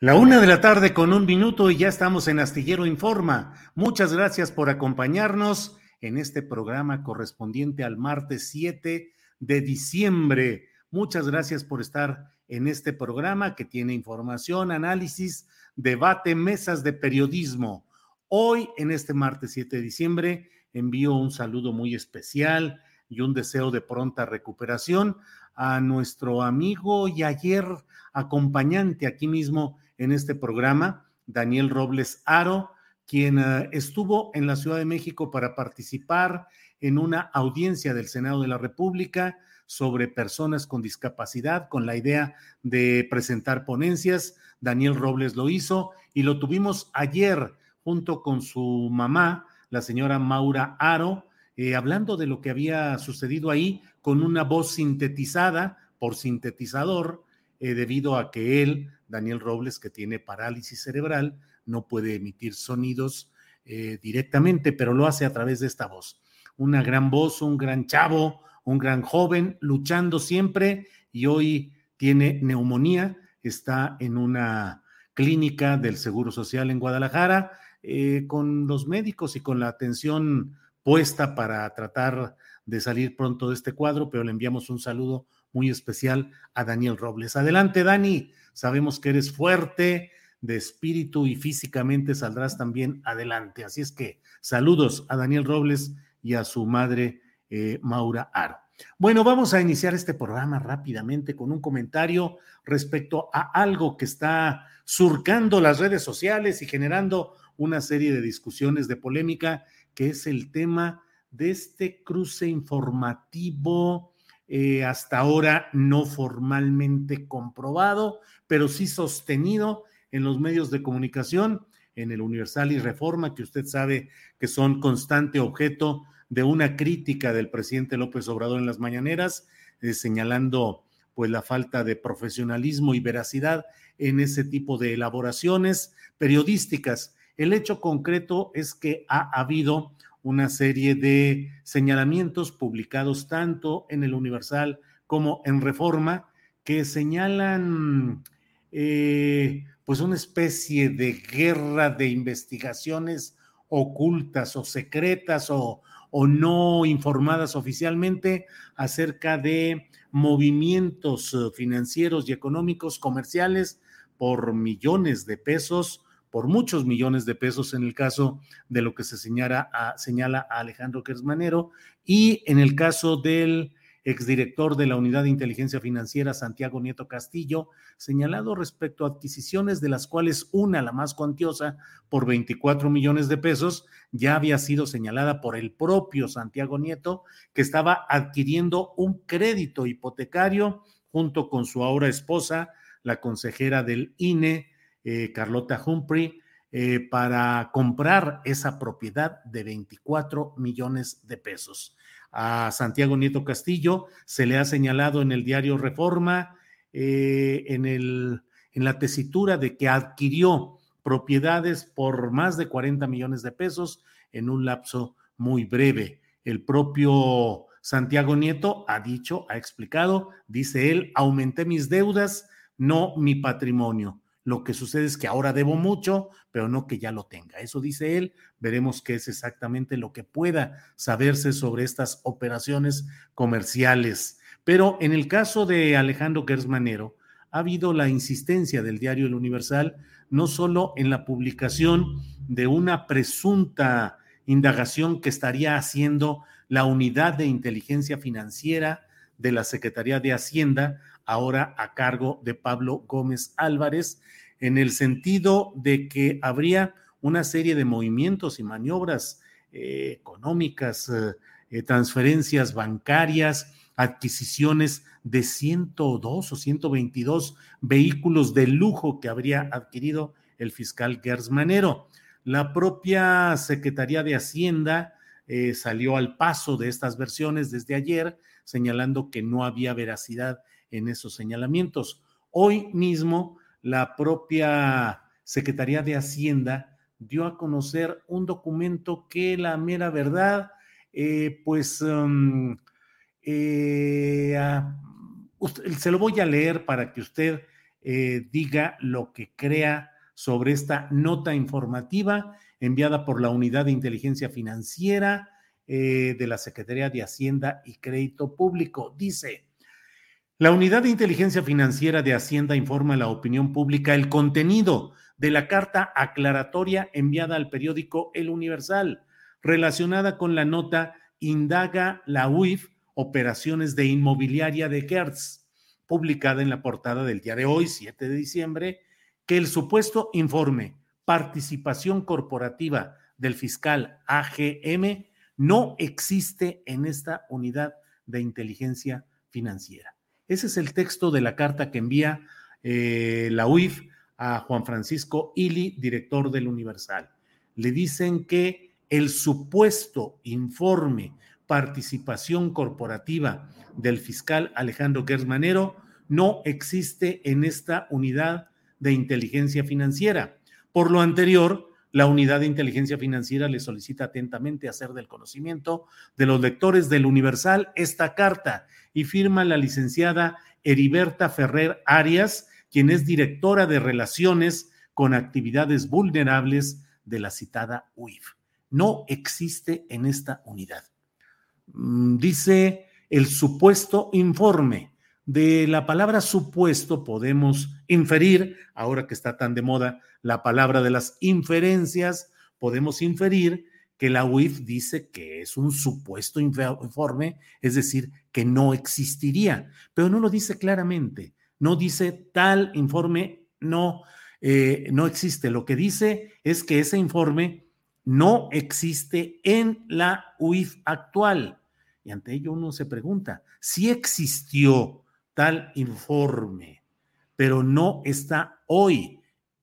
La una de la tarde con un minuto y ya estamos en Astillero Informa. Muchas gracias por acompañarnos en este programa correspondiente al martes 7 de diciembre. Muchas gracias por estar en este programa que tiene información, análisis, debate, mesas de periodismo. Hoy, en este martes 7 de diciembre, envío un saludo muy especial y un deseo de pronta recuperación a nuestro amigo y ayer acompañante aquí mismo en este programa, Daniel Robles Aro, quien uh, estuvo en la Ciudad de México para participar en una audiencia del Senado de la República sobre personas con discapacidad, con la idea de presentar ponencias. Daniel Robles lo hizo y lo tuvimos ayer junto con su mamá, la señora Maura Aro, eh, hablando de lo que había sucedido ahí con una voz sintetizada por sintetizador, eh, debido a que él Daniel Robles, que tiene parálisis cerebral, no puede emitir sonidos eh, directamente, pero lo hace a través de esta voz. Una gran voz, un gran chavo, un gran joven, luchando siempre y hoy tiene neumonía, está en una clínica del Seguro Social en Guadalajara, eh, con los médicos y con la atención puesta para tratar de salir pronto de este cuadro, pero le enviamos un saludo muy especial a Daniel Robles. Adelante, Dani. Sabemos que eres fuerte de espíritu y físicamente saldrás también adelante. Así es que saludos a Daniel Robles y a su madre eh, Maura Aro. Bueno, vamos a iniciar este programa rápidamente con un comentario respecto a algo que está surcando las redes sociales y generando una serie de discusiones de polémica, que es el tema de este cruce informativo eh, hasta ahora no formalmente comprobado, pero sí sostenido en los medios de comunicación, en el Universal y Reforma, que usted sabe que son constante objeto de una crítica del presidente López Obrador en las mañaneras, eh, señalando pues la falta de profesionalismo y veracidad en ese tipo de elaboraciones periodísticas. El hecho concreto es que ha habido una serie de señalamientos publicados tanto en el Universal como en Reforma que señalan eh, pues una especie de guerra de investigaciones ocultas o secretas o, o no informadas oficialmente acerca de movimientos eh, financieros y económicos comerciales por millones de pesos por muchos millones de pesos en el caso de lo que se señala a, señala Alejandro Kersmanero. Y en el caso del exdirector de la Unidad de Inteligencia Financiera, Santiago Nieto Castillo, señalado respecto a adquisiciones de las cuales una, la más cuantiosa, por 24 millones de pesos, ya había sido señalada por el propio Santiago Nieto, que estaba adquiriendo un crédito hipotecario junto con su ahora esposa, la consejera del INE, eh, Carlota Humphrey, eh, para comprar esa propiedad de 24 millones de pesos. A Santiago Nieto Castillo se le ha señalado en el diario Reforma, eh, en, en la tesitura de que adquirió propiedades por más de 40 millones de pesos en un lapso muy breve. El propio Santiago Nieto ha dicho, ha explicado, dice él, aumenté mis deudas, no mi patrimonio. Lo que sucede es que ahora debo mucho, pero no que ya lo tenga. Eso dice él. Veremos qué es exactamente lo que pueda saberse sobre estas operaciones comerciales. Pero en el caso de Alejandro Gersmanero, ha habido la insistencia del diario El Universal, no solo en la publicación de una presunta indagación que estaría haciendo la unidad de inteligencia financiera de la Secretaría de Hacienda, ahora a cargo de Pablo Gómez Álvarez, en el sentido de que habría una serie de movimientos y maniobras eh, económicas, eh, eh, transferencias bancarias, adquisiciones de 102 o 122 vehículos de lujo que habría adquirido el fiscal Gersmanero. La propia Secretaría de Hacienda salió al paso de estas versiones desde ayer, señalando que no había veracidad en esos señalamientos. Hoy mismo, la propia Secretaría de Hacienda dio a conocer un documento que la mera verdad, eh, pues, um, eh, se lo voy a leer para que usted eh, diga lo que crea sobre esta nota informativa enviada por la Unidad de Inteligencia Financiera de la Secretaría de Hacienda y Crédito Público. Dice, la Unidad de Inteligencia Financiera de Hacienda informa a la opinión pública el contenido de la carta aclaratoria enviada al periódico El Universal, relacionada con la nota Indaga la UIF Operaciones de Inmobiliaria de Gertz, publicada en la portada del día de hoy, 7 de diciembre, que el supuesto informe Participación Corporativa del fiscal AGM no existe en esta unidad de inteligencia financiera. Ese es el texto de la carta que envía eh, la UIF a Juan Francisco Ili, director del Universal. Le dicen que el supuesto informe participación corporativa del fiscal Alejandro Gersmanero no existe en esta unidad de inteligencia financiera. Por lo anterior, la unidad de inteligencia financiera le solicita atentamente hacer del conocimiento de los lectores del Universal esta carta y firma la licenciada Heriberta Ferrer Arias, quien es directora de relaciones con actividades vulnerables de la citada UIF. No existe en esta unidad. Mm, dice el supuesto informe. De la palabra supuesto podemos inferir, ahora que está tan de moda la palabra de las inferencias, podemos inferir que la UIF dice que es un supuesto informe, es decir, que no existiría, pero no lo dice claramente, no dice tal informe no, eh, no existe. Lo que dice es que ese informe no existe en la UIF actual. Y ante ello uno se pregunta, si existió tal informe, pero no está hoy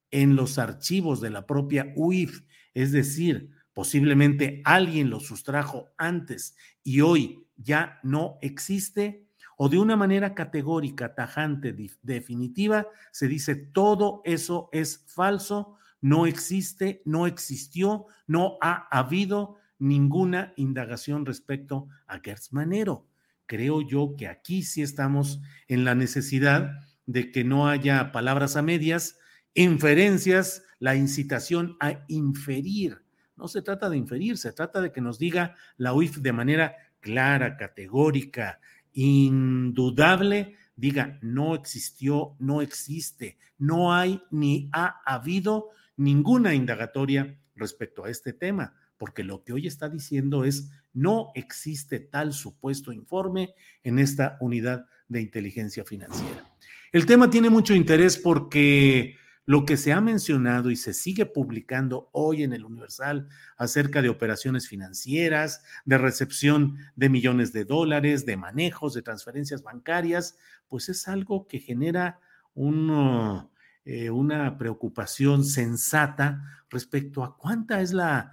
en los archivos de la propia UIF, es decir, posiblemente alguien lo sustrajo antes y hoy ya no existe, o de una manera categórica, tajante, definitiva, se dice todo eso es falso, no existe, no existió, no ha habido ninguna indagación respecto a Gertz Manero. Creo yo que aquí sí estamos en la necesidad de que no haya palabras a medias, inferencias, la incitación a inferir. No se trata de inferir, se trata de que nos diga la UIF de manera clara, categórica, indudable, diga, no existió, no existe, no hay ni ha habido ninguna indagatoria respecto a este tema, porque lo que hoy está diciendo es, no existe tal supuesto informe en esta unidad de inteligencia financiera. El tema tiene mucho interés porque lo que se ha mencionado y se sigue publicando hoy en el Universal acerca de operaciones financieras, de recepción de millones de dólares, de manejos, de transferencias bancarias, pues es algo que genera un, eh, una preocupación sensata respecto a cuánta es la,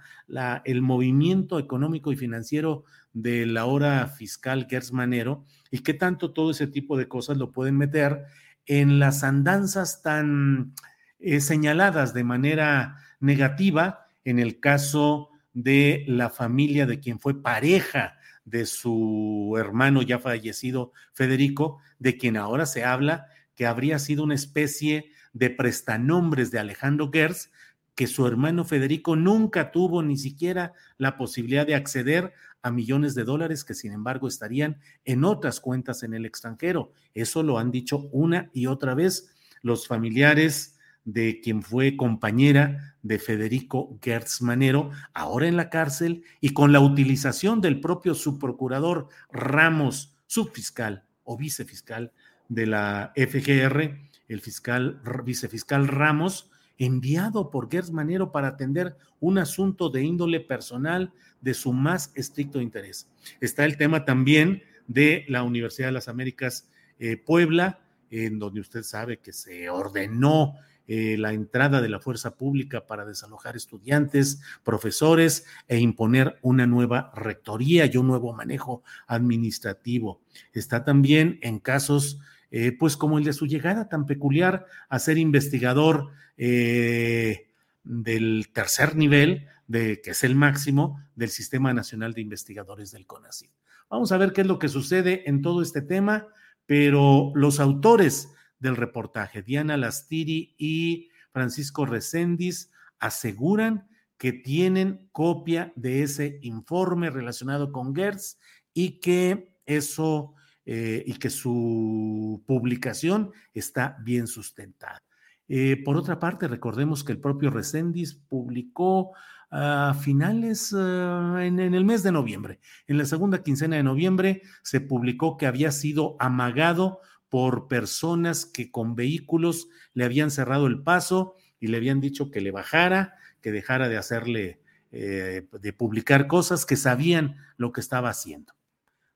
el movimiento económico y financiero de la hora fiscal Gersmanero y qué tanto todo ese tipo de cosas lo pueden meter en las andanzas tan eh, señaladas de manera negativa en el caso de la familia de quien fue pareja de su hermano ya fallecido Federico, de quien ahora se habla que habría sido una especie de prestanombres de Alejandro Gers, que su hermano Federico nunca tuvo ni siquiera la posibilidad de acceder a millones de dólares que sin embargo estarían en otras cuentas en el extranjero. Eso lo han dicho una y otra vez los familiares de quien fue compañera de Federico Gertz Manero, ahora en la cárcel y con la utilización del propio subprocurador Ramos, subfiscal o vicefiscal de la FGR, el fiscal vicefiscal Ramos, enviado por Gertz Manero para atender un asunto de índole personal de su más estricto interés. Está el tema también de la Universidad de las Américas eh, Puebla, en donde usted sabe que se ordenó eh, la entrada de la fuerza pública para desalojar estudiantes, profesores e imponer una nueva rectoría y un nuevo manejo administrativo. Está también en casos eh, pues como el de su llegada tan peculiar a ser investigador eh, del tercer nivel, de, que es el máximo del Sistema Nacional de Investigadores del CONACYT. Vamos a ver qué es lo que sucede en todo este tema, pero los autores del reportaje, Diana Lastiri y Francisco Recendis, aseguran que tienen copia de ese informe relacionado con GERS y que eso eh, y que su publicación está bien sustentada. Eh, por otra parte, recordemos que el propio Recendis publicó a finales, ah, en, el mes de noviembre, en la segunda quincena de noviembre, se publicó que había sido amagado por personas que con vehículos le habían cerrado el paso y le habían dicho que le bajara, que dejara de hacerle, eh, de publicar cosas, que sabían lo que estaba haciendo.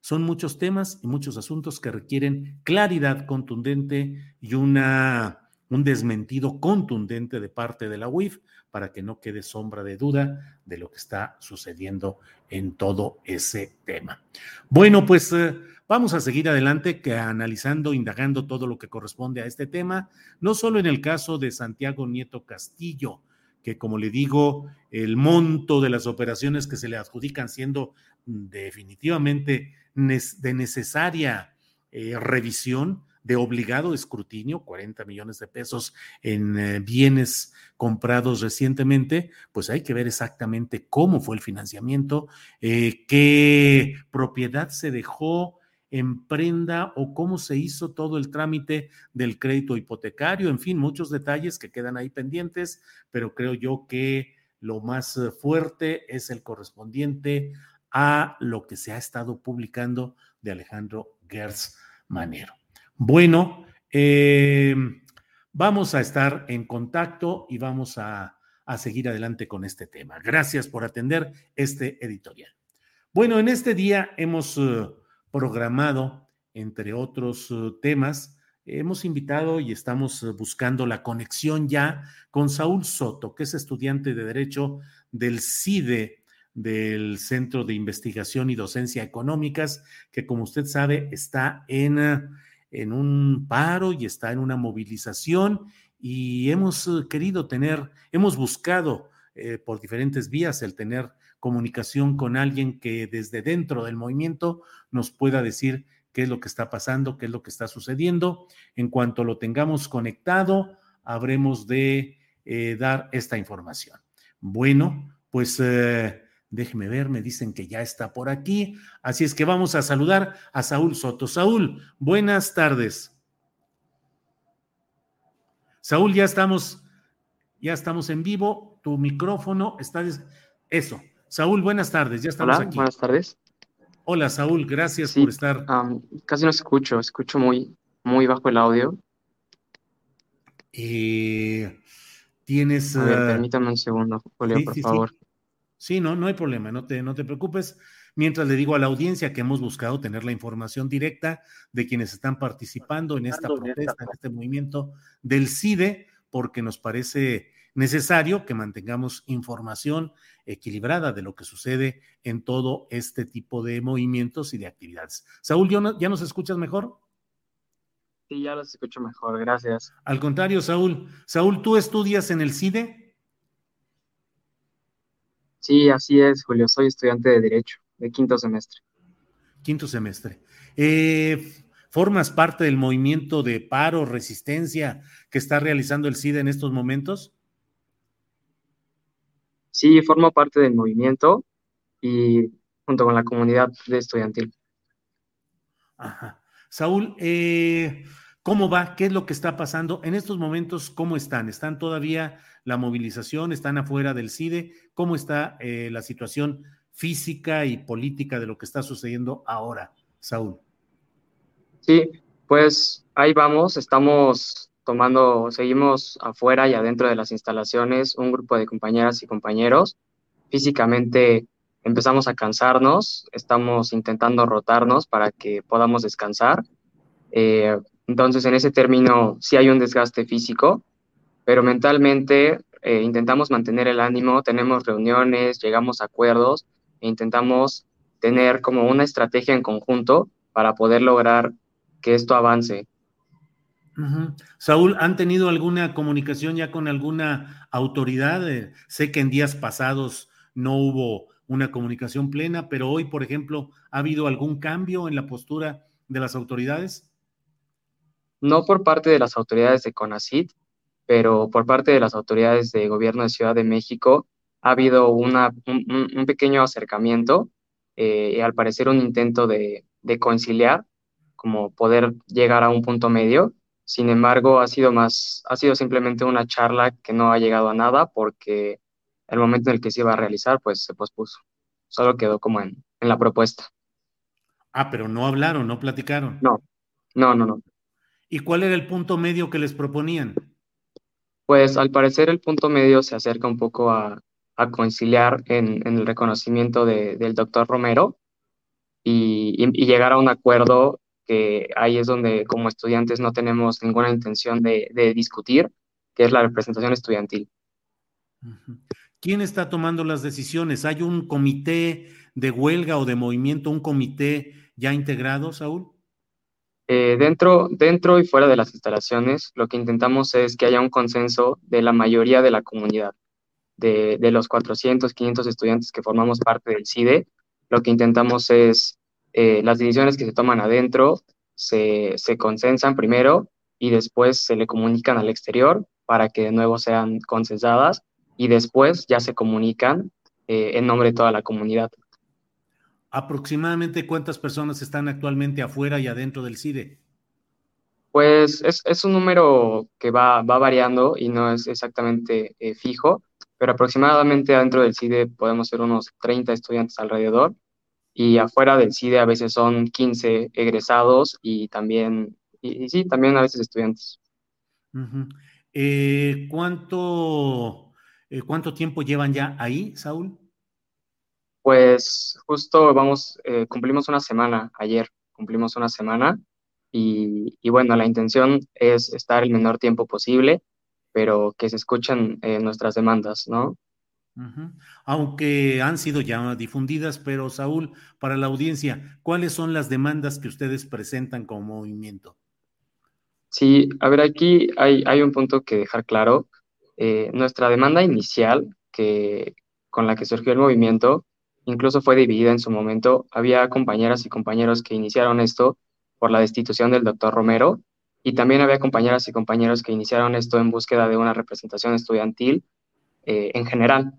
Son muchos temas y muchos asuntos que requieren claridad contundente y una, un desmentido contundente de parte de la UIF para que no quede sombra de duda de lo que está sucediendo en todo ese tema. Bueno, pues eh, vamos a seguir adelante que analizando, indagando todo lo que corresponde a este tema, no solo en el caso de Santiago Nieto Castillo, que como le digo, el monto de las operaciones que se le adjudican siendo definitivamente de necesaria eh, revisión, de obligado escrutinio, 40 millones de pesos en eh, bienes comprados recientemente, pues hay que ver exactamente cómo fue el financiamiento, eh, qué propiedad se dejó en prenda o cómo se hizo todo el trámite del crédito hipotecario, en fin, muchos detalles que quedan ahí pendientes, pero creo yo que lo más fuerte es el correspondiente a lo que se ha estado publicando de Alejandro Gertz Manero. Bueno, eh, vamos a estar en contacto y vamos a, seguir adelante con este tema. Gracias por atender este editorial. Bueno, en este día hemos eh, programado, entre otros eh, temas, hemos invitado y estamos buscando la conexión ya con Saúl Soto, que es estudiante de Derecho del CIDE del Centro de Investigación y Docencia Económicas, que como usted sabe está en, en un paro y está en una movilización y hemos eh, querido tener, hemos buscado eh, por diferentes vías el tener comunicación con alguien que desde dentro del movimiento nos pueda decir qué es lo que está pasando, qué es lo que está sucediendo. En cuanto lo tengamos conectado, habremos de eh, dar esta información. Bueno, pues Déjeme ver, me dicen que ya está por aquí. Así es que vamos a saludar a Saúl Soto. Saúl, buenas tardes. Saúl, ya estamos, ya estamos en vivo. Tu micrófono está. Eso. Saúl, buenas tardes. Ya estamos Hola, Buenas tardes. Hola, Saúl, gracias por estar. casi no escucho, escucho muy, muy bajo el audio. Eh, tienes. A ver, ah, permítame un segundo, Julio, por favor. Sí, no, no hay problema, no te, no te preocupes. Mientras le digo a la audiencia que hemos buscado tener la información directa de quienes están participando en esta protesta, en este movimiento del CIDE, porque nos parece necesario que mantengamos información equilibrada de lo que sucede en todo este tipo de movimientos y de actividades. Saúl, ¿ya nos escuchas mejor? Sí, ya los escucho mejor, gracias. Al contrario, Saúl. Saúl, ¿tú estudias en el CIDE? Sí, así es, Julio. Soy estudiante de Derecho, de quinto semestre. Quinto semestre. Eh, ¿Formas parte del movimiento de paro, resistencia que está realizando el CIDE en estos momentos? Sí, formo parte del movimiento y junto con la comunidad de estudiantil. Ajá. Saúl, eh, ¿cómo va? ¿Qué es lo que está pasando? En estos momentos, ¿cómo están? ¿Están todavía la movilización? ¿Están afuera del CIDE? ¿Cómo está eh, la situación física y política de lo que está sucediendo ahora, Saúl? Sí, pues ahí vamos, estamos tomando, seguimos afuera y adentro de las instalaciones, un grupo de compañeras y compañeros. Físicamente empezamos a cansarnos, estamos intentando rotarnos para que podamos descansar. Eh, entonces, en ese término, sí hay un desgaste físico, pero mentalmente eh, intentamos mantener el ánimo, tenemos reuniones, llegamos a acuerdos e intentamos tener como una estrategia en conjunto para poder lograr que esto avance. Saúl, ¿han tenido alguna comunicación ya con alguna autoridad? Eh, sé que en días pasados no hubo una comunicación plena, pero hoy, por ejemplo, ¿ha habido algún cambio en la postura de las autoridades? No por parte de las autoridades de CONACID, pero por parte de las autoridades de gobierno de Ciudad de México ha habido una, un, pequeño acercamiento eh, y al parecer un intento de, de conciliar, como poder llegar a un punto medio. Sin embargo, ha sido más, ha sido simplemente una charla que no ha llegado a nada porque el momento en el que se iba a realizar, pues se pospuso. Solo quedó como en, en la propuesta. Ah, pero no hablaron, no platicaron. No, no, no, no. ¿Y cuál era el punto medio que les proponían? Pues al parecer el punto medio se acerca un poco a, a conciliar en, en, el reconocimiento de, del doctor Romero y, y, llegar a un acuerdo que ahí es donde como estudiantes no tenemos ninguna intención de, de discutir, que es la representación estudiantil. ¿Quién está tomando las decisiones? ¿Hay un comité de huelga o de movimiento, un comité ya integrado, Saúl? Eh, dentro, dentro y fuera de las instalaciones, lo que intentamos es que haya un consenso de la mayoría de la comunidad, de, de los 400, 500 estudiantes que formamos parte del CIDE. Lo que intentamos es eh, las decisiones que se toman adentro se, se consensan primero y después se le comunican al exterior para que de nuevo sean consensadas y después ya se comunican eh, en nombre de toda la comunidad. ¿Aproximadamente cuántas personas están actualmente afuera y adentro del CIDE? Pues es, es un número que va, va, variando y no es exactamente eh, fijo, pero aproximadamente adentro del CIDE podemos ser unos 30 estudiantes alrededor y afuera del CIDE a veces son 15 egresados y también, y, y sí, también a veces estudiantes. Uh -huh. eh, ¿Cuánto eh, ¿Cuánto tiempo llevan ya ahí, Saúl? Pues justo vamos, eh, cumplimos una semana ayer, cumplimos una semana y, y, bueno, la intención es estar el menor tiempo posible, pero que se escuchen eh, nuestras demandas, ¿no? Uh -huh. Aunque han sido ya difundidas, pero Saúl, para la audiencia, ¿cuáles son las demandas que ustedes presentan como movimiento? Sí, a ver, aquí hay, hay un punto que dejar claro. Eh, nuestra demanda inicial, que, con la que surgió el movimiento, incluso fue dividida en su momento. Había compañeras y compañeros que iniciaron esto por la destitución del doctor Romero y también había compañeras y compañeros que iniciaron esto en búsqueda de una representación estudiantil eh, en general.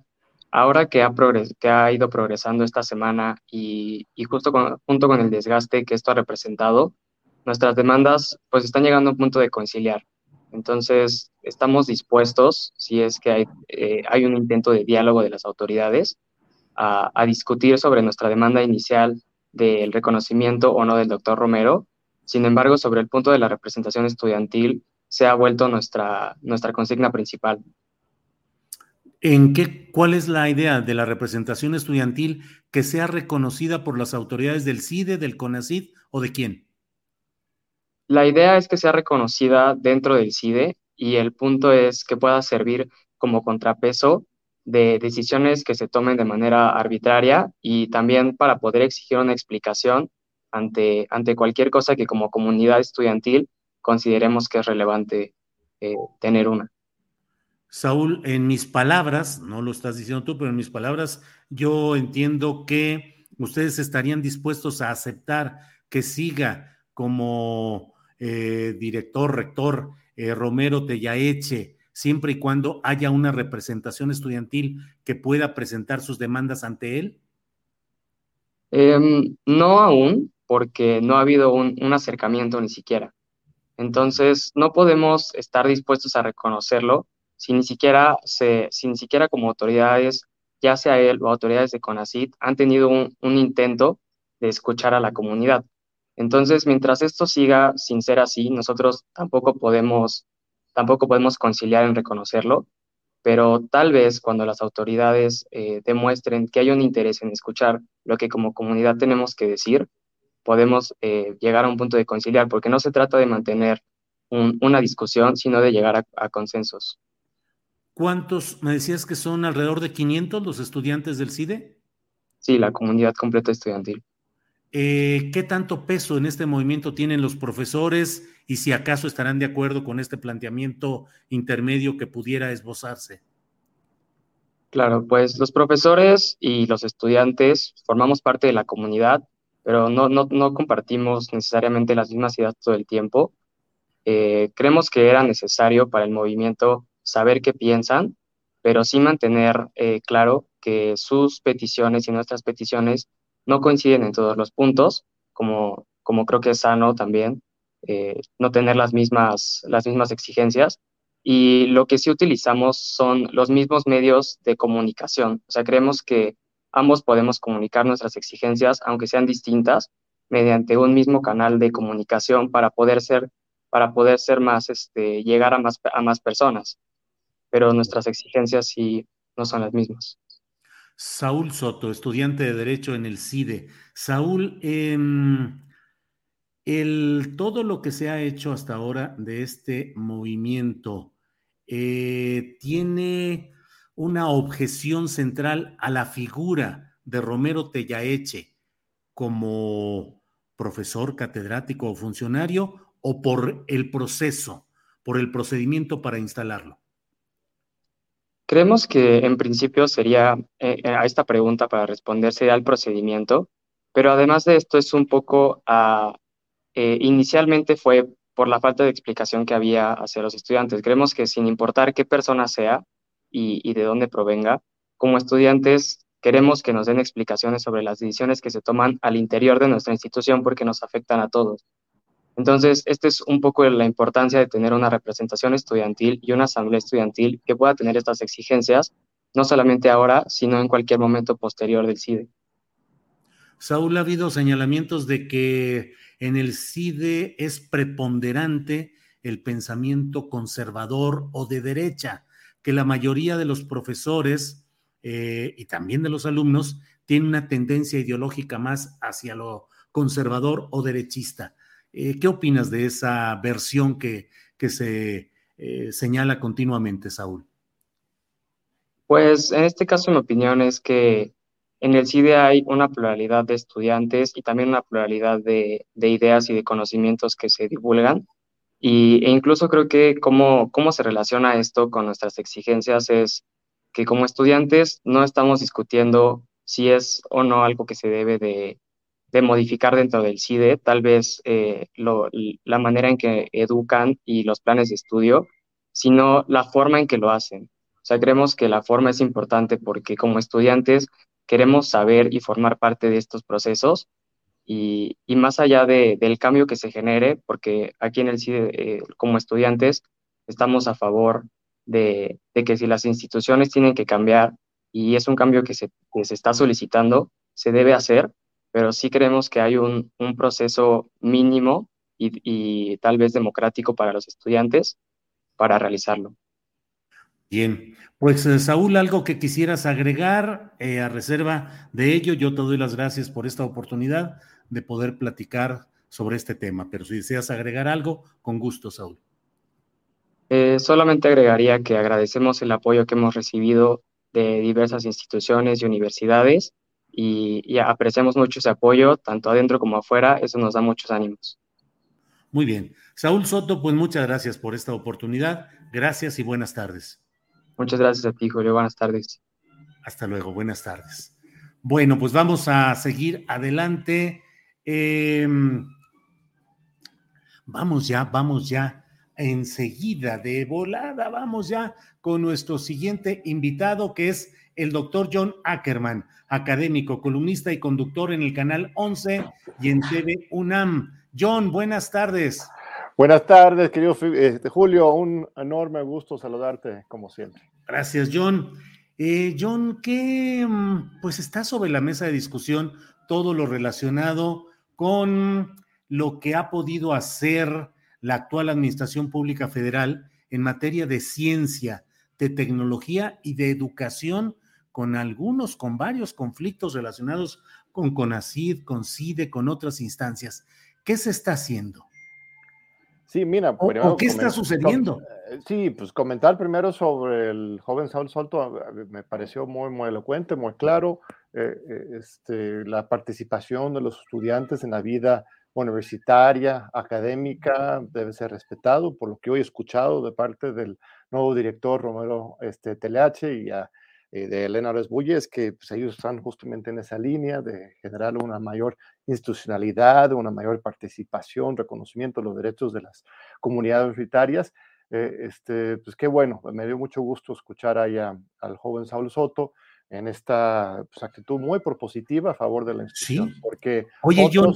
Ahora que ha, ido progresando esta semana y, justo junto con el desgaste que esto ha representado, nuestras demandas pues están llegando a un punto de conciliar. Entonces, estamos dispuestos, si es que hay, eh, hay un intento de diálogo de las autoridades, a, a, discutir sobre nuestra demanda inicial del reconocimiento o no del doctor Romero. Sin embargo, sobre el punto de la representación estudiantil, se ha vuelto nuestra, nuestra consigna principal. ¿En qué, cuál es la idea de la representación estudiantil que sea reconocida por las autoridades del CIDE, del CONACID o de quién? La idea es que sea reconocida dentro del CIDE y el punto es que pueda servir como contrapeso de decisiones que se tomen de manera arbitraria y también para poder exigir una explicación ante, ante cualquier cosa que como comunidad estudiantil consideremos que es relevante eh, tener una. Saúl, en mis palabras, no lo estás diciendo tú, pero en mis palabras, yo entiendo que ustedes estarían dispuestos a aceptar que siga como eh, director, rector eh, Romero Tellaeche, siempre y cuando haya una representación estudiantil que pueda presentar sus demandas ante él? Em, no aún, porque no ha habido un, acercamiento ni siquiera. Entonces, no podemos estar dispuestos a reconocerlo si ni siquiera, se, si ni siquiera como autoridades, ya sea él o autoridades de CONACIT, han tenido un, un intento de escuchar a la comunidad. Entonces, mientras esto siga sin ser así, nosotros tampoco podemos, tampoco podemos conciliar en reconocerlo, pero tal vez cuando las autoridades eh, demuestren que hay un interés en escuchar lo que como comunidad tenemos que decir, podemos eh, llegar a un punto de conciliar, porque no se trata de mantener una discusión, sino de llegar a, a consensos. ¿Cuántos, me decías que son alrededor de 500 los estudiantes del CIDE? Sí, la comunidad completa estudiantil. Eh, ¿Qué tanto peso en este movimiento tienen los profesores y si acaso estarán de acuerdo con este planteamiento intermedio que pudiera esbozarse? Claro, pues los profesores y los estudiantes formamos parte de la comunidad, pero no, no, no compartimos necesariamente las mismas ideas todo el tiempo. Eh, creemos que era necesario para el movimiento saber qué piensan, pero sí mantener eh, claro que sus peticiones y nuestras peticiones no coinciden en todos los puntos, como, como creo que es sano también eh, no tener las mismas, las mismas exigencias. Y lo que sí utilizamos son los mismos medios de comunicación. O sea, creemos que ambos podemos comunicar nuestras exigencias, aunque sean distintas, mediante un mismo canal de comunicación para poder ser, para poder ser más, este, llegar a más, a más personas. Pero nuestras exigencias sí no son las mismas. Saúl Soto, estudiante de Derecho en el CIDE. Saúl, em, el, todo lo que se ha hecho hasta ahora de este movimiento eh, tiene una objeción central a la figura de Romero Tellaeche como profesor, catedrático o funcionario o por el proceso, por el procedimiento para instalarlo. Creemos que en principio sería, eh, a esta pregunta para responder, sería el procedimiento, pero además de esto es un poco, eh, inicialmente fue por la falta de explicación que había hacia los estudiantes. Creemos que sin importar qué persona sea y de dónde provenga, como estudiantes queremos que nos den explicaciones sobre las decisiones que se toman al interior de nuestra institución porque nos afectan a todos. Entonces, esta es un poco la importancia de tener una representación estudiantil y una asamblea estudiantil que pueda tener estas exigencias, no solamente ahora, sino en cualquier momento posterior del CIDE. Saúl, ha habido señalamientos de que en el CIDE es preponderante el pensamiento conservador o de derecha, que la mayoría de los profesores eh, y también de los alumnos tienen una tendencia ideológica más hacia lo conservador o derechista. Eh, ¿Qué opinas de esa versión que, que se eh, señala continuamente, Saúl? Pues en este caso mi opinión es que en el CIDE hay una pluralidad de estudiantes y también una pluralidad de, de ideas y de conocimientos que se divulgan. Y, e incluso creo que cómo, cómo se relaciona esto con nuestras exigencias es que como estudiantes no estamos discutiendo si es o no algo que se debe de, de modificar dentro del CIDE, tal vez eh, la manera en que educan y los planes de estudio, sino la forma en que lo hacen. O sea, creemos que la forma es importante porque como estudiantes queremos saber y formar parte de estos procesos y, más allá del cambio que se genere, porque aquí en el CIDE, eh, como estudiantes, estamos a favor de, que si las instituciones tienen que cambiar y es un cambio que se, que se está solicitando, se debe hacer, pero sí creemos que hay un, proceso mínimo y, tal vez democrático para los estudiantes para realizarlo. Bien, pues eh, Saúl, algo que quisieras agregar eh, a reserva de ello, yo te doy las gracias por esta oportunidad de poder platicar sobre este tema, pero si deseas agregar algo, con gusto, Saúl. Eh, solamente agregaría que agradecemos el apoyo que hemos recibido de diversas instituciones y universidades y, y apreciamos mucho ese apoyo, tanto adentro como afuera, eso nos da muchos ánimos. Muy bien. Saúl Soto, pues muchas gracias por esta oportunidad. Gracias y buenas tardes. Muchas gracias a ti, Julio. Buenas tardes. Hasta luego. Buenas tardes. Bueno, pues vamos a seguir adelante. Eh, vamos ya, vamos ya enseguida, de volada, vamos ya con nuestro siguiente invitado, que es el doctor John Ackerman, académico, columnista y conductor en el canal 11 y en TV UNAM. John, buenas tardes. Buenas tardes, querido este, Julio. Un enorme gusto saludarte, como siempre. Gracias, John. Eh, John, ¿qué mm, pues está sobre la mesa de discusión todo lo relacionado con lo que ha podido hacer la actual Administración Pública Federal en materia de ciencia, de tecnología y de educación, con algunos, con varios conflictos relacionados con CONACID, con CIDE, con otras instancias. ¿Qué se está haciendo? Sí, mira, o, qué está sucediendo? Eh, sí, pues comentar primero sobre el joven Saúl Solto me pareció muy, muy elocuente, muy claro. Eh, eh, este, la participación de los estudiantes en la vida universitaria, académica, debe ser respetado, por lo que hoy he escuchado de parte del nuevo director Romero este, Teleache y a de Elena Resbulles, que pues, ellos están justamente en esa línea de generar una mayor institucionalidad, una mayor participación, reconocimiento de los derechos de las comunidades universitarias. Eh, este, pues qué bueno, me dio mucho gusto escuchar ahí al joven Saulo Soto en esta pues, actitud muy propositiva a favor de la institución. Sí. Porque Oye, John,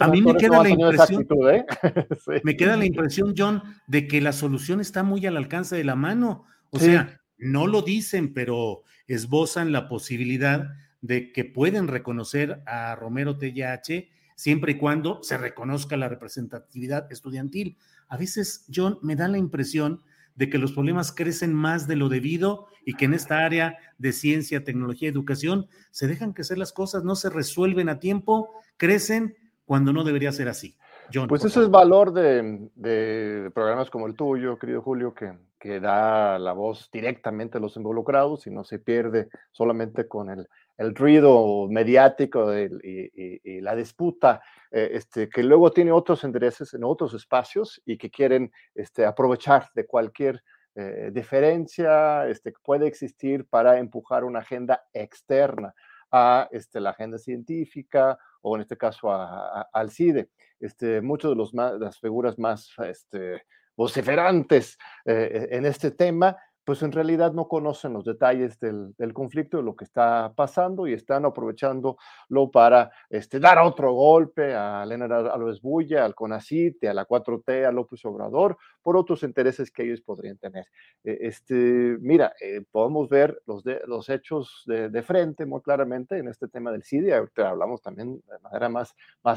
a mí me queda la impresión, ¿eh? me queda la impresión, John, de que la solución está muy al alcance de la mano. O sea, no lo dicen, pero esbozan la posibilidad de que pueden reconocer a Romero TYH siempre y cuando se reconozca la representatividad estudiantil. A veces, John, me da la impresión de que los problemas crecen más de lo debido y que en esta área de ciencia, tecnología, educación se dejan crecer las cosas, no se resuelven a tiempo, crecen cuando no debería ser así. John, pues ese es valor de, de, programas como el tuyo, querido Julio, que, que da la voz directamente a los involucrados y no se pierde solamente con el, el ruido mediático y, la disputa, eh, este, que luego tiene otros intereses en otros espacios y que quieren este, aprovechar de cualquier eh, diferencia este, que puede existir para empujar una agenda externa a la agenda científica o en este caso al CIDE. Este, muchos de las figuras más vociferantes eh, en este tema, pues en realidad no conocen los detalles del, conflicto, de lo que está pasando y están aprovechándolo para este, dar otro golpe a Elena Álvarez Bulla, al CONACIT, a la 4T, a López Obrador, por otros intereses que ellos podrían tener. E, este, mira, eh, podemos ver los, los hechos de, frente muy claramente en este tema del CIDI, hablamos también de manera más,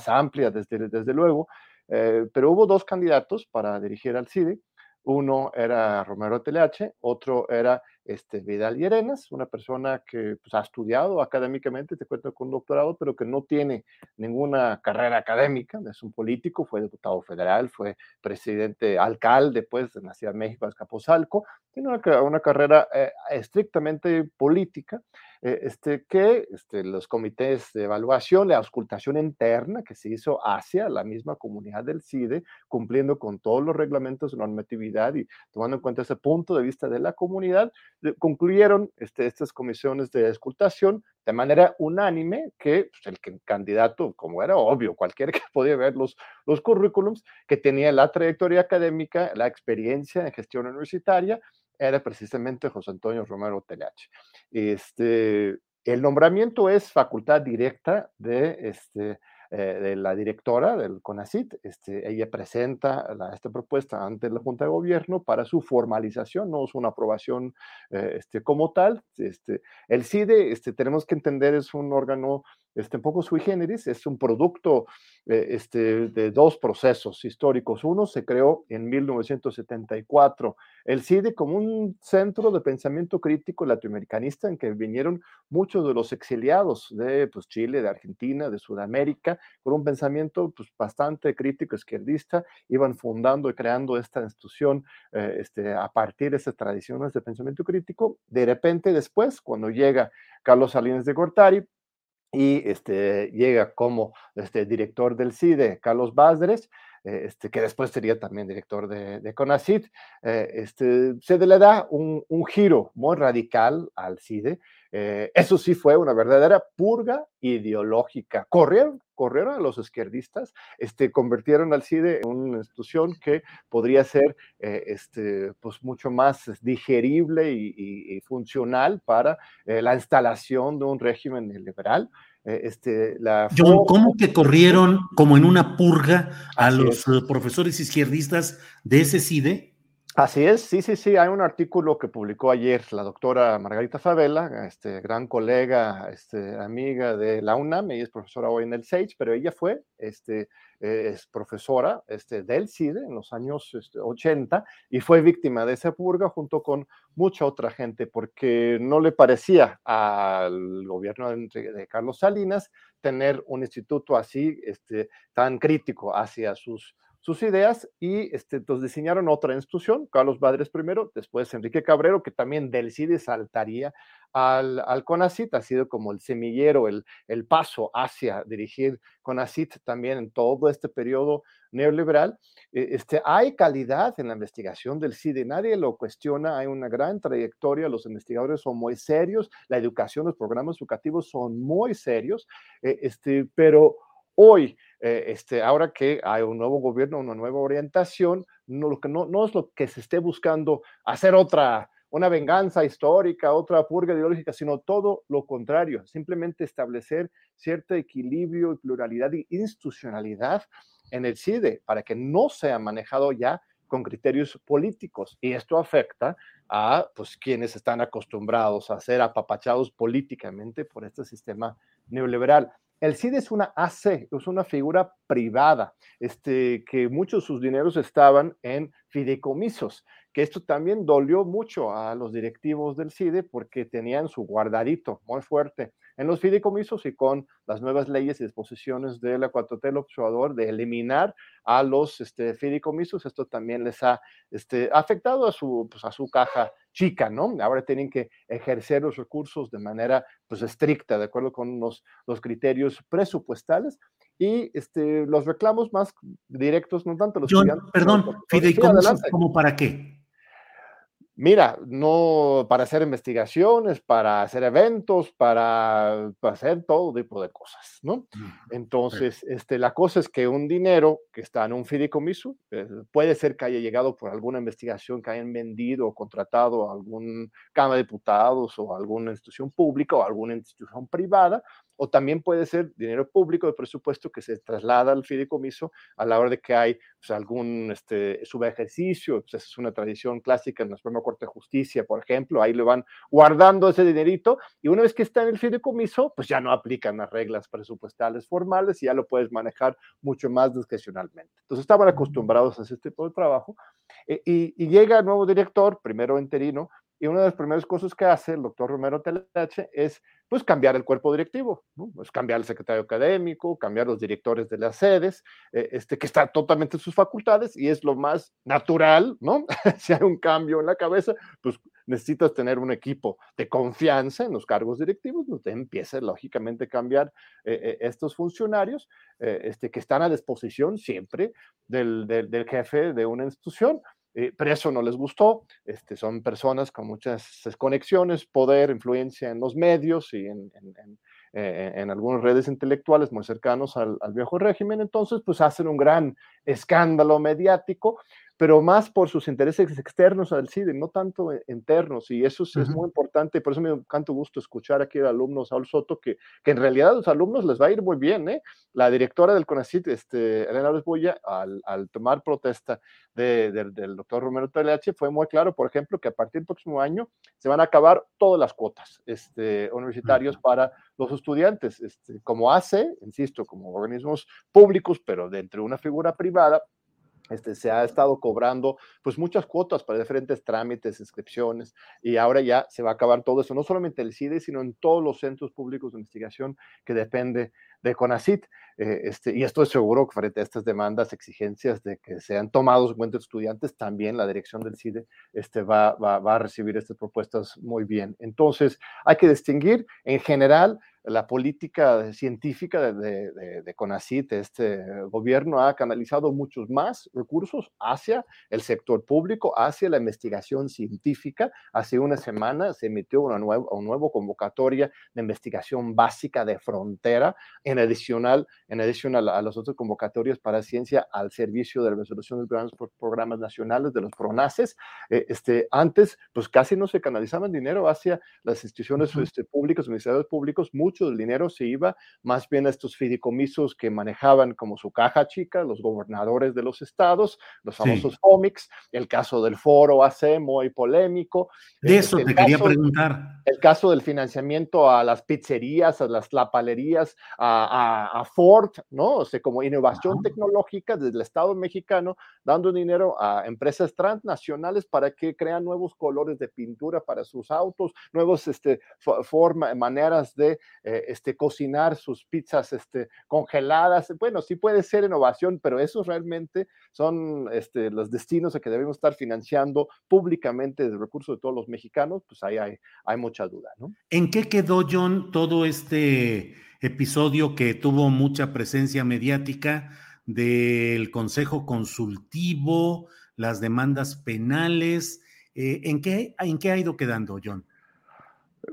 amplia, desde luego, eh, pero hubo dos candidatos para dirigir al CIDE. Uno era Romero TLH, otro era este, Vidal Llerenas, una persona que pues, ha estudiado académicamente, te cuento con doctorado, pero que no tiene ninguna carrera académica, es un político, fue diputado federal, fue presidente, alcalde, pues, de la Ciudad de México, Azcapotzalco, tiene una, una carrera eh, estrictamente política, eh, este, que este, los comités de evaluación, la auscultación interna que se hizo hacia la misma comunidad del CIDE, cumpliendo con todos los reglamentos de normatividad y tomando en cuenta ese punto de vista de la comunidad, concluyeron este, estas comisiones de auscultación de manera unánime que pues, el, candidato, como era obvio, cualquiera que podía ver los, los currículums, que tenía la trayectoria académica, la experiencia en gestión universitaria, era precisamente José Antonio Romero Teleache. Este, el nombramiento es facultad directa de, este, eh, de la directora del CONACIT. Este, ella presenta esta propuesta ante la Junta de Gobierno para su formalización, no es una aprobación eh, este, como tal. Este, el CIDE, este, tenemos que entender, es un órgano este, poco sui generis, es un producto eh, este, de dos procesos históricos. Uno se creó en 1974, el CIDE como un centro de pensamiento crítico latinoamericanista en que vinieron muchos de los exiliados de pues, Chile, de Argentina, de Sudamérica, con un pensamiento pues, bastante crítico, izquierdista, iban fundando y creando esta institución eh, este, a partir de esas tradiciones de pensamiento crítico. De repente después, cuando llega Carlos Salinas de Gortari, y este, llega como este, director del CIDE, Carlos Básderes, eh, este, que después sería también director de, de eh, este, se le da un, un, giro muy radical al CIDE. Eh, eso sí fue una verdadera purga ideológica. Corrieron, corrieron a los izquierdistas, este, convirtieron al CIDE en una institución que podría ser este, pues mucho más digerible y, y, y funcional para la instalación de un régimen liberal. Eh, este, la John, ¿cómo que corrieron como en una purga a los es. profesores izquierdistas de ese CIDE? Así es, sí, sí, sí. Hay un artículo que publicó ayer la doctora Margarita Favela, este, gran colega, este, amiga de la UNAM, ella es profesora hoy en el SAGE, pero ella fue este, eh, es profesora este, del CIDE en los años este, 80 y fue víctima de esa purga junto con mucha otra gente porque no le parecía al gobierno de, de Carlos Salinas tener un instituto así este, tan crítico hacia sus sus ideas y este, entonces diseñaron otra institución, Carlos Badres primero, después Enrique Cabrero, que también del CIDE saltaría al, al CONACIT, ha sido como el semillero, el, el paso hacia dirigir CONACIT también en todo este periodo neoliberal. Este, hay calidad en la investigación del CIDE, nadie lo cuestiona, hay una gran trayectoria, los investigadores son muy serios, la educación, los programas educativos son muy serios, eh, este, pero hoy eh, este, ahora que hay un nuevo gobierno, una nueva orientación, no, lo que no, no es lo que se esté buscando hacer otra, una venganza histórica, otra purga ideológica, sino todo lo contrario, simplemente establecer cierto equilibrio y pluralidad y institucionalidad en el CIDE para que no sea manejado ya con criterios políticos. Y esto afecta a pues, quienes están acostumbrados a ser apapachados políticamente por este sistema neoliberal. El CID es una AC, es una figura privada, este, que muchos de sus dineros estaban en fideicomisos, que esto también dolió mucho a los directivos del CIDE porque tenían su guardadito muy fuerte en los fideicomisos y con las nuevas leyes y disposiciones de la 4T observador de eliminar a los este, fideicomisos, esto también les ha este, afectado a su, pues, a su caja chica, ¿no? Ahora tienen que ejercer los recursos de manera pues, estricta, de acuerdo con los, los criterios presupuestales. Y este, los reclamos más directos, no tanto los John, perdón, fideicomisos, ¿como para qué? Mira, no para hacer investigaciones, para hacer eventos, para, para hacer todo tipo de cosas, ¿no? Entonces, este, la cosa es que un dinero que está en un fideicomiso, eh, puede ser que haya llegado por alguna investigación que hayan vendido o contratado a algún Cámara de Diputados o alguna institución pública o alguna institución privada, o también puede ser dinero público de presupuesto que se traslada al fideicomiso a la hora de que hay pues, algún este, subejercicio, pues, es una tradición clásica en la Suprema Corte de Justicia, por ejemplo, ahí le van guardando ese dinerito y una vez que está en el fideicomiso, pues ya no aplican las reglas presupuestales formales y ya lo puedes manejar mucho más discrecionalmente. Entonces estaban acostumbrados a ese tipo de trabajo eh, y, y llega el nuevo director, primero interino, y una de las primeras cosas que hace el doctor Romero Teleche es pues cambiar el cuerpo directivo, pues cambiar el secretario académico, cambiar los directores de las sedes, eh, este, que está totalmente en sus facultades y es lo más natural, ¿no? si hay un cambio en la cabeza, pues necesitas tener un equipo de confianza en los cargos directivos, donde pues, empieza lógicamente a cambiar eh, eh, estos funcionarios eh, este, que están a disposición siempre del, del jefe de una institución eh, pero eso no les gustó. Este, son personas con muchas conexiones, poder, influencia en los medios y en, en, eh, en algunas redes intelectuales muy cercanos al, al, viejo régimen. Entonces, pues hacen un gran escándalo mediático, pero más por sus intereses externos al CIDE, no tanto e, internos, y eso es, muy importante, por eso me encanta gusto escuchar aquí al alumno Saúl Soto, que, que en realidad a los alumnos les va a ir muy bien, ¿eh? La directora del CONACIT, este, Elena Lesbulla, al, al tomar protesta del doctor Romero TLH, fue muy claro, por ejemplo, que a partir del próximo año se van a acabar todas las cuotas este, universitarios para los estudiantes, este, como hace, insisto, como organismos públicos, pero dentro de una figura privada, este, se ha estado cobrando pues muchas cuotas para diferentes trámites, inscripciones, y ahora ya se va a acabar todo eso, no solamente el CIDE, sino en todos los centros públicos de investigación que depende de CONACIT. Eh, este, y estoy seguro que frente a estas demandas, exigencias de que sean tomados en cuenta estudiantes, también la dirección del CIDE este, va, va, va a recibir estas propuestas muy bien. Entonces, hay que distinguir en general la política científica de, de, de, CONACIT, este gobierno ha canalizado muchos más recursos hacia el sector público, hacia la investigación científica. Hace una semana se emitió una nueva, una nueva convocatoria de investigación básica de frontera, en adicional, en adición a, las otras convocatorias para ciencia al servicio de la resolución de los programas nacionales de los PRONACES. Eh, este, antes, pues casi no se canalizaban dinero hacia las instituciones este, públicas, universidades públicos, mucho del dinero se iba más bien a estos fideicomisos que manejaban como su caja chica, los gobernadores de los estados, los famosos cómics, el caso del foro AC, muy polémico. De eso te quería preguntar. El caso del financiamiento a las pizzerías, a las lapalerías, a, a, Ford, ¿no? O sea, como innovación tecnológica desde el Estado mexicano, dando dinero a empresas transnacionales para que crean nuevos colores de pintura para sus autos, nuevos este, forma, maneras de eh, este, cocinar sus pizzas este, congeladas. Bueno, sí puede ser innovación, pero esos realmente son este, los destinos a que debemos estar financiando públicamente de recursos de todos los mexicanos, pues ahí hay, hay mucha duda, ¿no? ¿En qué quedó, John, todo este episodio que tuvo mucha presencia mediática del Consejo Consultivo, las demandas penales? Eh, ¿en, qué, ¿En qué ha ido quedando, John?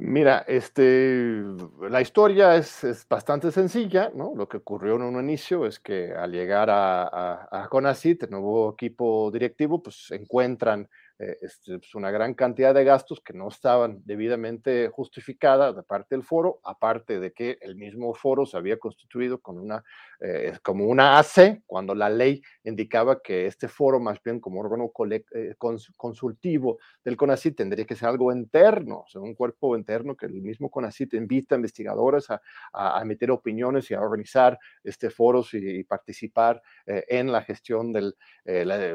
Mira, este, la historia es, es, bastante sencilla, ¿no? Lo que ocurrió en un inicio es que al llegar a, a, el nuevo equipo directivo, pues encuentran eh, este, pues una gran cantidad de gastos que no estaban debidamente justificadas de parte del foro, aparte de que el mismo foro se había constituido con una, eh, como una AC, cuando la ley indicaba que este foro, más bien como órgano eh, consultivo del CONACIT, tendría que ser algo interno, o un cuerpo interno que el mismo CONACIT invita a investigadores a, a, emitir opiniones y a organizar este foros y, participar en la gestión del,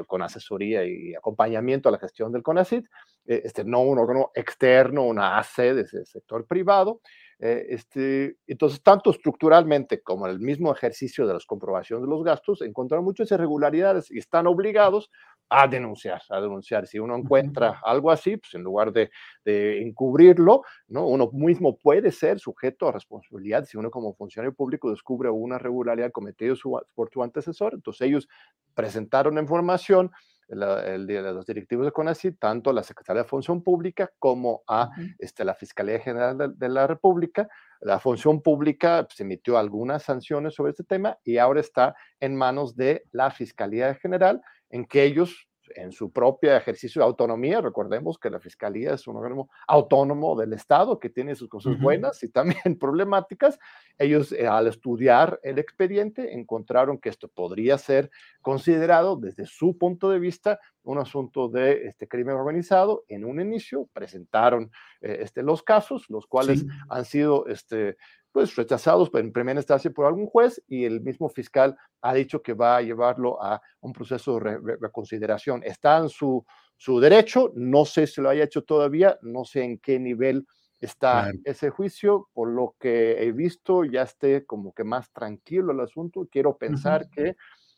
con asesoría y acompañamiento a la gestión del CONACIT, eh, este, no un órgano externo, una AC ese sector privado. Eh, este, entonces, tanto estructuralmente como en el mismo ejercicio de las comprobaciones de los gastos, encontraron muchas irregularidades y están obligados a denunciar, a denunciar. Si uno encuentra algo así, pues en lugar de, de, encubrirlo, ¿no? uno mismo puede ser sujeto a responsabilidad si uno como funcionario público descubre una irregularidad cometida por su antecesor. Entonces ellos presentaron información, el, de los directivos de CONACYT, tanto a la Secretaría de Función Pública como a este, la Fiscalía General de, la República. La Función Pública pues, emitió algunas sanciones sobre este tema y ahora está en manos de la Fiscalía General, en que ellos en su propio ejercicio de autonomía. Recordemos que la Fiscalía es un órgano autónomo del Estado que tiene sus cosas buenas y también problemáticas. Ellos, eh, al estudiar el expediente, encontraron que esto podría ser considerado desde su punto de vista un asunto de este crimen organizado. En un inicio presentaron eh, este, los casos, los cuales han sido este, pues rechazados en primera instancia por algún juez y el mismo fiscal ha dicho que va a llevarlo a un proceso de reconsideración. Está en su, su derecho, no sé si lo haya hecho todavía, no sé en qué nivel está ese juicio, por lo que he visto ya esté como que más tranquilo el asunto. Quiero pensar que,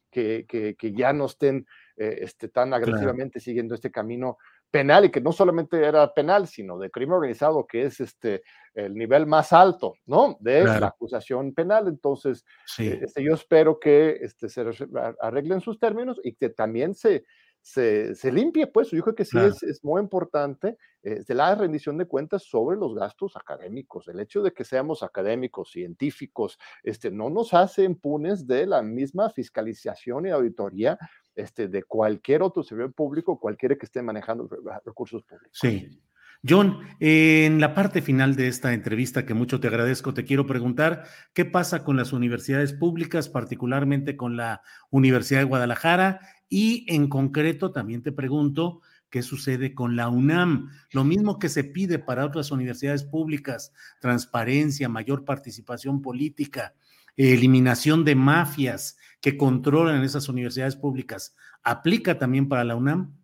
que, que, ya no estén eh, este, tan agresivamente siguiendo este camino penal y que no solamente era penal, sino de crimen organizado, que es este el nivel más alto, ¿no? De la acusación penal. Entonces, eh, este, yo espero que este, se arreglen sus términos y que también se, se, se limpie, pues yo creo que sí es, es, muy importante eh, la rendición de cuentas sobre los gastos académicos. El hecho de que seamos académicos, científicos, este, no nos hace impunes de la misma fiscalización y auditoría este, de cualquier otro servidor público, cualquiera que esté manejando recursos públicos. Sí. John, en la parte final de esta entrevista, que mucho te agradezco, te quiero preguntar qué pasa con las universidades públicas, particularmente con la Universidad de Guadalajara, y en concreto también te pregunto qué sucede con la UNAM. Lo mismo que se pide para otras universidades públicas, transparencia, mayor participación política, eliminación de mafias que controlan esas universidades públicas, ¿aplica también para la UNAM?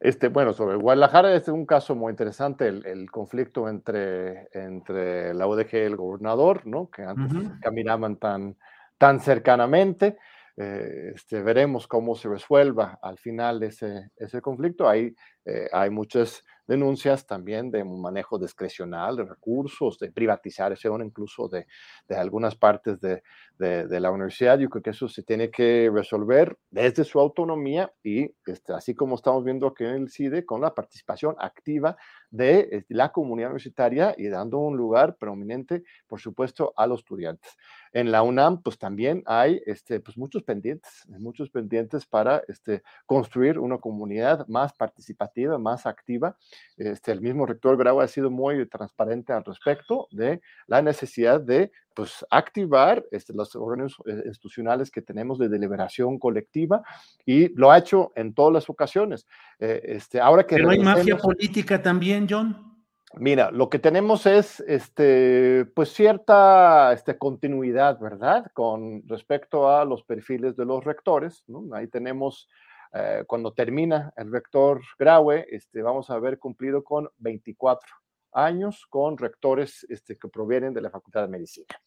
Este, bueno, sobre Guadalajara es un caso muy interesante, el, conflicto entre, entre la UDG y el gobernador, ¿no? que antes caminaban tan, tan cercanamente. Eh, este, veremos cómo se resuelva al final ese, ese conflicto. Hay, eh, hay muchas denuncias también de un manejo discrecional de recursos, de privatización incluso de, de algunas partes de, de, la universidad. Yo creo que eso se tiene que resolver desde su autonomía y este, así como estamos viendo aquí en el CIDE, con la participación activa de este, la comunidad universitaria y dando un lugar prominente, por supuesto, a los estudiantes. En la UNAM, pues también hay este, pues, muchos pendientes, muchos pendientes para este, construir una comunidad más participativa, más activa. Este, el mismo rector Grau ha sido muy transparente al respecto de la necesidad de pues, activar este, los órganos eh, institucionales que tenemos de deliberación colectiva y lo ha hecho en todas las ocasiones. Eh, este, ahora que Pero hay mafia política también, John. Mira, lo que tenemos es este, pues cierta este, continuidad, ¿verdad? Con respecto a los perfiles de los rectores. Ahí tenemos, eh, cuando termina el rector Graue, este, vamos a haber cumplido con 24 años con rectores este, que provienen de la Facultad de Medicina,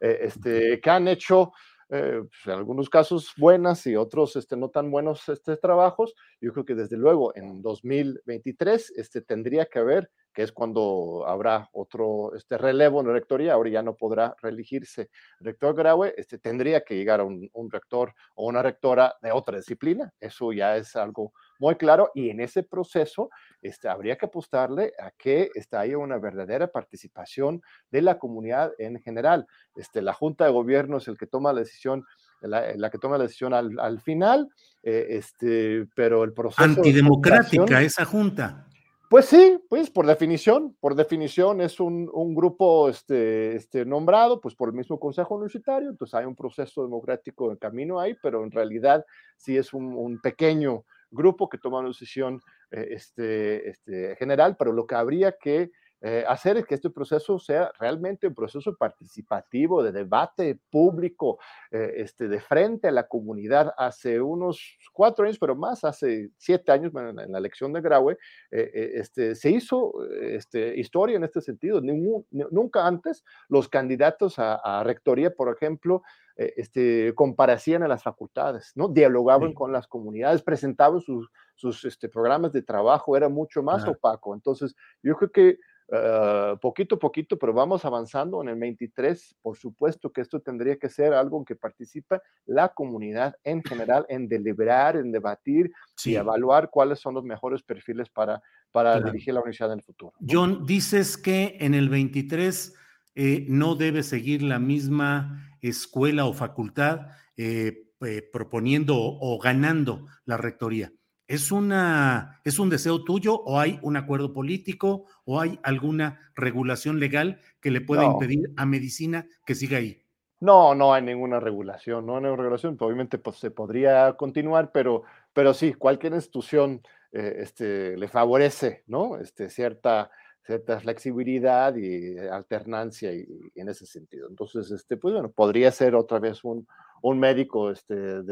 eh, este, que han hecho eh, pues, en algunos casos buenas y otros este, no tan buenos este, trabajos. Yo creo que desde luego en 2023 este, tendría que haber, que es cuando habrá otro este, relevo en la rectoría, ahora ya no podrá reelegirse rector Graue, este, tendría que llegar a un, un rector o una rectora de otra disciplina. Eso ya es algo muy claro y en ese proceso este, habría que apostarle a que este, haya una verdadera participación de la comunidad en general. Este, la Junta de Gobierno es el que toma la decisión, la, que toma la decisión al, final, eh, este, pero el proceso... Antidemocrática esa Junta. Pues sí, pues por definición, por definición es un, grupo este, este, nombrado pues por el mismo Consejo Universitario, entonces hay un proceso democrático en camino ahí, pero en realidad sí es un, un pequeño grupo que toma una decisión eh, este, este, general, pero lo que habría que eh, hacer es que este proceso sea realmente un proceso participativo, de debate público, eh, este, de frente a la comunidad. Hace unos cuatro años, pero más, hace siete años, en, la elección de Graue, este, se hizo este, historia en este sentido. nunca antes los candidatos a, a rectoría, por ejemplo, eh, este, comparecían a las facultades, ¿no? Dialogaban con las comunidades, presentaban sus, sus este, programas de trabajo, era mucho más opaco. Entonces, yo creo que ah, poquito a poquito, pero vamos avanzando en el 23. Por supuesto que esto tendría que ser algo en que participe la comunidad en general, en deliberar, en debatir y evaluar cuáles son los mejores perfiles para, para dirigir la universidad en el futuro. John, dices que en el 23 eh, no debe seguir la misma escuela o facultad eh, eh, proponiendo o, ganando la rectoría. ¿Es, una, ¿Es un deseo tuyo o hay un acuerdo político o hay alguna regulación legal que le pueda impedir a medicina que siga ahí? No, no hay ninguna regulación, no hay ninguna regulación. Obviamente pues, se podría continuar, pero, pero sí, cualquier institución eh, este, le favorece ¿no? este, cierta cierta flexibilidad y alternancia y, en ese sentido. Entonces, este, pues bueno, podría ser otra vez un, un médico, este,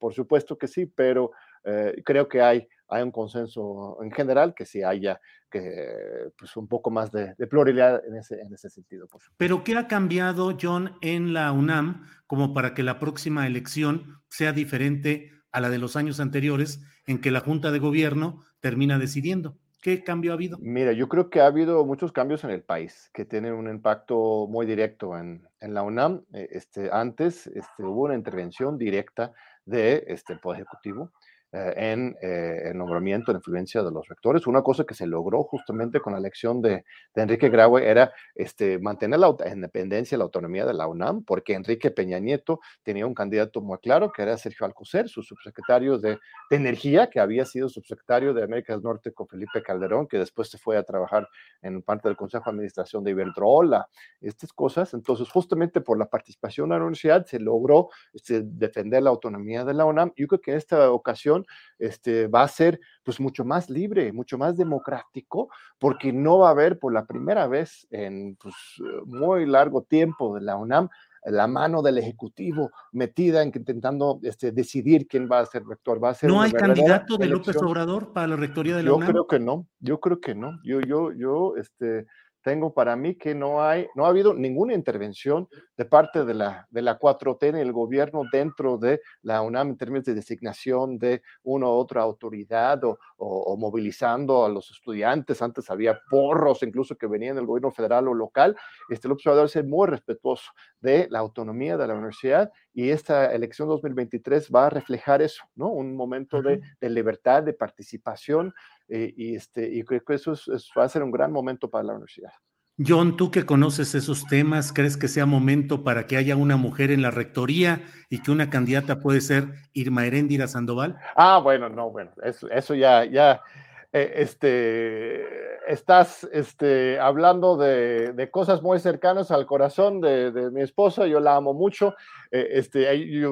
por supuesto que sí, pero eh, creo que hay, hay un consenso en general que sí haya que, pues un poco más de, pluralidad en ese, en ese sentido. Pero ¿qué ha cambiado, John, en la UNAM como para que la próxima elección sea diferente a la de los años anteriores en que la Junta de Gobierno termina decidiendo? ¿Qué cambio ha habido? Mira, yo creo que ha habido muchos cambios en el país que tienen un impacto muy directo en, en la UNAM. Eh, este, antes este, hubo una intervención directa de este Poder Ejecutivo en el nombramiento, en influencia de los rectores. Una cosa que se logró justamente con la elección de, Enrique Graue era este, mantener la independencia y la autonomía de la UNAM, porque Enrique Peña Nieto tenía un candidato muy claro, que era Sergio Alcocer, su subsecretario de, Energía, que había sido subsecretario de América del Norte con Felipe Calderón, que después se fue a trabajar en parte del Consejo de Administración de Iberdrola, estas cosas. Entonces, justamente por la participación de la universidad se logró este, defender la autonomía de la UNAM. Yo creo que en esta ocasión este, va a ser pues mucho más libre, mucho más democrático, porque no va a haber por la primera vez en pues, muy largo tiempo de la UNAM la mano del Ejecutivo metida en intentando este, decidir quién va a ser rector. Va a ser ¿No hay candidato de López Obrador para la rectoría de la UNAM? Yo creo que no, yo creo que no. Yo, yo, yo, este, tengo para mí que no hay, no ha habido ninguna intervención de parte de la, de la 4T en el gobierno dentro de la UNAM en términos de designación de una u otra autoridad o, movilizando a los estudiantes. Antes había porros incluso que venían del gobierno federal o local. Este Obrador es muy respetuoso de la autonomía de la universidad y esta elección 2023 va a reflejar eso, ¿no? Un momento de, de libertad, de participación eh, y, este, y creo que eso va a ser un gran momento para la universidad. John, tú que conoces esos temas, ¿crees que sea momento para que haya una mujer en la rectoría y que una candidata puede ser Irma Heréndira Sandoval? Ah, bueno, no, bueno, eso, eso ya, ya, eh, este, estás este, hablando de, de, cosas muy cercanas al corazón de, de, mi esposa, yo la amo mucho, eh, este,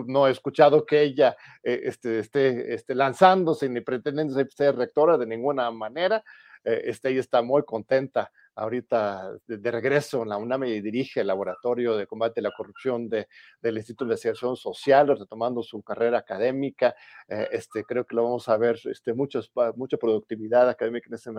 no he escuchado que ella eh, este, esté, esté lanzándose ni pretendiendo ser rectora de ninguna manera, este, ella está muy contenta ahorita de, regreso en la UNAM dirige el Laboratorio de Combate a la Corrupción de, del Instituto de Investigación Social, retomando su carrera académica. Eh, este, creo que lo vamos a ver, este, muchos, mucha productividad académica en esa.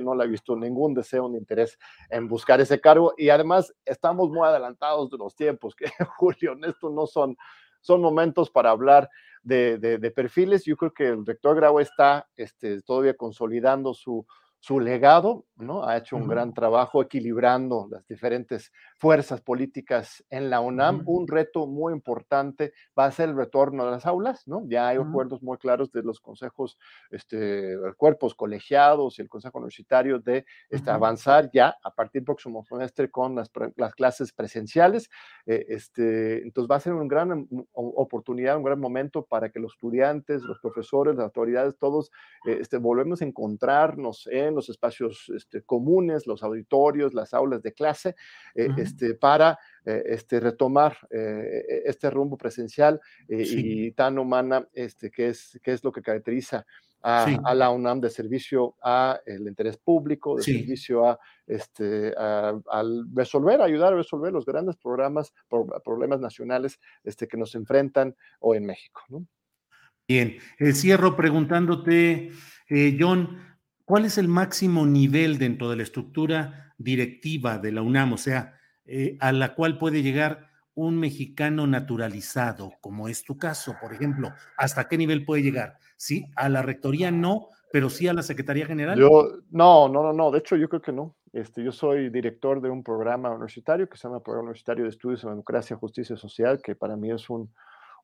No la he visto ningún deseo ni interés en buscar ese cargo y además estamos muy adelantados de los tiempos, que Julio, en esto no son, son momentos para hablar de, de, perfiles. Yo creo que el rector Grau está este, todavía consolidando su, su legado, ¿no? Ha hecho un gran trabajo equilibrando las diferentes fuerzas políticas en la UNAM. Un reto muy importante va a ser el retorno a las aulas, ¿no? Ya hay acuerdos muy claros de los consejos, este, cuerpos colegiados y el consejo universitario de este, avanzar ya a partir del próximo semestre con las, las clases presenciales. Eh, este, entonces va a ser una gran oportunidad, un gran momento para que los estudiantes, los profesores, las autoridades, todos eh, este, volvemos a encontrarnos en los espacios este, comunes, los auditorios, las aulas de clase, eh, este, para eh, este, retomar eh, este rumbo presencial y tan humana este, que, es, que es lo que caracteriza a, la UNAM de servicio al interés público, de servicio a, este, al resolver, ayudar a resolver los grandes programas, problemas nacionales este, que nos enfrentan hoy en México. Bien, cierro preguntándote, John, ¿Cuál es el máximo nivel dentro de la estructura directiva de la UNAM? O sea, eh, a la cual puede llegar un mexicano naturalizado, como es tu caso, por ejemplo. ¿Hasta qué nivel puede llegar? Sí, a la rectoría no, pero sí a la Secretaría General. Yo, no, no, no, no. De hecho, yo creo que no. Este, yo soy director de un programa universitario que se llama Programa Universitario de Estudios en Democracia, Justicia Social, que para mí es un,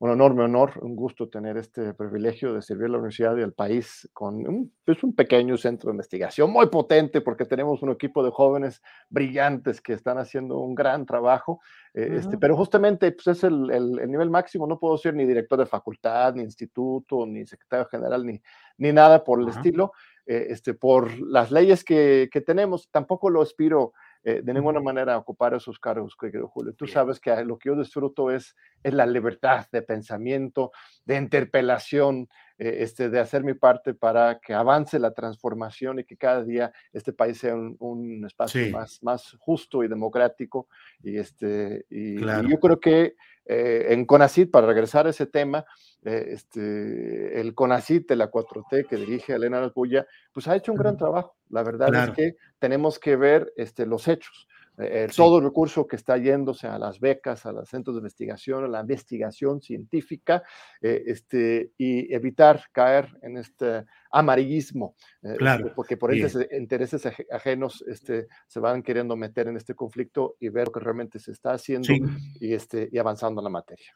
un enorme honor, un gusto tener este privilegio de servir a la universidad y al país con un, es un pequeño centro de investigación muy potente porque tenemos un equipo de jóvenes brillantes que están haciendo un gran trabajo, eh, este, pero justamente pues, es el, el, nivel máximo, no puedo ser ni director de facultad, ni instituto, ni secretario general, ni, ni nada por el estilo, eh, este, por las leyes que, que tenemos, tampoco lo aspiro eh, de ninguna manera ocupar esos cargos, querido Julio. Tú sabes que lo que yo disfruto es, es la libertad de pensamiento, de interpelación, este, de hacer mi parte para que avance la transformación y que cada día este país sea un, espacio más, más justo y democrático. Y, este, y, yo creo que eh, en CONACIT, para regresar a ese tema, este, el CONACIT de la 4T que dirige Elena Bulla, pues ha hecho un gran trabajo. La verdad es que tenemos que ver este, los hechos. Eh, todo el recurso que está yéndose a las becas, a los centros de investigación, a la investigación científica, eh, este, y evitar caer en este amarillismo, eh, claro. porque por intereses ajenos este, se van queriendo meter en este conflicto y ver lo que realmente se está haciendo y, este, y avanzando en la materia.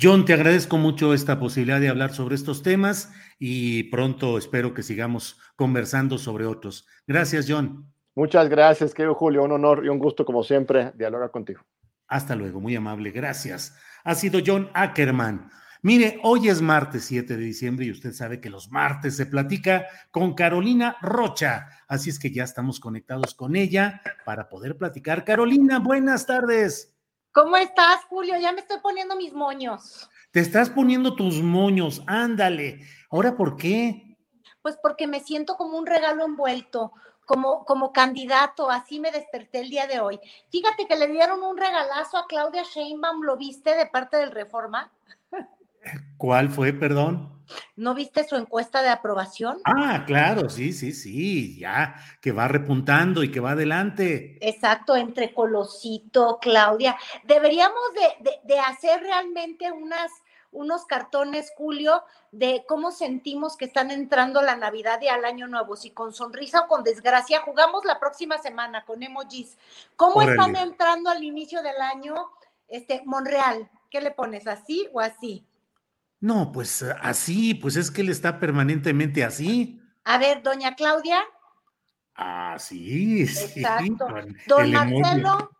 John, te agradezco mucho esta posibilidad de hablar sobre estos temas y pronto espero que sigamos conversando sobre otros. Gracias, John. Muchas gracias, querido Julio. Un honor y un gusto, como siempre, dialogar contigo. Hasta luego, muy amable. Gracias. Ha sido John Ackerman. Mire, hoy es martes 7 de diciembre y usted sabe que los martes se platica con Carolina Rocha. Así es que ya estamos conectados con ella para poder platicar. Carolina, buenas tardes. ¿Cómo estás, Julio? Ya me estoy poniendo mis moños. Te estás poniendo tus moños, ándale. ¿Ahora por qué? Pues porque me siento como un regalo envuelto, como, como candidato, así me desperté el día de hoy. Fíjate que le dieron un regalazo a Claudia Sheinbaum, ¿lo viste de parte del Reforma? ¿Cuál fue, perdón? ¿No viste su encuesta de aprobación? Ah, claro, sí, sí, sí, ya, que va repuntando y que va adelante. Exacto, entre Colosito, Claudia. Deberíamos de, de, hacer realmente unas, unos cartones, Julio, de cómo sentimos que están entrando la Navidad y al Año Nuevo, si con sonrisa o con desgracia. Jugamos la próxima semana con emojis. ¿Cómo están entrando al inicio del año? Este, Monreal, ¿qué le pones, así o así? No, pues así, pues es que él está permanentemente así. A ver, doña Claudia. Así, sí. Exacto. Don Marcelo.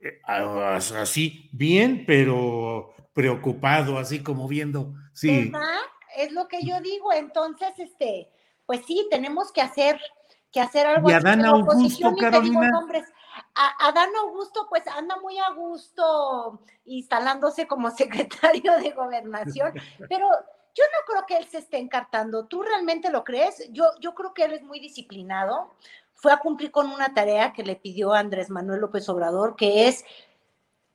Eh, ah, así, bien, pero preocupado, así como viendo. Sí. Es lo que yo digo. Entonces, este, pues sí, tenemos que hacer, que hacer algo. Y Adán Augusto, Carolina. Adán Augusto, pues anda muy a gusto instalándose como secretario de gobernación, pero yo no creo que él se esté encartando. ¿Tú realmente lo crees? Yo, yo creo que él es muy disciplinado. Fue a cumplir con una tarea que le pidió Andrés Manuel López Obrador, que es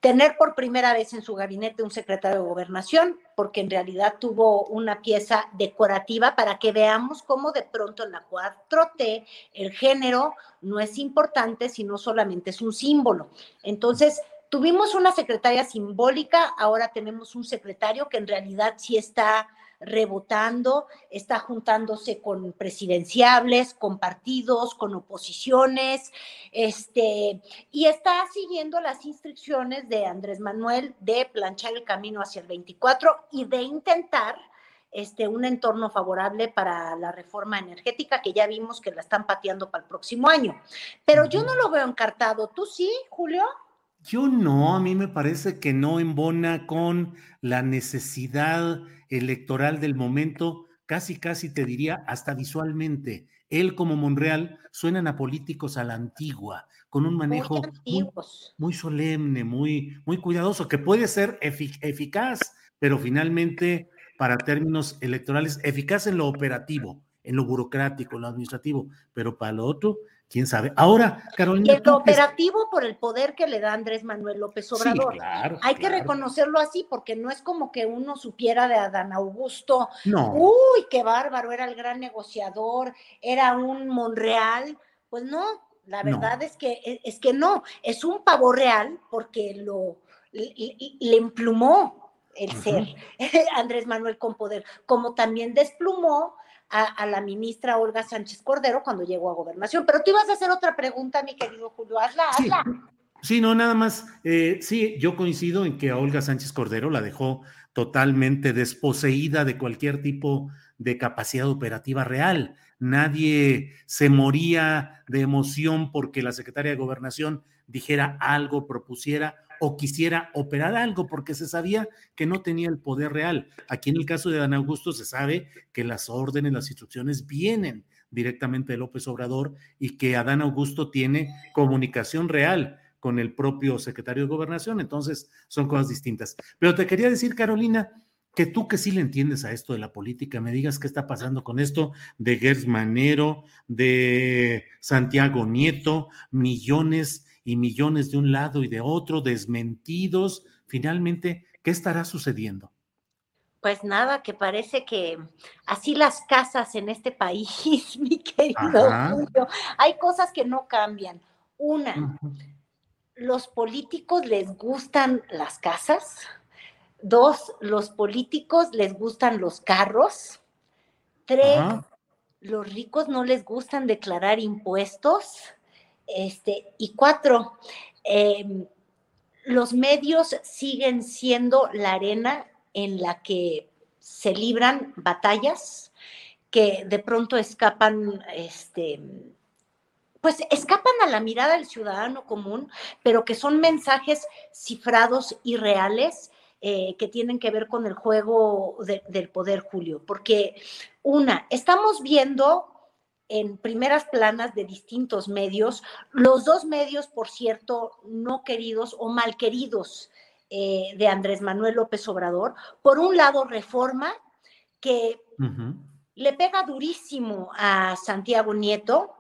tener por primera vez en su gabinete un secretario de gobernación, porque en realidad tuvo una pieza decorativa para que veamos cómo de pronto en la 4T el género no es importante, sino solamente es un símbolo. Entonces, tuvimos una secretaria simbólica, ahora tenemos un secretario que en realidad sí está rebotando, está juntándose con presidenciables, con partidos, con oposiciones, este, y está siguiendo las instrucciones de Andrés Manuel de planchar el camino hacia el 24 y de intentar este, un entorno favorable para la reforma energética que ya vimos que la están pateando para el próximo año. Pero yo no lo veo encartado. ¿Tú sí, Julio? Yo no, a mí me parece que no embona con la necesidad electoral del momento, casi, casi te diría, hasta visualmente. Él como Monreal suenan a políticos a la antigua, con un manejo muy, solemne, muy, muy cuidadoso, que puede ser eficaz, pero finalmente para términos electorales, eficaz en lo operativo, en lo burocrático, en lo administrativo, pero para lo otro quién sabe. Ahora, Carolina. el operativo por el poder que le da Andrés Manuel López Obrador. Hay que reconocerlo así, porque no es como que uno supiera de Adán Augusto. No. Uy, qué bárbaro, era el gran negociador, era un Monreal. Pues no, la verdad es que e, es que no, es un pavo real porque lo le, emplumó el ser Andrés Manuel con poder, como también desplumó a, la ministra Olga Sánchez Cordero cuando llegó a gobernación. Pero tú ibas a hacer otra pregunta, mi querido Julio, hazla, hazla. Sí, no, nada más. Eh, sí, yo coincido en que a Olga Sánchez Cordero la dejó totalmente desposeída de cualquier tipo de capacidad operativa real. Nadie se moría de emoción porque la secretaria de gobernación dijera algo, propusiera o quisiera operar algo porque se sabía que no tenía el poder real. Aquí en el caso de Dan Augusto se sabe que las órdenes, las instrucciones vienen directamente de López Obrador y que Adán Augusto tiene comunicación real con el propio secretario de gobernación, entonces son cosas distintas. Pero te quería decir, Carolina, que tú que sí le entiendes a esto de la política, me digas qué está pasando con esto de Gers Manero, de Santiago Nieto, millones y millones de un lado y de otro, desmentidos. Finalmente, ¿qué estará sucediendo? Pues nada, que parece que así las casas en este país, mi querido Julio, hay cosas que no cambian. Una, los políticos les gustan las casas. Dos, los políticos les gustan los carros. Tres, los ricos no les gustan declarar impuestos. Este, y cuatro, em, los medios siguen siendo la arena en la que se libran batallas que de pronto escapan, este, pues escapan a la mirada del ciudadano común, pero que son mensajes cifrados y reales eh, que tienen que ver con el juego del poder, Julio. Porque una, estamos viendo en primeras planas de distintos medios, los dos medios, por cierto, no queridos o mal queridos eh, de Andrés Manuel López Obrador. Por un lado, Reforma, que le pega durísimo a Santiago Nieto,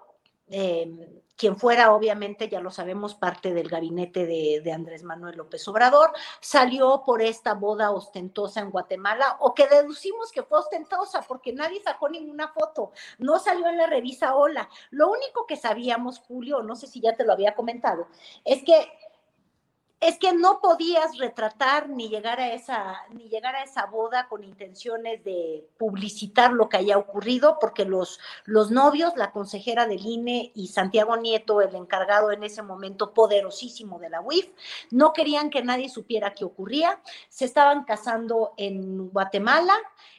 eh, quien fuera, obviamente, ya lo sabemos, parte del gabinete de, Andrés Manuel López Obrador, salió por esta boda ostentosa en Guatemala, o que deducimos que fue ostentosa, porque nadie sacó ninguna foto, no salió en la revista Hola. Lo único que sabíamos, Julio, no sé si ya te lo había comentado, es que es que no podías retratar ni llegar a esa ni llegar a esa boda con intenciones de publicitar lo que haya ocurrido porque los los novios la consejera del INE y Santiago Nieto el encargado en ese momento poderosísimo de la UIF no querían que nadie supiera qué ocurría. Se estaban casando en Guatemala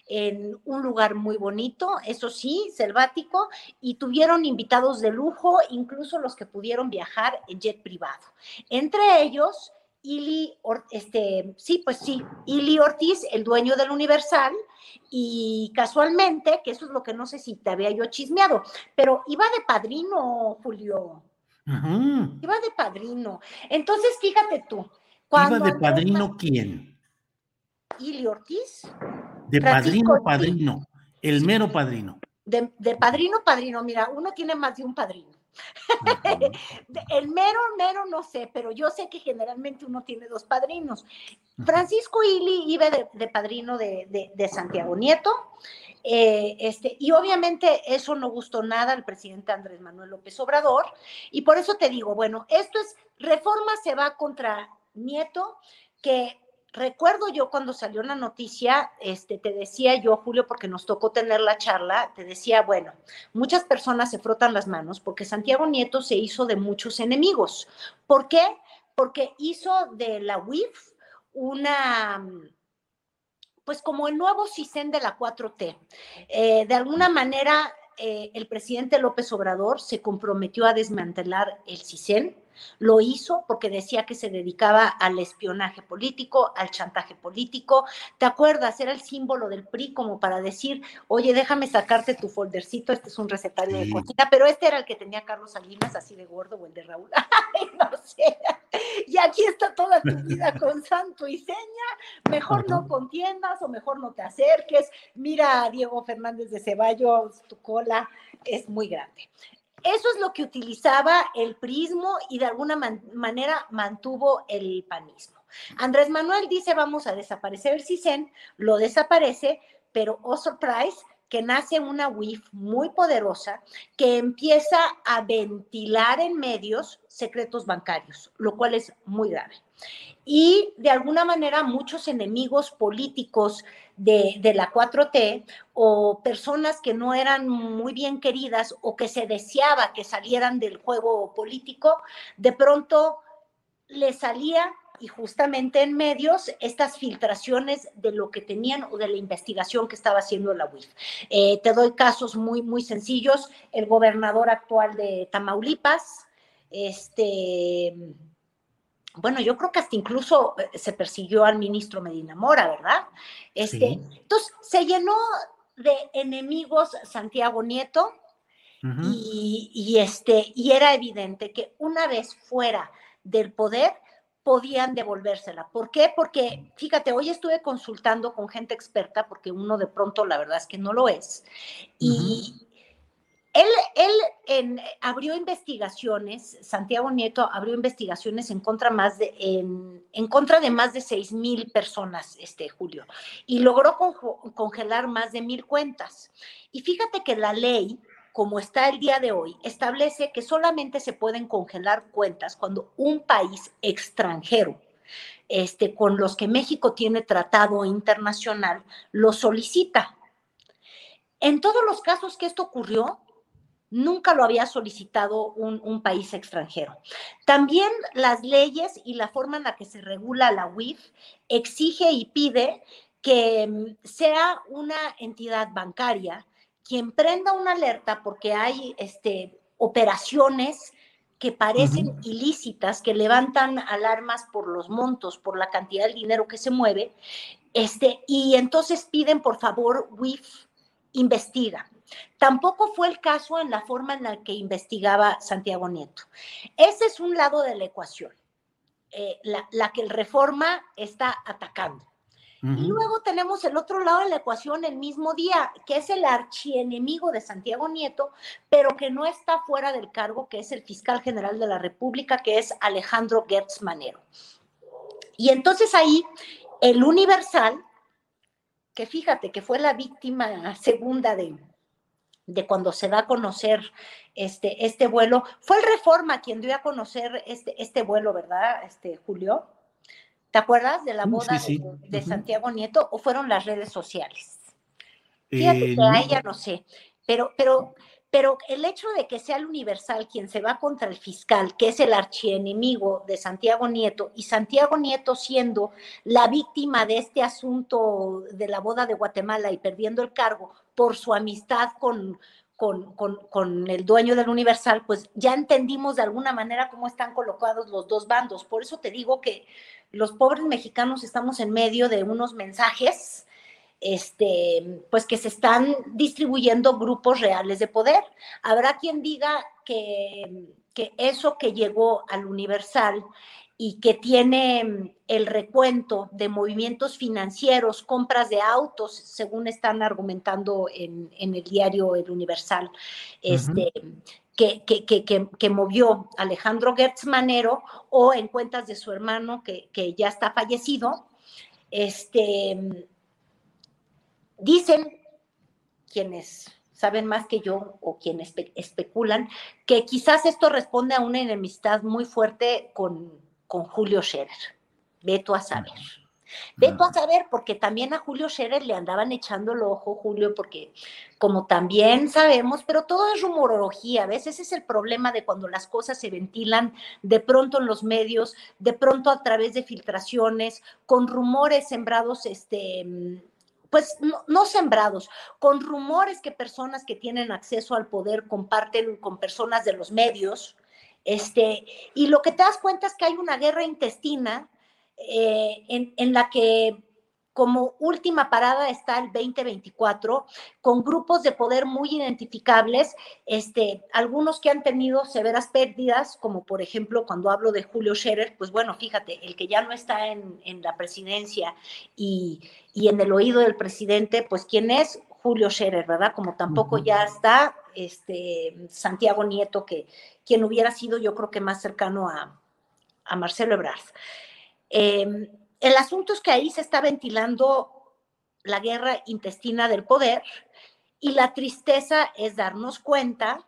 en un lugar muy bonito, eso sí, selvático, y tuvieron invitados de lujo, incluso los que pudieron viajar en jet privado. Entre ellos, Ili, este, sí, pues sí, Ili Ortiz, el dueño del Universal, y casualmente, que eso es lo que no sé si te había yo chismeado, pero iba de padrino, Julio. Iba de padrino. Entonces, fíjate tú. ¿Iba de padrino quién? Ili Ortiz. De padrino, padrino, el mero padrino. De, padrino, padrino, mira, uno tiene más de un padrino. el mero, mero no sé, pero yo sé que generalmente uno tiene dos padrinos. Francisco Ili iba de, padrino de, Santiago Nieto, eh, este, y obviamente eso no gustó nada al presidente Andrés Manuel López Obrador, y por eso te digo, bueno, esto es, reforma se va contra Nieto, que recuerdo yo cuando salió la noticia, este, te decía yo, Julio, porque nos tocó tener la charla, te decía, bueno, muchas personas se frotan las manos porque Santiago Nieto se hizo de muchos enemigos. ¿Por qué? Porque hizo de la UIF una, pues como el nuevo CISEN de la 4T. Eh, de alguna manera, eh, el presidente López Obrador se comprometió a desmantelar el CISEN lo hizo porque decía que se dedicaba al espionaje político, al chantaje político. ¿Te acuerdas? Era el símbolo del PRI como para decir, oye, déjame sacarte tu foldercito, este es un recetario de cocina, pero este era el que tenía Carlos Salinas, así de gordo, o el de Raúl. Ay, no sé. Y aquí está toda tu vida con santo y seña. Mejor no contiendas o mejor no te acerques. Mira, Diego Fernández de Ceballos, tu cola es muy grande. Eso es lo que utilizaba el prismo y de alguna manera mantuvo el panismo. Andrés Manuel dice vamos a desaparecer el CISEN, lo desaparece, pero oh surprise, que nace una WIF muy poderosa que empieza a ventilar en medios secretos bancarios, lo cual es muy grave y de alguna manera muchos enemigos políticos de, la 4T o personas que no eran muy bien queridas o que se deseaba que salieran del juego político, de pronto le salía y justamente en medios estas filtraciones de lo que tenían o de la investigación que estaba haciendo la UIF. Eh, te doy casos muy, muy sencillos. El gobernador actual de Tamaulipas, este bueno, yo creo que hasta incluso eh, se persiguió al ministro Medina Mora, ¿verdad? Este, Entonces, se llenó de enemigos Santiago Nieto y, este, y era evidente que una vez fuera del poder podían devolvérsela. ¿Por qué? Porque, fíjate, hoy estuve consultando con gente experta, porque uno de pronto la verdad es que no lo es, y, él, él abrió investigaciones, Santiago Nieto abrió investigaciones en contra, más de, en, contra de más de seis mil personas, este Julio, y logró congelar más de mil cuentas. Y fíjate que la ley, como está el día de hoy, establece que solamente se pueden congelar cuentas cuando un país extranjero, este, con los que México tiene tratado internacional, lo solicita. En todos los casos que esto ocurrió, nunca lo había solicitado un, país extranjero. También las leyes y la forma en la que se regula la UIF exige y pide que mm, sea una entidad bancaria quien prenda una alerta porque hay este, operaciones que parecen ilícitas, que levantan alarmas por los montos, por la cantidad de dinero que se mueve, este, y entonces piden, por favor, WIF investiga. Tampoco fue el caso en la forma en la que investigaba Santiago Nieto. Ese es un lado de la ecuación, eh, la, que el reforma está atacando. Y luego tenemos el otro lado de la ecuación el mismo día, que es el archienemigo de Santiago Nieto, pero que no está fuera del cargo, que es el fiscal general de la República, que es Alejandro Gertz Manero. Y entonces ahí el Universal, que fíjate que fue la víctima segunda de, de cuando se da a conocer este, este vuelo. Fue el Reforma quien dio a conocer este, este vuelo, ¿verdad, este, Julio? ¿Te acuerdas de la boda De, Santiago Nieto o fueron las redes sociales? Fíjate eh, que a ella no sé, pero, pero, pero el hecho de que sea el Universal quien se va contra el fiscal, que es el archienemigo de Santiago Nieto, y Santiago Nieto siendo la víctima de este asunto de la boda de Guatemala y perdiendo el cargo, por su amistad con, con, el dueño del Universal, pues ya entendimos de alguna manera cómo están colocados los dos bandos. Por eso te digo que los pobres mexicanos estamos en medio de unos mensajes, este, pues que se están distribuyendo grupos reales de poder. Habrá quien diga que, que eso que llegó al Universal y que tiene mm, el recuento de movimientos financieros, compras de autos, según están argumentando en, el diario El Universal, este, que, que, movió Alejandro Gertz Manero o en cuentas de su hermano que, ya está fallecido. Este, dicen quienes saben más que yo o quienes especulan que quizás esto responde a una enemistad muy fuerte con con Julio Scherer. Veto a saber. Veto a saber, porque también a Julio Scherer le andaban echando el ojo, Julio, porque como también sabemos, pero todo es rumorología, a veces es el problema de cuando las cosas se ventilan de pronto en los medios, de pronto a través de filtraciones, con rumores sembrados, este, pues no, no, sembrados, con rumores que personas que tienen acceso al poder comparten con personas de los medios, este, y lo que te das cuenta es que hay una guerra intestina eh, en, la que como última parada está el 2024, con grupos de poder muy identificables, este, algunos que han tenido severas pérdidas, como por ejemplo cuando hablo de Julio Scherer, pues bueno, fíjate, el que ya no está en, la presidencia y, y, en el oído del presidente, pues quién es Julio Scherer, ¿verdad? Como tampoco ya está este, Santiago Nieto, que quien hubiera sido yo creo que más cercano a, Marcelo Ebrard. Em, el asunto es que ahí se está ventilando la guerra intestina del poder y la tristeza es darnos cuenta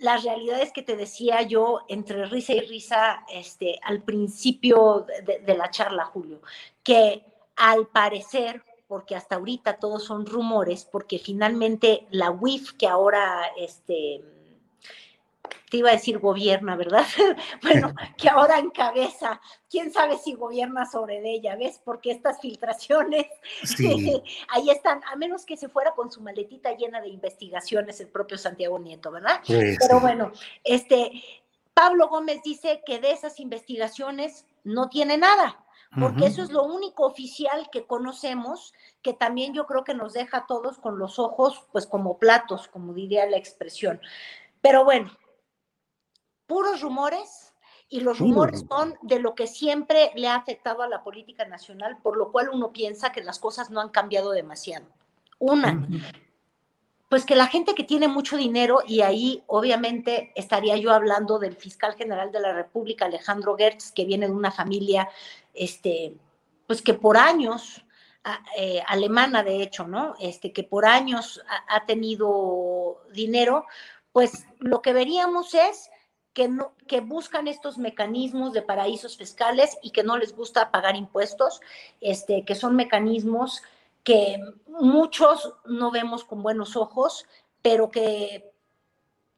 las realidades que te decía yo entre risa y risa este, al principio de, de la charla, Julio, que al parecer porque hasta ahorita todos son rumores, porque finalmente la WIF que ahora, este, te iba a decir gobierna, ¿verdad? bueno, que ahora encabeza, quién sabe si gobierna sobre ella, ¿ves? Porque estas filtraciones, ahí están, a menos que se fuera con su maletita llena de investigaciones el propio Santiago Nieto, ¿verdad? Pero bueno, este, Pablo Gómez dice que de esas investigaciones no tiene nada porque eso es lo único oficial que conocemos, que también yo creo que nos deja a todos con los ojos, pues como platos, como diría la expresión. Pero bueno, puros rumores, y los rumores son de lo que siempre le ha afectado a la política nacional, por lo cual uno piensa que las cosas no han cambiado demasiado. Una, pues que la gente que tiene mucho dinero, y ahí obviamente estaría yo hablando del fiscal general de la República, Alejandro Gertz, que viene de una familia, este, pues que por años, eh, alemana de hecho, ¿no? Este, que por años ha, tenido dinero, pues lo que veríamos es que, no, que buscan estos mecanismos de paraísos fiscales y que no les gusta pagar impuestos, este, que son mecanismos que muchos no vemos con buenos ojos, pero que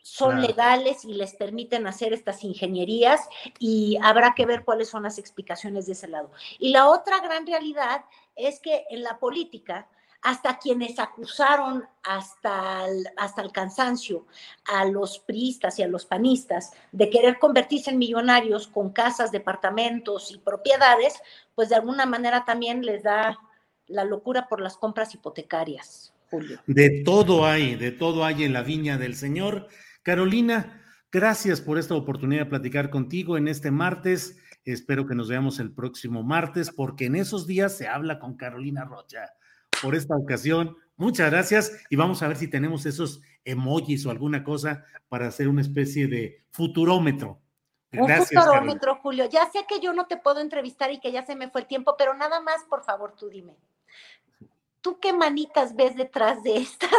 son legales y les permiten hacer estas ingenierías y habrá que ver cuáles son las explicaciones de ese lado. Y la otra gran realidad es que en la política, hasta quienes acusaron hasta el, hasta el cansancio a los priistas y a los panistas de querer convertirse en millonarios con casas, departamentos y propiedades, pues de alguna manera también les da la locura por las compras hipotecarias. Julio. De todo hay, de todo hay en la viña del Señor. Carolina, gracias por esta oportunidad de platicar contigo en este martes. Espero que nos veamos el próximo martes, porque en esos días se habla con Carolina Rocha. Por esta ocasión, muchas gracias y vamos a ver si tenemos esos emojis o alguna cosa para hacer una especie de futurómetro. Gracias, Un futurómetro, Julio. Ya sé que yo no te puedo entrevistar y que ya se me fue el tiempo, pero nada más, por favor, tú dime. ¿Tú qué manitas ves detrás de estas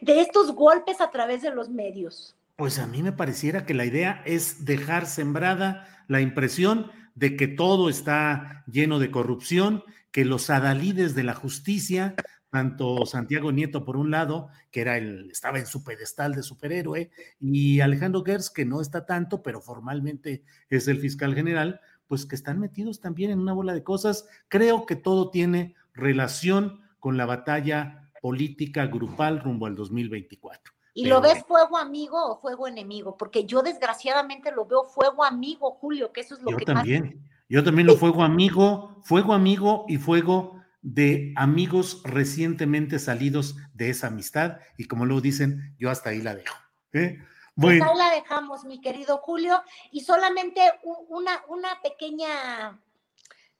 de estos golpes a través de los medios? Pues a mí me pareciera que la idea es dejar sembrada la impresión de que todo está lleno de corrupción, que los adalides de la justicia, tanto Santiago Nieto por un lado, que era el, estaba en su pedestal de superhéroe, y Alejandro Gers, que no está tanto, pero formalmente es el fiscal general, pues que están metidos también en una bola de cosas. Creo que todo tiene relación con la batalla política grupal rumbo al 2024. ¿Y lo ves fuego amigo o fuego enemigo? Porque yo desgraciadamente lo veo fuego amigo, Julio, que eso es lo que... Yo también, yo también lo fuego amigo, fuego amigo y fuego de amigos recientemente salidos de esa amistad y como luego dicen, yo hasta ahí la dejo. ¿eh? Pues ahí la dejamos, mi querido Julio, y solamente una, una pequeña,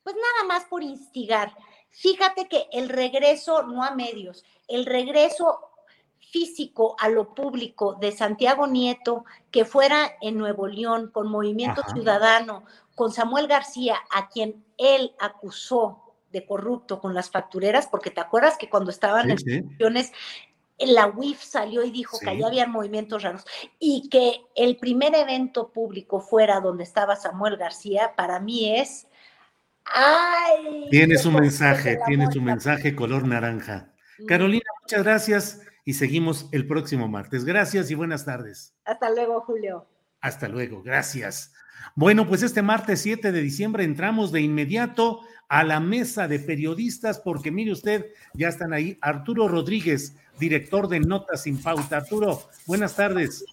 pues nada más por instigar. Fíjate que el regreso, no a medios, el regreso físico a lo público de Santiago Nieto, que fuera en Nuevo León con Movimiento Ciudadano, con Samuel García, a quien él acusó de corrupto con las factureras, porque te acuerdas que cuando estaban en elecciones, la UIF salió y dijo que allá había movimientos raros y que el primer evento público fuera donde estaba Samuel García, para mí es tiene su mensaje, tiene su mensaje color naranja. Mm. Carolina, muchas gracias y seguimos el próximo martes. Gracias y buenas tardes. Hasta luego, Julio. Hasta luego, gracias. Bueno, pues este martes 7 de diciembre entramos de inmediato a la mesa de periodistas porque mire usted, ya están ahí Arturo Rodríguez, director de Notas sin Pauta. Arturo, buenas tardes.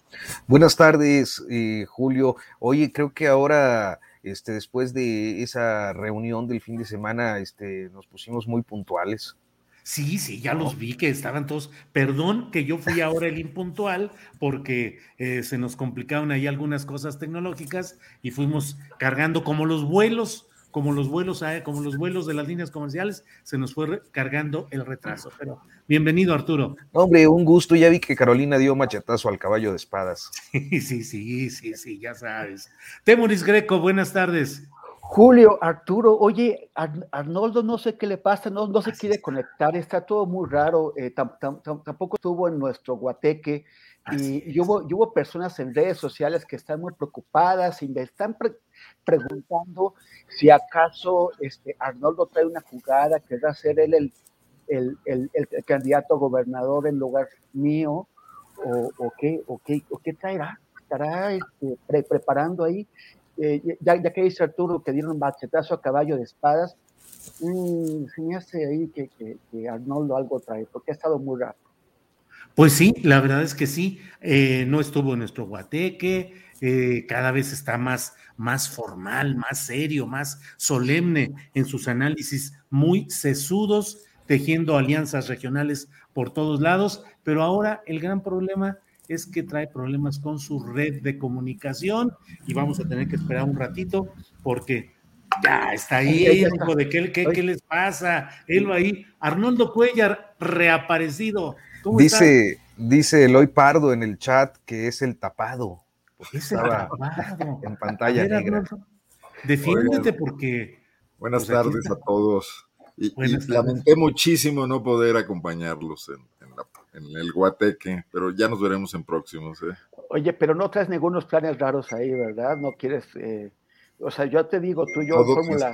Buenas tardes, eh, Julio. Oye, creo que ahora este, después de esa reunión del fin de semana, este, nos pusimos muy puntuales. Sí, sí, ya los vi que estaban todos. Perdón que yo fui ahora el impuntual porque eh, se nos complicaron ahí algunas cosas tecnológicas y fuimos cargando como los vuelos como los vuelos, como los vuelos de las líneas comerciales, se nos fue cargando el retraso. Pero bienvenido, Arturo. Hombre, un gusto. Ya vi que Carolina dio machetazo al caballo de espadas. Sí, sí, sí, sí, sí, ya sabes. Temoris Greco, buenas tardes. Julio, Arturo, oye, Arnoldo no sé qué le pasa, no, no se quiere conectar, está todo muy raro, eh, tampoco estuvo en nuestro guateque y, y hubo, hubo, personas en redes sociales que están muy preocupadas están preguntando si acaso este, Arnoldo trae una jugada que va a ser él el, el, el, el candidato a gobernador en lugar mío, o, o, qué, o, qué, o qué traerá, estará este, preparando ahí. Eh, ya, ya, que dice Arturo que dieron un bachetazo a caballo de espadas, mmm, se me hace ahí que, que, que, Arnoldo algo trae, porque ha estado muy raro. Pues sí, la verdad es que sí, eh, no estuvo en nuestro guateque, eh, cada vez está más, más formal, más serio, más solemne en sus análisis, muy sesudos, tejiendo alianzas regionales por todos lados, pero ahora el gran problema es que trae problemas con su red de comunicación y vamos a tener que esperar un ratito porque ya está ahí, hijo de qué, qué, qué, les pasa, él ahí, Arnoldo Cuellar reaparecido. dice, dice Eloy Pardo en el chat que es el tapado. Es el tapado. En pantalla negra. defiéndete porque. Buenas pues, tardes a todos. Y, y lamenté muchísimo no poder acompañarlos en, en, la, en, el Guateque, pero ya nos veremos en próximos. ¿eh? Oye, pero no traes ningunos planes raros ahí, ¿verdad? No quieres. Eh... O sea, yo te digo, tú yo todo fórmula.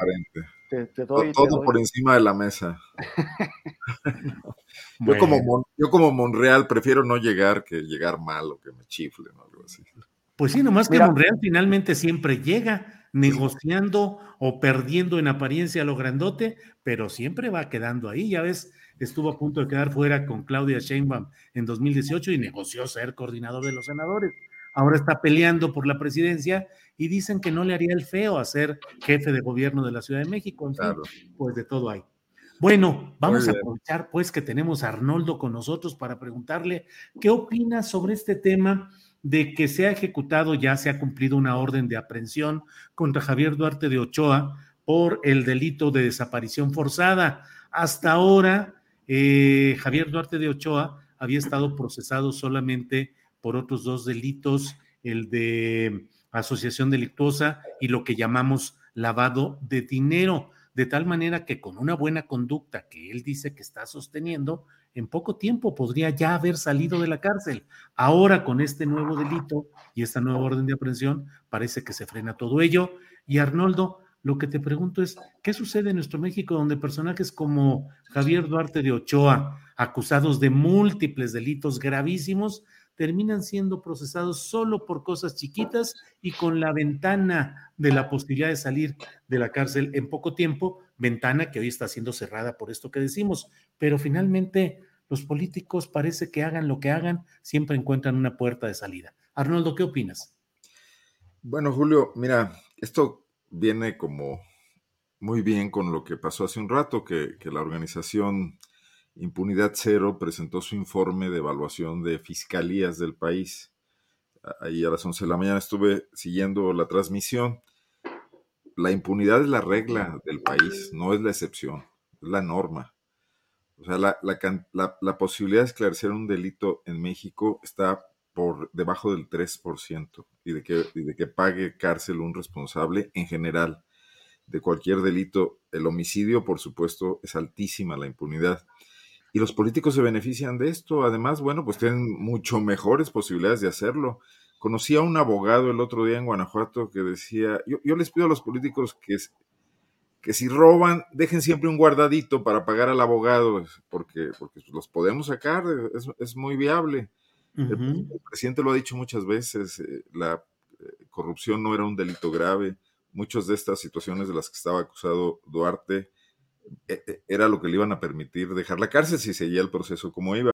Te, te doy, todo, todo doy. por encima de la mesa. Yo, como yo como Monreal prefiero no llegar que llegar mal o que me chiflen o algo así. Pues sí, nomás que Monreal finalmente siempre llega negociando o perdiendo en apariencia lo grandote, pero siempre va quedando ahí. Ya ves, estuvo a punto de quedar fuera con Claudia Sheinbaum en 2018 y negoció ser coordinador de los senadores. Ahora está peleando por la presidencia y dicen que no le haría el feo a ser jefe de gobierno de la Ciudad de México. pues de todo hay. Bueno, vamos a aprovechar pues que tenemos a Arnoldo con nosotros para preguntarle qué opina sobre este tema de que se ha ejecutado, ya se ha cumplido una orden de aprehensión contra Javier Duarte de Ochoa por el delito de desaparición forzada. Hasta ahora, eh, Javier Duarte de Ochoa había estado procesado solamente por otros dos delitos, el de asociación delictuosa y lo que llamamos lavado de dinero, de tal manera que con una buena conducta que él dice que está sosteniendo, en poco tiempo podría ya haber salido de la cárcel. Ahora con este nuevo delito y esta nueva orden de aprehensión, parece que se frena todo ello. Y Arnoldo, lo que te pregunto es, ¿qué sucede en nuestro México donde personajes como Javier Duarte de Ochoa, acusados de múltiples delitos gravísimos, terminan siendo procesados solo por cosas chiquitas y con la ventana de la posibilidad de salir de la cárcel en poco tiempo, ventana que hoy está siendo cerrada por esto que decimos, pero finalmente los políticos parece que hagan lo que hagan, siempre encuentran una puerta de salida. Arnoldo, ¿qué opinas? Bueno, Julio, mira, esto viene como muy bien con lo que pasó hace un rato, que, la organización Impunidad Cero presentó su informe de evaluación de fiscalías del país. Ahí a las 11 de la mañana estuve siguiendo la transmisión. La impunidad es la regla del país, no es la excepción, es la norma. O sea, la, la, posibilidad de esclarecer un delito en México está por debajo del 3% y de, que, y de que pague cárcel un responsable en general de cualquier delito. El homicidio, por supuesto, es altísima la impunidad. Y los políticos se benefician de esto. Además, bueno, pues tienen mucho mejores posibilidades de hacerlo. Conocí a un abogado el otro día en Guanajuato que decía, yo, yo les pido a los políticos que, que si roban, dejen siempre un guardadito para pagar al abogado, porque, porque los podemos sacar, es, es muy viable. el, presidente lo ha dicho muchas veces, eh, la eh, corrupción no era un delito grave. Muchas de estas situaciones de las que estaba acusado Duarte E, e, era lo que le iban a permitir dejar la cárcel si seguía el proceso como iba.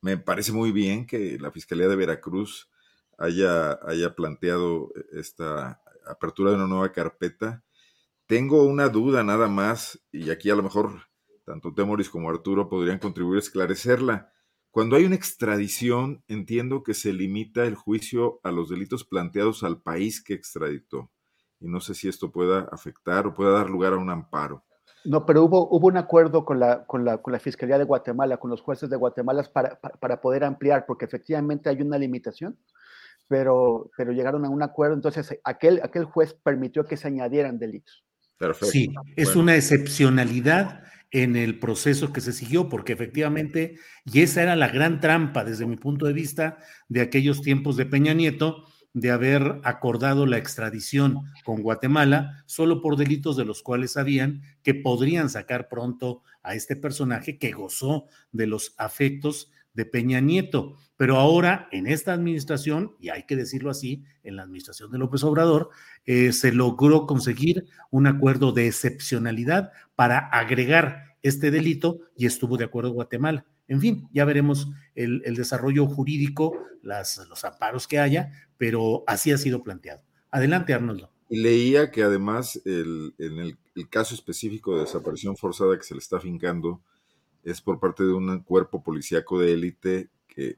Me parece muy bien que la Fiscalía de Veracruz haya, haya planteado esta apertura de una nueva carpeta. Tengo una duda nada más, y aquí a lo mejor tanto Temoris como Arturo podrían contribuir a esclarecerla. Cuando hay una extradición, entiendo que se limita el juicio a los delitos planteados al país que extraditó. Y no sé si esto pueda afectar o pueda dar lugar a un amparo. No, pero hubo, hubo un acuerdo con la, con, la, con la Fiscalía de Guatemala, con los jueces de Guatemala para, para, poder ampliar, porque efectivamente hay una limitación, pero, pero llegaron a un acuerdo, entonces aquel, aquel juez permitió que se añadieran delitos. Perfecto. Sí, es una excepcionalidad en el proceso que se siguió, porque efectivamente, y esa era la gran trampa desde mi punto de vista de aquellos tiempos de Peña Nieto, de haber acordado la extradición con Guatemala solo por delitos de los cuales sabían que podrían sacar pronto a este personaje que gozó de los afectos de Peña Nieto. Pero ahora, en esta administración, y hay que decirlo así, en la administración de López Obrador, eh, se logró conseguir un acuerdo de excepcionalidad para agregar este delito y estuvo de acuerdo Guatemala. En fin, ya veremos el, desarrollo jurídico, las, los amparos que haya, pero así ha sido planteado. Adelante, Arnoldo. Leía que además el, en el, caso específico de desaparición forzada que se le está fincando es por parte de un cuerpo policíaco de élite que,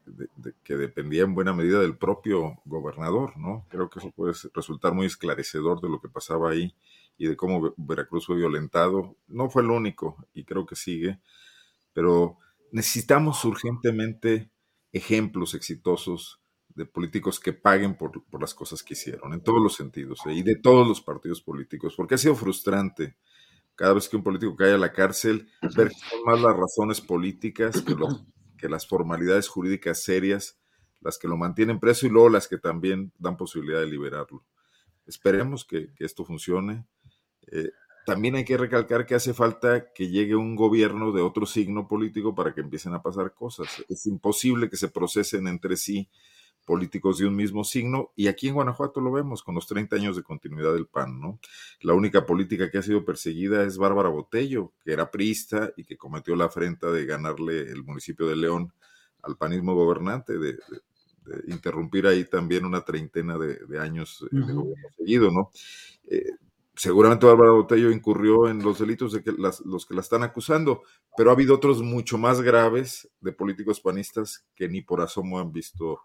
que dependía en buena medida del propio gobernador, ¿no? Creo que eso puede resultar muy esclarecedor de lo que pasaba ahí y de cómo Veracruz fue violentado. No fue el único y creo que sigue, pero necesitamos urgentemente ejemplos exitosos de políticos que paguen por, las cosas que hicieron, en todos los sentidos, ¿eh? y de todos los partidos políticos, porque ha sido frustrante cada vez que un político cae a la cárcel, ver que son más las razones políticas que, que las formalidades jurídicas serias las que lo mantienen preso y luego las que también dan posibilidad de liberarlo. Esperemos que, esto funcione. Eh, también hay que recalcar que hace falta que llegue un gobierno de otro signo político para que empiecen a pasar cosas. Es imposible que se procesen entre sí políticos de un mismo signo, y aquí en Guanajuato lo vemos con los 30 años de continuidad del PAN, ¿no? La única política que ha sido perseguida es Bárbara Botello, que era priista y que cometió la afrenta de ganarle el municipio de León al panismo gobernante, de, interrumpir ahí también una treintena de, años de gobierno seguido, ¿no? Eh, seguramente Bárbara Botello incurrió en los delitos de que los que la están acusando, pero ha habido otros mucho más graves de políticos panistas que ni por asomo han visto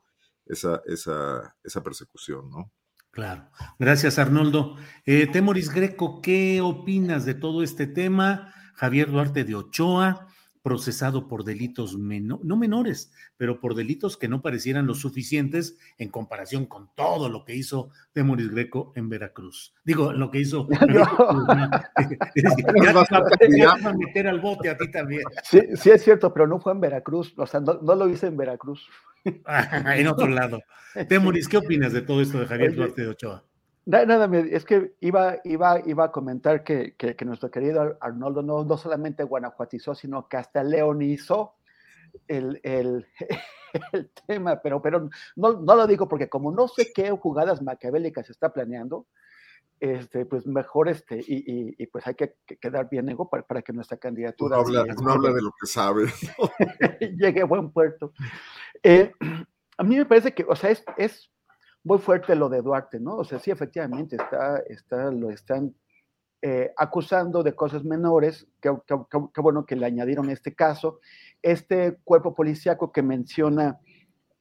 esa, esa, esa persecución, ¿no? Claro. Gracias, Arnoldo. Eh, Temoris Greco, ¿qué opinas de todo este tema? Javier Duarte de Ochoa, procesado por delitos no menores, pero por delitos que no parecieran lo suficientes en comparación con todo lo que hizo Temoris Greco en Veracruz. Digo, lo que hizo. ya a meter al bote a ti también. Sí, sí, es cierto, pero no fue en Veracruz, o sea, no, lo hice en Veracruz. en otro lado. Temoris, ¿qué opinas de todo esto de Javier Duarte de Ochoa? Nada, es que iba, iba, iba a comentar que, que, nuestro querido Arnoldo no, no, solamente guanajuatizó, sino que hasta leonizó el, el, el tema, pero, pero no, no, lo digo porque como no sé qué jugadas maquiavélicas está planeando, este, pues mejor este, y, y, pues hay que, quedar bien ego para, para que nuestra candidatura... No habla, no habla de lo que sabe. llegue a buen puerto. Eh, a mí me parece que, o sea, es, es muy fuerte lo de Duarte, ¿no? O sea, sí, efectivamente, está, está, lo están eh, acusando de cosas menores, qué bueno que le añadieron este caso. Este cuerpo policíaco que menciona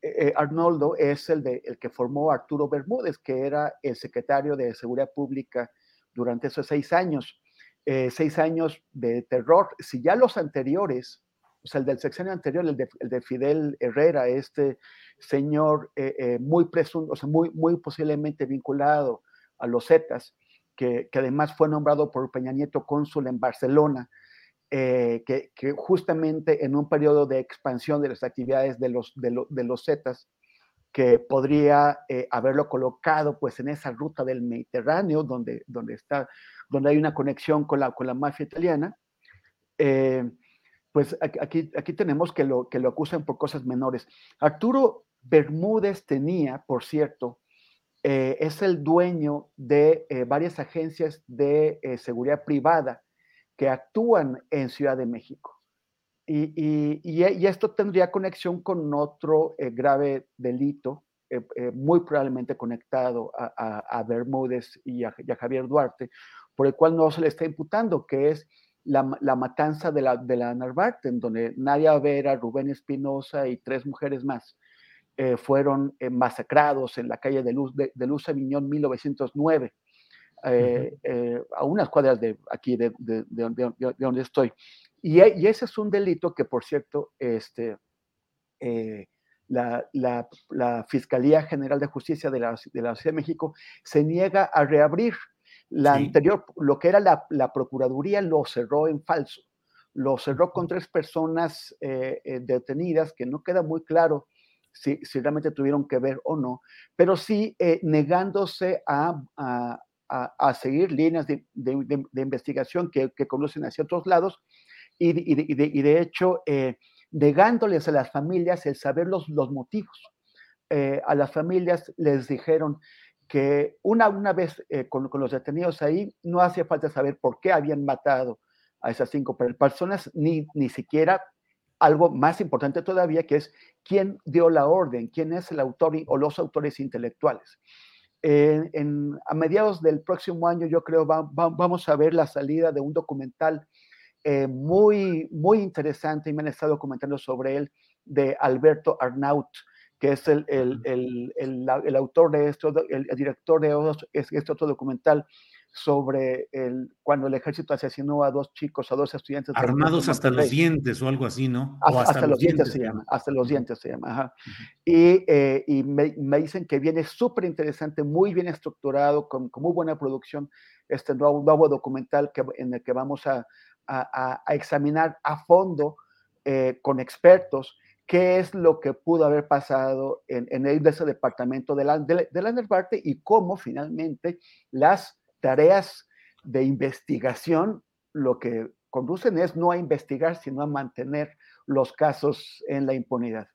eh, Arnoldo es el, de, el que formó Arturo Bermúdez, que era el secretario de Seguridad Pública durante esos seis años. Eh, seis años de terror. Si ya los anteriores, o sea, el del sexenio anterior, el de, el de Fidel Herrera, este señor eh, eh, muy presunto, o sea, muy, muy posiblemente vinculado a los Zetas, que, que, además fue nombrado por Peña Nieto cónsul en Barcelona, eh, que, que, justamente en un periodo de expansión de las actividades de los, de, los Zetas, que podría haberlo colocado pues en esa ruta del Mediterráneo, donde, donde, está, donde hay una conexión con la, con la mafia italiana, pues aquí, aquí tenemos que lo, que lo acusan por cosas menores. Arturo Bermúdez tenía, por cierto, eh, es el dueño de eh, varias agencias de eh, seguridad privada que actúan en Ciudad de México. Y, y, esto tendría conexión con otro grave delito, muy probablemente conectado a, Bermúdez y a, Javier Duarte, por el cual no se le está imputando, que es la, matanza de la, de la en donde Nadia Vera, Rubén Espinosa y tres mujeres más eh, fueron eh, masacrados en la calle de Luz, de, Luz Aviñón 1909, eh, a unas cuadras de aquí, de, de, donde estoy. Y, y, ese es un delito que, por cierto, este, la, la, la, Fiscalía General de Justicia de la, de la Ciudad de México se niega a reabrir. La anterior, lo que era la, la, Procuraduría, lo cerró en falso. Lo cerró con tres personas detenidas, que no queda muy claro si, realmente tuvieron que ver o no, pero sí eh, negándose a, a, seguir líneas de, de, investigación que, que, conocen hacia otros lados y, y, de, hecho eh, negándoles a las familias el saber los, los motivos. Eh, a las familias les dijeron que una, una vez eh, con, con, los detenidos ahí, no hacía falta saber por qué habían matado a esas cinco personas, ni, ni siquiera algo más importante todavía, que es quién dio la orden, quién es el autor o los autores intelectuales. en, a mediados del próximo año, yo creo, va, va, vamos a ver la salida de un documental eh, muy, muy interesante, y me han estado comentando sobre él, de Alberto Arnaut, que es el, el, el, el autor de esto, el, director de este otro documental sobre el, cuando el ejército asesinó a dos chicos, a dos estudiantes. Armados hasta los dientes o algo así, ¿no? Hasta, hasta, hasta los, dientes, se llama, hasta los dientes se llama. Ajá. Uh -huh. Y, eh, y me, me, dicen que viene súper interesante, muy bien estructurado, con, con, muy buena producción, este nuevo, nuevo documental que, en el que vamos a, a, a examinar a fondo eh, con expertos qué es lo que pudo haber pasado en, ese departamento de la, de, de y cómo finalmente las tareas de investigación lo que conducen es no a investigar, sino a mantener los casos en la impunidad.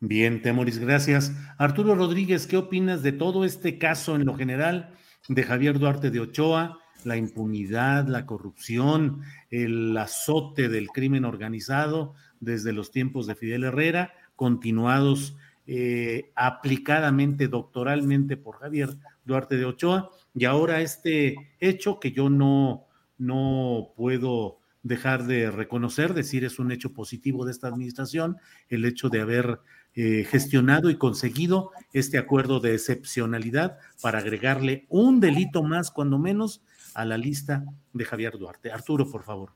Bien, Temoris, gracias. Arturo Rodríguez, ¿qué opinas de todo este caso en lo general de Javier Duarte de Ochoa? La impunidad, la corrupción, el azote del crimen organizado desde los tiempos de Fidel Herrera, continuados eh, aplicadamente, doctoralmente por Javier Duarte de Ochoa, y ahora este hecho que yo no, no puedo dejar de reconocer, decir es un hecho positivo de esta administración, el hecho de haber eh, gestionado y conseguido este acuerdo de excepcionalidad para agregarle un delito más, cuando menos, a la lista de Javier Duarte. Arturo, por favor.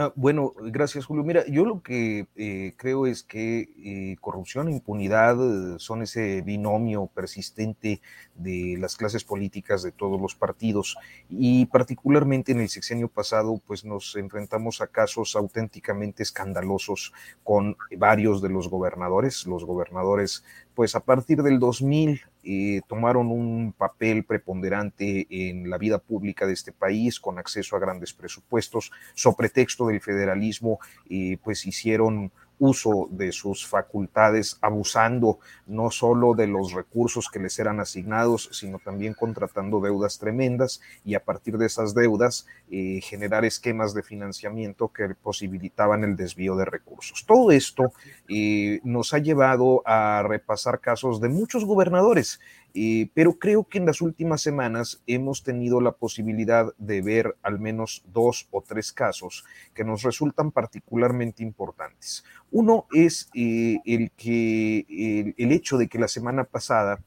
Ah, bueno, gracias Julio. Mira, yo lo que eh, creo es que eh, corrupción e impunidad eh, son ese binomio persistente de las clases políticas de todos los partidos y particularmente en el sexenio pasado pues nos enfrentamos a casos auténticamente escandalosos con varios de los gobernadores. Los gobernadores pues a partir del 2000 eh, tomaron un papel preponderante en la vida pública de este país con acceso a grandes presupuestos, sobre pretexto del federalismo, eh, pues hicieron uso de sus facultades, abusando no solo de los recursos que les eran asignados, sino también contratando deudas tremendas y a partir de esas deudas eh, generar esquemas de financiamiento que posibilitaban el desvío de recursos. Todo esto eh, nos ha llevado a repasar casos de muchos gobernadores eh, pero creo que en las últimas semanas hemos tenido la posibilidad de ver al menos dos o tres casos que nos resultan particularmente importantes. Uno es eh, el que el, el hecho de que la semana pasada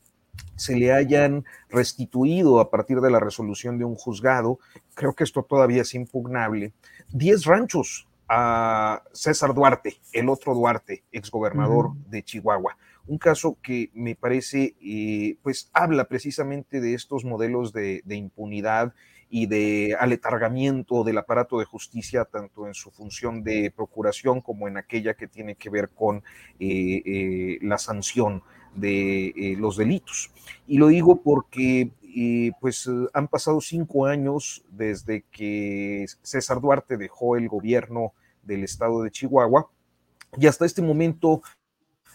se le hayan restituido a partir de la resolución de un juzgado, creo que esto todavía es impugnable, 10 ranchos a César Duarte, el otro Duarte, exgobernador uh -huh. de Chihuahua un caso que me parece, eh, pues habla precisamente de estos modelos de, impunidad y de aletargamiento del aparato de justicia, tanto en su función de procuración como en aquella que tiene que ver con eh, eh, la sanción de los delitos. Y lo digo porque pues han pasado cinco años desde que César Duarte dejó el gobierno del estado de Chihuahua y hasta este momento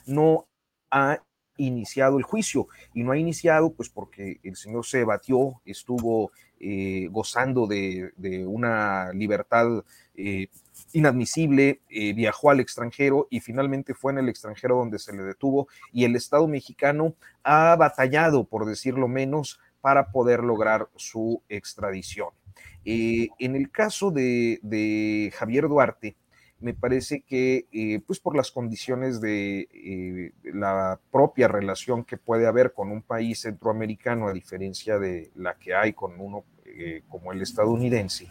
no ha iniciado el juicio y no ha iniciado pues porque el señor se batió, estuvo eh, gozando de, una libertad eh, inadmisible, eh, viajó al extranjero y finalmente fue en el extranjero donde se le detuvo y el Estado mexicano ha batallado, por decirlo menos, para poder lograr su extradición. En el caso de Javier Duarte, me parece que, eh, pues por las condiciones de eh, la propia relación que puede haber con un país centroamericano, a diferencia de la que hay con uno eh, como el estadounidense,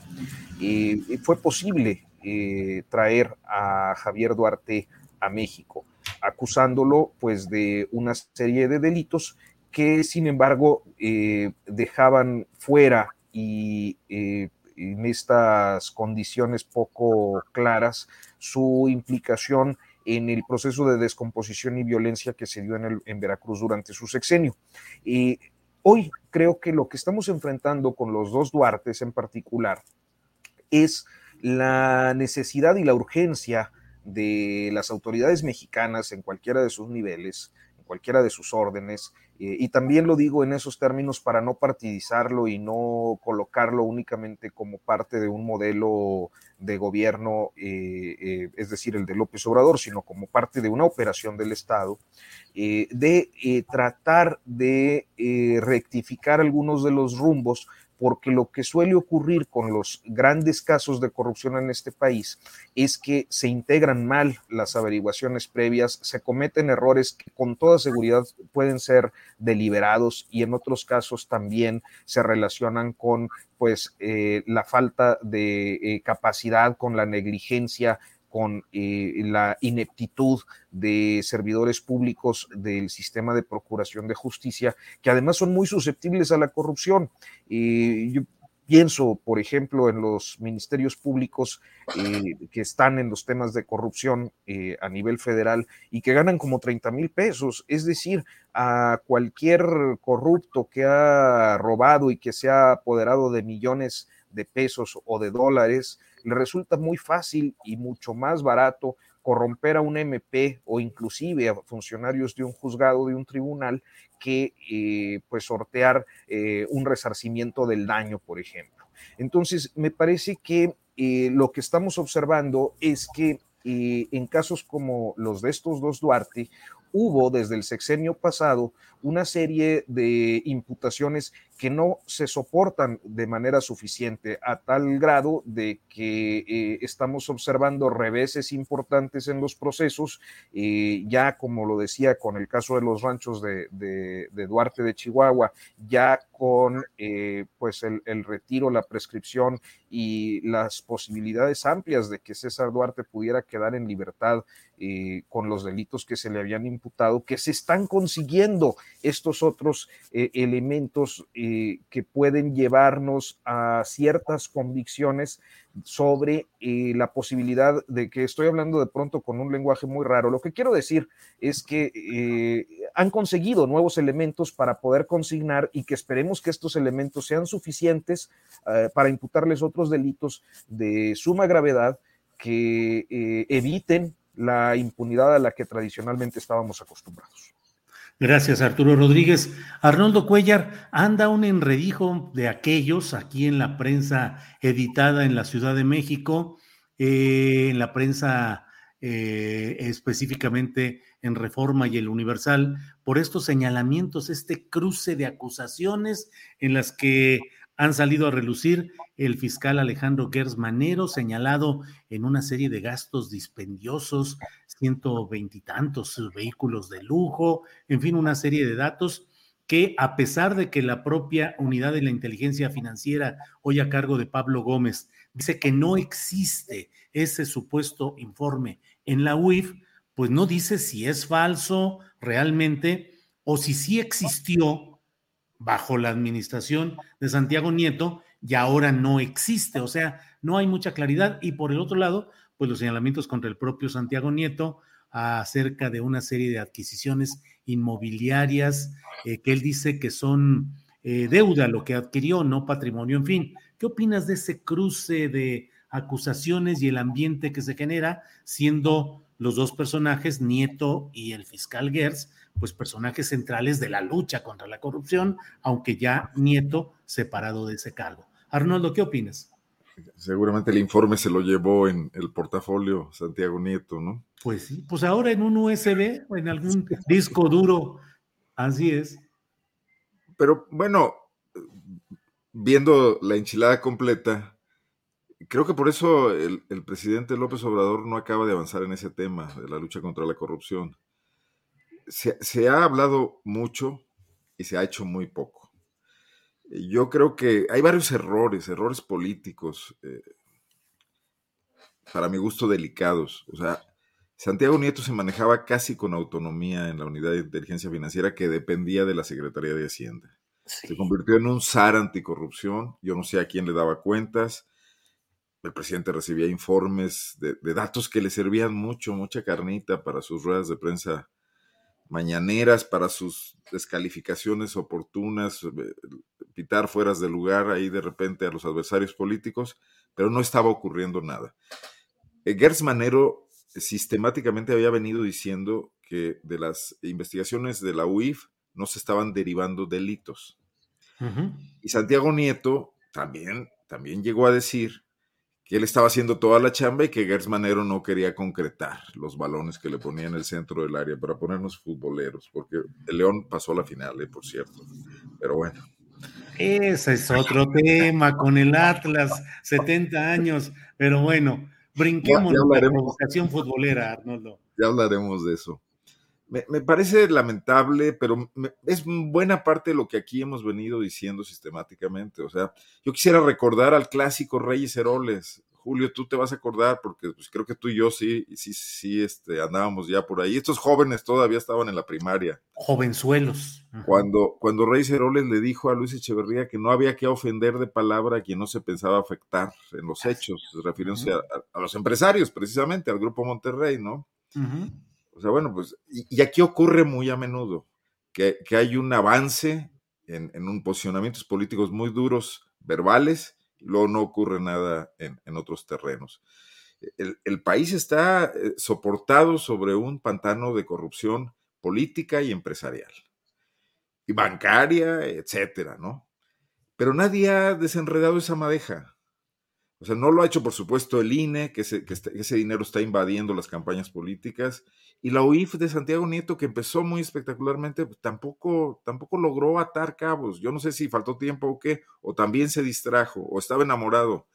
fue posible traer a Javier Duarte a México, acusándolo pues de una serie de delitos que sin embargo dejaban fuera y en estas condiciones poco claras su implicación en el proceso de descomposición y violencia que se dio en, el, en Veracruz durante su sexenio. Y hoy creo que lo que estamos enfrentando con los dos Duartes en particular es la necesidad y la urgencia de las autoridades mexicanas en cualquiera de sus niveles, cualquiera de sus órdenes, eh, y también lo digo en esos términos para no partidizarlo y no colocarlo únicamente como parte de un modelo de gobierno, eh, eh, es decir, el de López Obrador, sino como parte de una operación del Estado, de tratar de rectificar algunos de los rumbos porque lo que suele ocurrir con los grandes casos de corrupción en este país es que se integran mal las averiguaciones previas, se cometen errores que con toda seguridad pueden ser deliberados y en otros casos también se relacionan con pues eh, la falta de eh, capacidad, con la negligencia, con eh, la ineptitud de servidores públicos del sistema de procuración de justicia, que además son muy susceptibles a la corrupción. Eh, yo pienso, por ejemplo, en los ministerios públicos eh, que están en los temas de corrupción a nivel federal y que ganan como 30 mil pesos, es decir, a cualquier corrupto que ha robado y que se ha apoderado de millones de pesos o de dólares, le resulta muy fácil y mucho más barato corromper a un MP o inclusive a funcionarios de un juzgado, de un tribunal, que eh, pues sortear eh, un resarcimiento del daño, por ejemplo. Entonces, me parece que eh, lo que estamos observando es que en casos como los de estos dos Duarte, hubo desde el sexenio pasado una serie de imputaciones que no se soportan de manera suficiente a tal grado de que eh, estamos observando reveses importantes en los procesos, eh, ya como lo decía con el caso de los ranchos de, Duarte de Chihuahua, ya con eh, pues el, el, retiro, la prescripción y las posibilidades amplias de que César Duarte pudiera quedar en libertad con los delitos que se le habían imputado, que se están consiguiendo estos otros elementos eh, que pueden llevarnos a ciertas convicciones sobre eh, la posibilidad de que estoy hablando de pronto con un lenguaje muy raro. Lo que quiero decir es que eh, han conseguido nuevos elementos para poder consignar y que esperemos que estos elementos sean suficientes para imputarles otros delitos de suma gravedad que eviten la impunidad a la que tradicionalmente estábamos acostumbrados. Gracias, Arturo Rodríguez. Arnoldo Cuellar, anda un enredijo de aquellos aquí en la prensa editada en la Ciudad de México, eh, en la prensa eh, específicamente en Reforma y el Universal, por estos señalamientos, este cruce de acusaciones en las que han salido a relucir el fiscal Alejandro Gers Manero, señalado en una serie de gastos dispendiosos, ciento veintitantos vehículos de lujo, en fin, una serie de datos que a pesar de que la propia unidad de la inteligencia financiera, hoy a cargo de Pablo Gómez, dice que no existe ese supuesto informe en la UIF, pues no dice si es falso realmente o si sí existió bajo la administración de Santiago Nieto y ahora no existe. O sea, no hay mucha claridad. Y por el otro lado, pues los señalamientos contra el propio Santiago Nieto acerca de una serie de adquisiciones inmobiliarias eh, que él dice que son eh, deuda lo que adquirió, no patrimonio, en fin. ¿Qué opinas de ese cruce de acusaciones y el ambiente que se genera siendo los dos personajes, Nieto y el fiscal Gers, pues personajes centrales de la lucha contra la corrupción, aunque ya Nieto separado de ese cargo. Arnoldo, ¿qué opinas? Seguramente el informe se lo llevó en el portafolio Santiago Nieto, ¿no? Pues sí, pues ahora en un USB o en algún disco duro, así es. Pero bueno, viendo la enchilada completa, creo que por eso el, el, presidente López Obrador no acaba de avanzar en ese tema de la lucha contra la corrupción se, ha hablado mucho y se ha hecho muy poco. Yo creo que hay varios errores, errores políticos, eh, para mi gusto delicados. O sea, Santiago Nieto se manejaba casi con autonomía en la unidad de inteligencia financiera que dependía de la Secretaría de Hacienda. Se convirtió en un zar anticorrupción. Yo no sé a quién le daba cuentas. El presidente recibía informes de, de datos que le servían mucho, mucha carnita para sus ruedas de prensa mañaneras para sus descalificaciones oportunas, eh, pitar fueras de lugar ahí de repente a los adversarios políticos, pero no estaba ocurriendo nada. Eh, Gertz Manero sistemáticamente había venido diciendo que de las investigaciones de la UIF no se estaban derivando delitos. Y Santiago Nieto también, también llegó a decir que él estaba haciendo toda la chamba y que Gertz Manero no quería concretar los balones que le ponía en el centro del área para ponernos futboleros, porque el León pasó a la final, eh, por cierto. Pero bueno. Ese es otro tema con el Atlas, 70 años, pero bueno, brinquemos ya, la convocación futbolera, Arnoldo. Ya hablaremos de eso. Me, parece lamentable, pero es buena parte de lo que aquí hemos venido diciendo sistemáticamente. O sea, yo quisiera recordar al clásico Reyes Heroles. Julio, tú te vas a acordar porque pues, creo que tú y yo sí, sí, sí, este, andábamos ya por ahí. Estos jóvenes todavía estaban en la primaria. Jovenzuelos. Cuando, cuando Reyes Heroles le dijo a Luis Echeverría que no había que ofender de palabra a quien no se pensaba afectar en los hechos, refiriéndose a, los empresarios, precisamente, al Grupo Monterrey, ¿no? O sea, bueno, pues, y, aquí ocurre muy a menudo que, hay un avance en, un posicionamientos políticos muy duros, verbales, luego no ocurre nada en, otros terrenos. El, país está eh, soportado sobre un pantano de corrupción política y empresarial, y bancaria, etcétera, ¿no? Pero nadie ha desenredado esa madeja. O sea, no lo ha hecho, por supuesto, el INE, que ese, que ese dinero está invadiendo las campañas políticas, y la UIF de Santiago Nieto, que empezó muy espectacularmente, pues, tampoco, tampoco logró atar cabos. Yo no sé si faltó tiempo o qué, o también se distrajo, o estaba enamorado.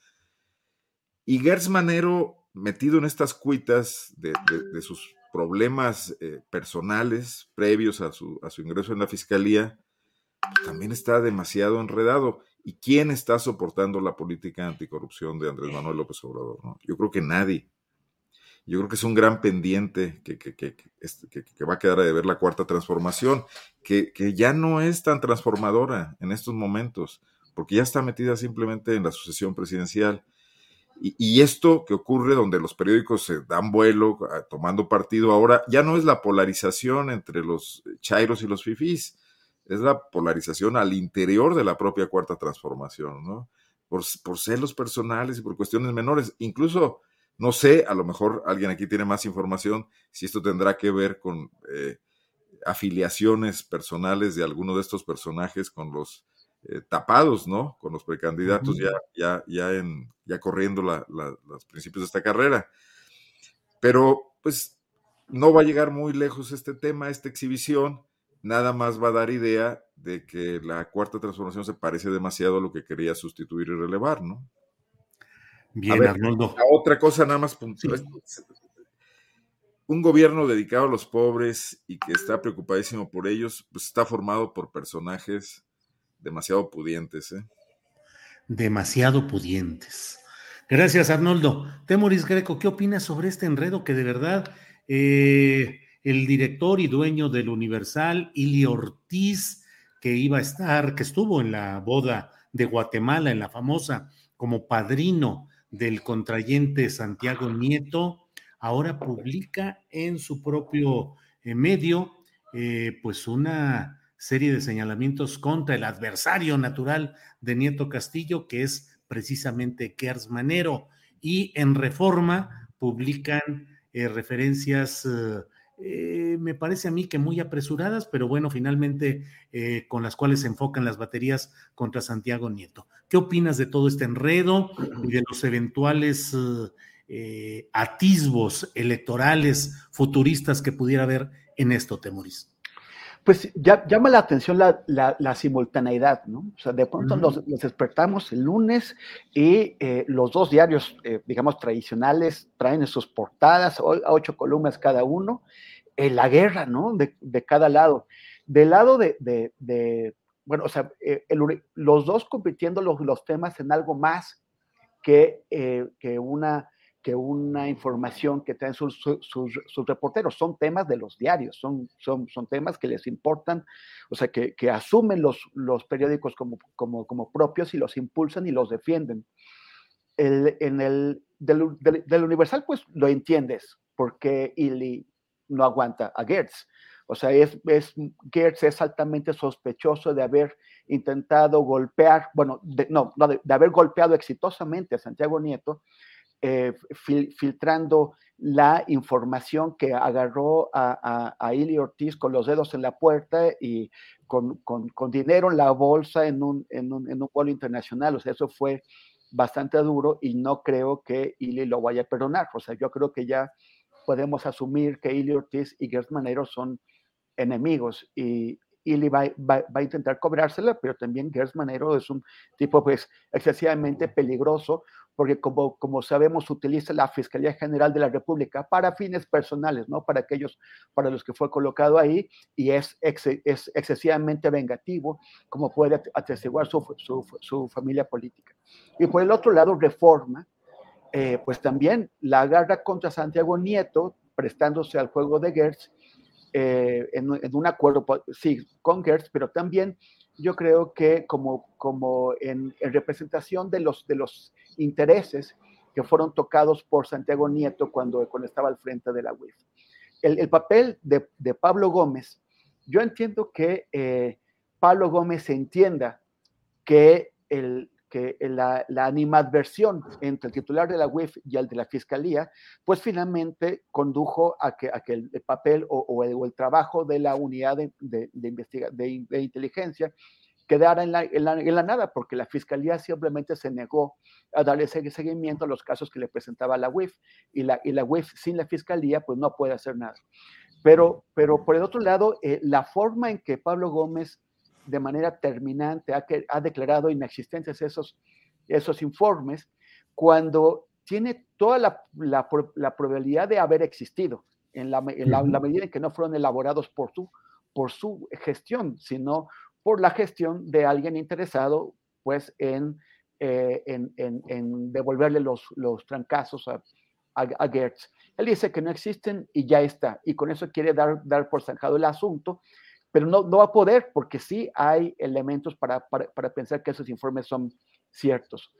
Y Gertz Manero, metido en estas cuitas de, sus problemas eh, personales previos a su, a su ingreso en la fiscalía, también está demasiado enredado. ¿Y quién está soportando la política anticorrupción de Andrés Manuel López Obrador? Yo creo que nadie. Yo creo que es un gran pendiente que, que, va a quedar de ver la cuarta transformación, que, ya no es tan transformadora en estos momentos, porque ya está metida simplemente en la sucesión presidencial. Y, esto que ocurre donde los periódicos se dan vuelo tomando partido ahora, ya no es la polarización entre los chairos y los fifís, es la polarización al interior de la propia cuarta transformación, ¿no? Por, por celos personales y por cuestiones menores. Incluso no sé, a lo mejor alguien aquí tiene más información si esto tendrá que ver con eh, afiliaciones personales de alguno de estos personajes con los eh, tapados, ¿no? Con los precandidatos ya, ya, ya, en, ya corriendo los principios de esta carrera. Pero, pues, no va a llegar muy lejos este tema, esta exhibición. Nada más va a dar idea de que la cuarta transformación se parece demasiado a lo que quería sustituir y relevar, ¿no? Bien, Arnoldo. otra cosa nada más puntual. Un gobierno dedicado a los pobres y que está preocupadísimo por ellos, pues está formado por personajes demasiado pudientes. ¿eh? Demasiado pudientes. Gracias, Arnoldo. Temoris Greco, ¿qué opinas sobre este enredo que de verdad eh, el director y dueño del Universal, Ili Ortiz, que iba a estar, que estuvo en la boda de Guatemala, en la famosa, como padrino del contrayente Santiago Nieto, ahora publica en su propio eh, medio eh, pues una serie de señalamientos contra el adversario natural de Nieto Castillo, que es precisamente Kers Manero, y en Reforma publican eh, referencias eh, me parece a mí que muy apresuradas, pero bueno, finalmente eh, con las cuales se enfocan las baterías contra Santiago Nieto. ¿Qué opinas de todo este enredo y de los eventuales eh, atisbos electorales futuristas que pudiera haber en esto, Temoris? Pues ya, llama la atención la, simultaneidad, ¿no? O sea, de pronto nos, despertamos el lunes y los dos diarios, digamos, tradicionales traen sus portadas, ocho columnas cada uno, en la guerra, ¿no? De, cada lado. Del lado de, bueno, o sea, eh, los dos compitiendo los, los, temas en algo más que, eh, que, una, que una información que traen sus, sus, reporteros. Son temas de los diarios, son, son, son temas que les importan, o sea, que, que asumen los, los periódicos como, como, como, propios y los impulsan y los defienden. El, en el del, del, Universal, pues lo entiendes, porque y, no aguanta a Gertz. O sea, es, es, Gertz es altamente sospechoso de haber intentado golpear, bueno, no, de, haber golpeado exitosamente a Santiago Nieto, eh, filtrando la información que agarró a, a, Ili Ortiz con los dedos en la puerta y con, con, con dinero en la bolsa en un, en un, en un vuelo internacional. O sea, eso fue bastante duro y no creo que Ili lo vaya a perdonar. O sea, yo creo que ya podemos asumir que Ili Ortiz y Gertz Manero son enemigos y Ili va, va, a intentar cobrársela, pero también Gertz Manero es un tipo pues excesivamente peligroso porque como, como sabemos utiliza la Fiscalía General de la República para fines personales, ¿no? Para aquellos para los que fue colocado ahí y es, es excesivamente vengativo, como puede atestiguar su, su, su, familia política. Y por el otro lado, Reforma, eh, pues también la agarra contra Santiago Nieto, prestándose al juego de Gertz, eh, en, un acuerdo, sí, con Gertz, pero también yo creo que como, como en, representación de los, de los intereses que fueron tocados por Santiago Nieto cuando, cuando estaba al frente de la UIF. El, papel de, de, Pablo Gómez, yo entiendo que eh, Pablo Gómez entienda que el, que la, la, animadversión entre el titular de la UIF y el de la Fiscalía, pues finalmente condujo a que, a que el, papel o, el, trabajo de la unidad de, de, de, de inteligencia quedara en la, en, la, en la, nada, porque la Fiscalía simplemente se negó a darle seguimiento a los casos que le presentaba la UIF, y la, y la UIF sin la Fiscalía pues no puede hacer nada. Pero, pero por el otro lado, eh, la forma en que Pablo Gómez de manera terminante ha, ha declarado inexistentes esos, esos informes cuando tiene toda la, la, la probabilidad de haber existido en, la, en la, medida en que no fueron elaborados por su, por su gestión, sino por la gestión de alguien interesado pues en, eh, en, en, en, devolverle los, los trancazos a, a, a, Gertz. Él dice que no existen y ya está, y con eso quiere dar, dar por zanjado el asunto, pero no, no va a poder porque sí hay elementos para, para, para pensar que esos informes son ciertos.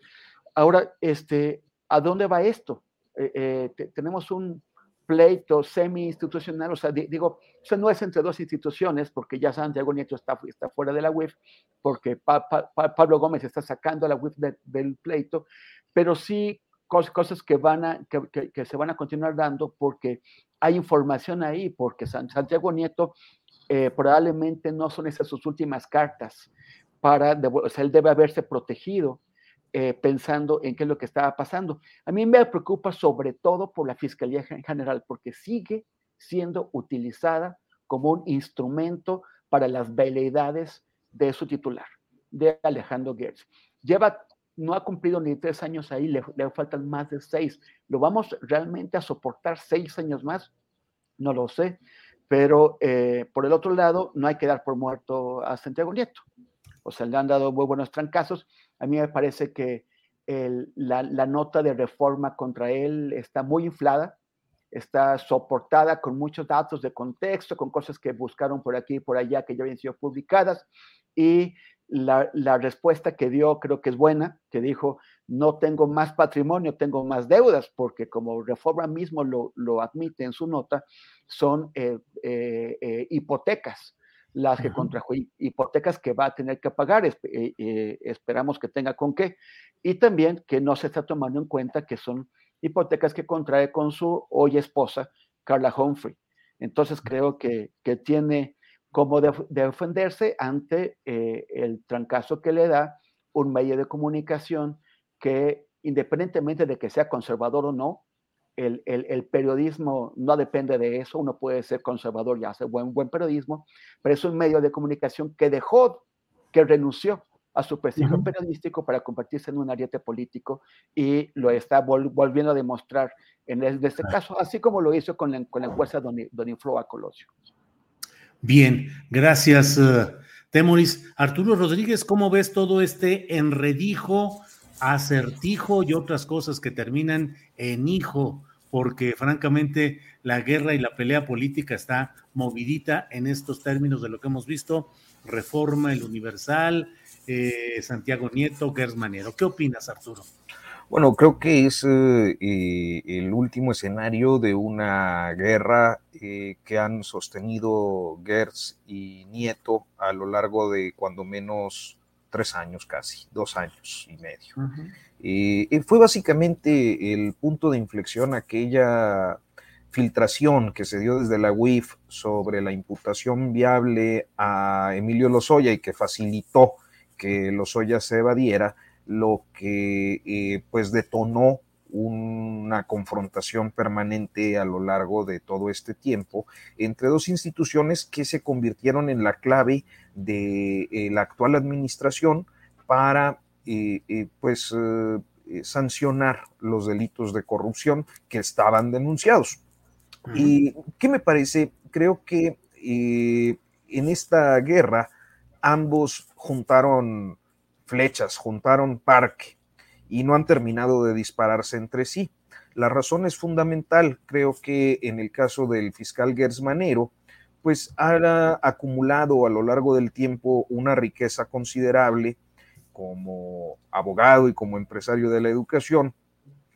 Ahora, este, ¿a dónde va esto? Eh, eh, tenemos un pleito semi-institucional, o sea, digo, eso no es entre dos instituciones, porque ya Santiago Nieto está, está fuera de la UIF, porque pa, pa, Pablo Gómez está sacando a la UIF del pleito, pero sí cosas, cosas que, van a, que, que, se van a continuar dando porque hay información ahí, porque Santiago Nieto eh, probablemente no son esas sus últimas cartas para, o sea, él debe haberse protegido eh, pensando en qué es lo que estaba pasando. A mí me preocupa sobre todo por la Fiscalía General, porque sigue siendo utilizada como un instrumento para las veleidades de su titular, de Alejandro Gertz. Lleva, no ha cumplido ni tres años ahí, le faltan más de seis. ¿Lo vamos realmente a soportar seis años más? No lo sé. Pero eh, por el otro lado, no hay que dar por muerto a Santiago Nieto. O sea, le han dado muy buenos trancazos. A mí me parece que el, la, la, nota de reforma contra él está muy inflada, está soportada con muchos datos de contexto, con cosas que buscaron por aquí y por allá que ya habían sido publicadas. Y la, la, respuesta que dio creo que es buena, que dijo, no tengo más patrimonio, tengo más deudas, porque como Reforma mismo lo, lo admite en su nota, son eh, eh, eh, hipotecas las que contrajo, hipotecas que va a tener que pagar, esperamos que tenga con qué, y también que no se está tomando en cuenta que son hipotecas que contrae con su hoy esposa, Carla Humphrey. Entonces creo que, que tiene como de, defenderse ante el trancazo que le da un medio de comunicación que independientemente de que sea conservador o no, el, el, el, periodismo no depende de eso, uno puede ser conservador y hacer buen, buen periodismo, pero es un medio de comunicación que dejó, que renunció a su prestigio uh -huh. periodístico para convertirse en un ariete político y lo está vol volviendo a demostrar en, este caso, así como lo hizo con la, con la encuesta Don, Don Infloa Colosio. Bien, gracias, uh, Temoris. Arturo Rodríguez, ¿cómo ves todo este enredijo, acertijo y otras cosas que terminan en hijo? porque francamente la guerra y la pelea política está movidita en estos términos de lo que hemos visto, Reforma, el Universal, eh, Santiago Nieto, Gers Manero. ¿Qué opinas, Arturo? Bueno, creo que es eh, el último escenario de una guerra eh, que han sostenido Gertz y Nieto a lo largo de cuando menos tres años casi, dos años y medio. fue básicamente el punto de inflexión aquella filtración que se dio desde la UIF sobre la imputación viable a Emilio Lozoya y que facilitó que Lozoya se evadiera, lo que eh, pues detonó una confrontación permanente a lo largo de todo este tiempo entre dos instituciones que se convirtieron en la clave de eh, la actual administración para eh, pues sancionar los delitos de corrupción que estaban denunciados. ¿Y qué me parece? Creo que en esta guerra ambos juntaron flechas, juntaron parque y no han terminado de dispararse entre sí. La razón es fundamental, creo que en el caso del fiscal Gersmanero, pues ha acumulado a lo largo del tiempo una riqueza considerable como abogado y como empresario de la educación,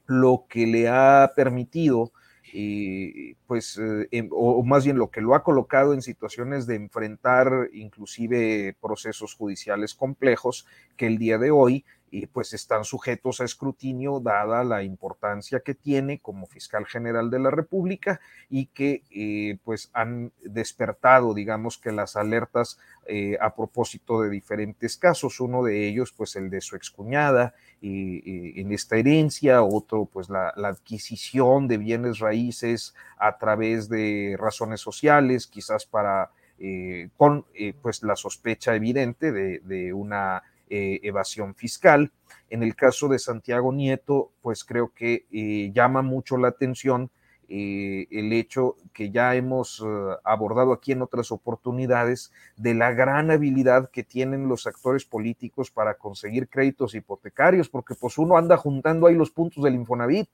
lo que le ha permitido y pues, eh, o, más bien lo que lo ha colocado en situaciones de enfrentar inclusive procesos judiciales complejos que el día de hoy pues están sujetos a escrutinio dada la importancia que tiene como fiscal general de la República y que eh, pues han despertado, digamos que las alertas eh, a propósito de diferentes casos, uno de ellos pues el de su excuñada y, en esta herencia, otro pues la, adquisición de bienes raíces a través de razones sociales, quizás para eh, con pues la sospecha evidente de, de una eh, evasión fiscal. En el caso de Santiago Nieto, pues creo que eh, llama mucho la atención eh, el hecho que ya hemos abordado aquí en otras oportunidades de la gran habilidad que tienen los actores políticos para conseguir créditos hipotecarios, porque pues uno anda juntando ahí los puntos del Infonavit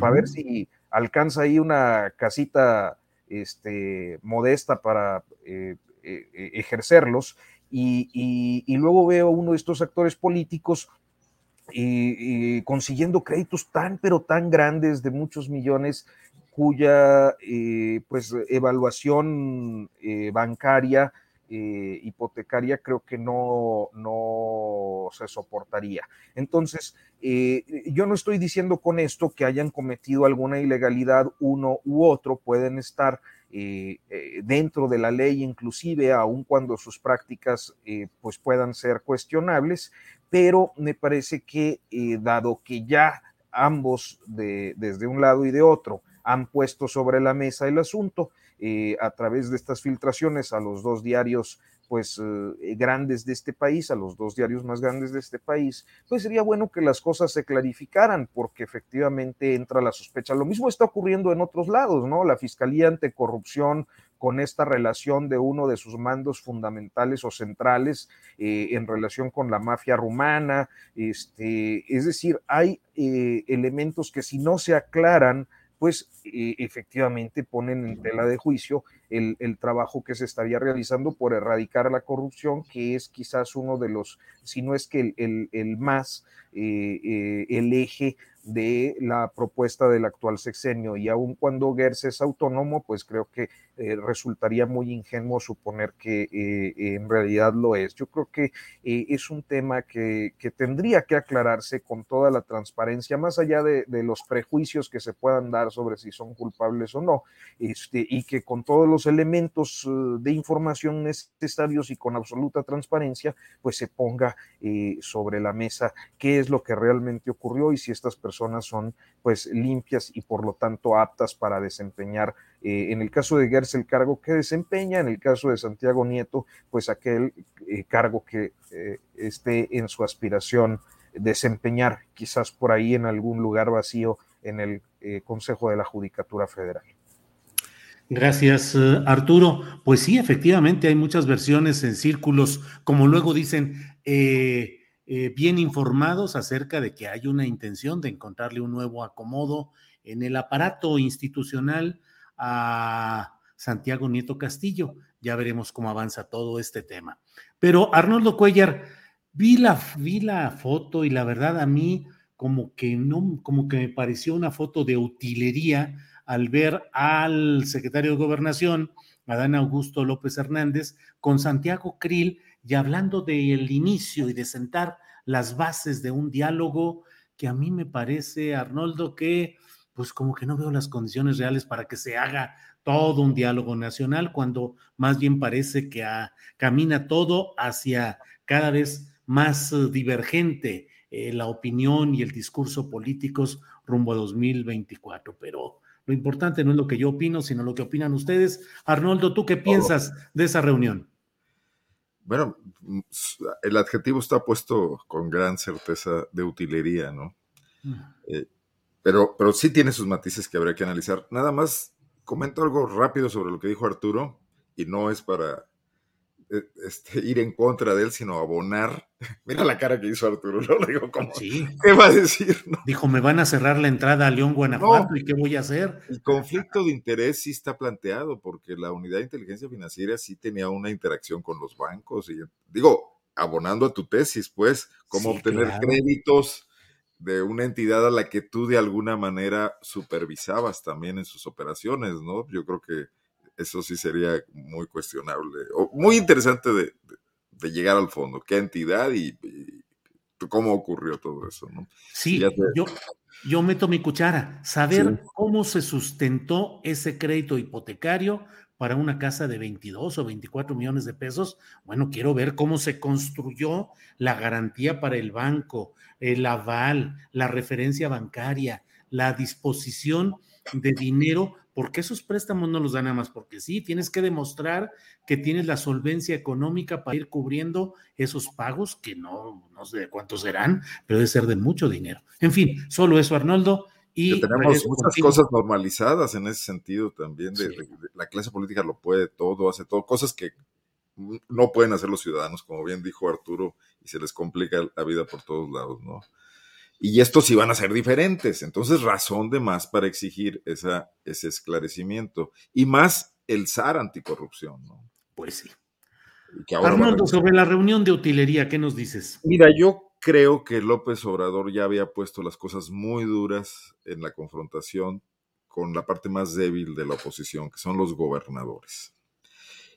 para ver si alcanza ahí una casita este, modesta para ejercerlos y, luego veo uno de estos actores políticos consiguiendo créditos tan, pero tan grandes de muchos millones cuya eh, pues evaluación eh, bancaria eh, hipotecaria creo que no, no se soportaría. Entonces, yo no estoy diciendo con esto que hayan cometido alguna ilegalidad uno u otro, pueden estar eh, eh, dentro de la ley, inclusive aun cuando sus prácticas eh, pues puedan ser cuestionables, pero me parece que dado que ya ambos de, desde un lado y de otro han puesto sobre la mesa el asunto a través de estas filtraciones a los dos diarios pues eh, grandes de este país, a los dos diarios más grandes de este país, pues sería bueno que las cosas se clarificaran porque efectivamente entra la sospecha. Lo mismo está ocurriendo en otros lados, ¿no? La Fiscalía Anticorrupción con esta relación de uno de sus mandos fundamentales o centrales eh, en relación con la mafia rumana, este, es decir, hay eh, elementos que si no se aclaran, pues efectivamente ponen en tela de juicio el, trabajo que se estaría realizando por erradicar la corrupción, que es quizás uno de los, si no es que el, más, eh, eh, el eje de la propuesta del actual sexenio y aun cuando Gers es autónomo, pues creo que eh, resultaría muy ingenuo suponer que eh, en realidad lo es. Yo creo que eh, es un tema que, tendría que aclararse con toda la transparencia, más allá de, los prejuicios que se puedan dar sobre si son culpables o no, este, y que con todos los elementos de información necesarios y con absoluta transparencia, pues se ponga sobre la mesa qué es lo que realmente ocurrió y si estas personas personas son pues limpias y por lo tanto aptas para desempeñar, eh, en el caso de Gers, el cargo que desempeña, en el caso de Santiago Nieto, pues aquel eh, cargo que eh, esté en su aspiración desempeñar, quizás por ahí en algún lugar vacío en el Consejo de la Judicatura Federal. Gracias, Arturo. Pues sí, efectivamente hay muchas versiones en círculos, como luego dicen, eh, bien informados acerca de que hay una intención de encontrarle un nuevo acomodo en el aparato institucional a Santiago Nieto Castillo. Ya veremos cómo avanza todo este tema. Pero Arnoldo Cuellar, vi la, vi la foto y la verdad a mí como que no, como que me pareció una foto de utilería al ver al secretario de Gobernación, Adán Augusto López Hernández, con Santiago Krill y hablando del inicio y de sentar las bases de un diálogo que a mí me parece, Arnoldo, que pues como que no veo las condiciones reales para que se haga todo un diálogo nacional, cuando más bien parece que camina todo hacia cada vez más eh, divergente eh, la opinión y el discurso políticos rumbo a 2024. Pero lo importante no es lo que yo opino, sino lo que opinan ustedes. Arnoldo, ¿tú qué piensas de esa reunión? Bueno, el adjetivo está puesto con gran certeza de utilería, ¿no? Mm. Eh, pero, pero sí tiene sus matices que habría que analizar. Nada más comento algo rápido sobre lo que dijo Arturo, y no es para este, ir en contra de él, sino abonar. Mira la cara que hizo Arturo, ¿no? digo, como, ¿qué va a decir? Dijo, me van a cerrar la entrada a León, Guanajuato, ¿y qué voy a hacer? El conflicto de interés sí está planteado, porque la unidad de inteligencia financiera sí tenía una interacción con los bancos, y digo, abonando a tu tesis, pues, cómo obtener créditos de una entidad a la que tú de alguna manera supervisabas también en sus operaciones, ¿no? Yo creo que eso sí sería muy cuestionable, o muy interesante de, llegar al fondo, qué entidad y, cómo ocurrió todo eso, ¿no? Sí, yo, yo meto mi cuchara, saber cómo se sustentó ese crédito hipotecario para una casa de 22 o 24 millones de pesos. Bueno, quiero ver cómo se construyó la garantía para el banco, el aval, la referencia bancaria, la disposición de dinero, porque esos préstamos no los dan nada más porque sí, tienes que demostrar que tienes la solvencia económica para ir cubriendo esos pagos, que no, no sé cuántos serán, pero debe ser de mucho dinero. En fin, solo eso, Arnoldo. Y tenemos muchas cosas normalizadas en ese sentido también, de, la clase política lo puede todo, hace todo, cosas que no pueden hacer los ciudadanos, como bien dijo Arturo, y se les complica la vida por todos lados, ¿no? Y estos iban a ser diferentes, entonces razón de más para exigir esa, ese esclarecimiento, y más el SAR anticorrupción, ¿no? Pues sí. Arnoldo, sobre la reunión de utilería, ¿qué nos dices? Mira, yo creo que López Obrador ya había puesto las cosas muy duras en la confrontación con la parte más débil de la oposición, que son los gobernadores.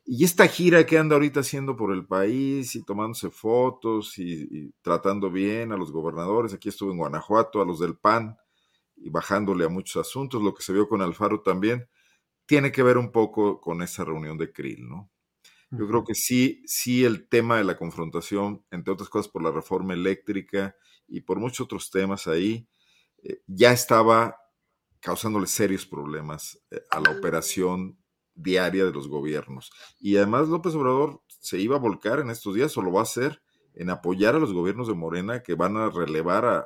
Y esta gira que anda ahorita haciendo por el país y tomándose fotos y, tratando bien a los gobernadores, aquí estuvo en Guanajuato, a los del PAN, y bajándole a muchos asuntos, lo que se vio con Alfaro también, tiene que ver un poco con esa reunión de Krill, ¿no? Yo creo que sí, sí el tema de la confrontación, entre otras cosas por la reforma eléctrica y por muchos otros temas ahí, eh, ya estaba causándole serios problemas eh, a la operación diaria de los gobiernos. Y además López Obrador se iba a volcar en estos días o lo va a hacer en apoyar a los gobiernos de Morena que van a relevar a,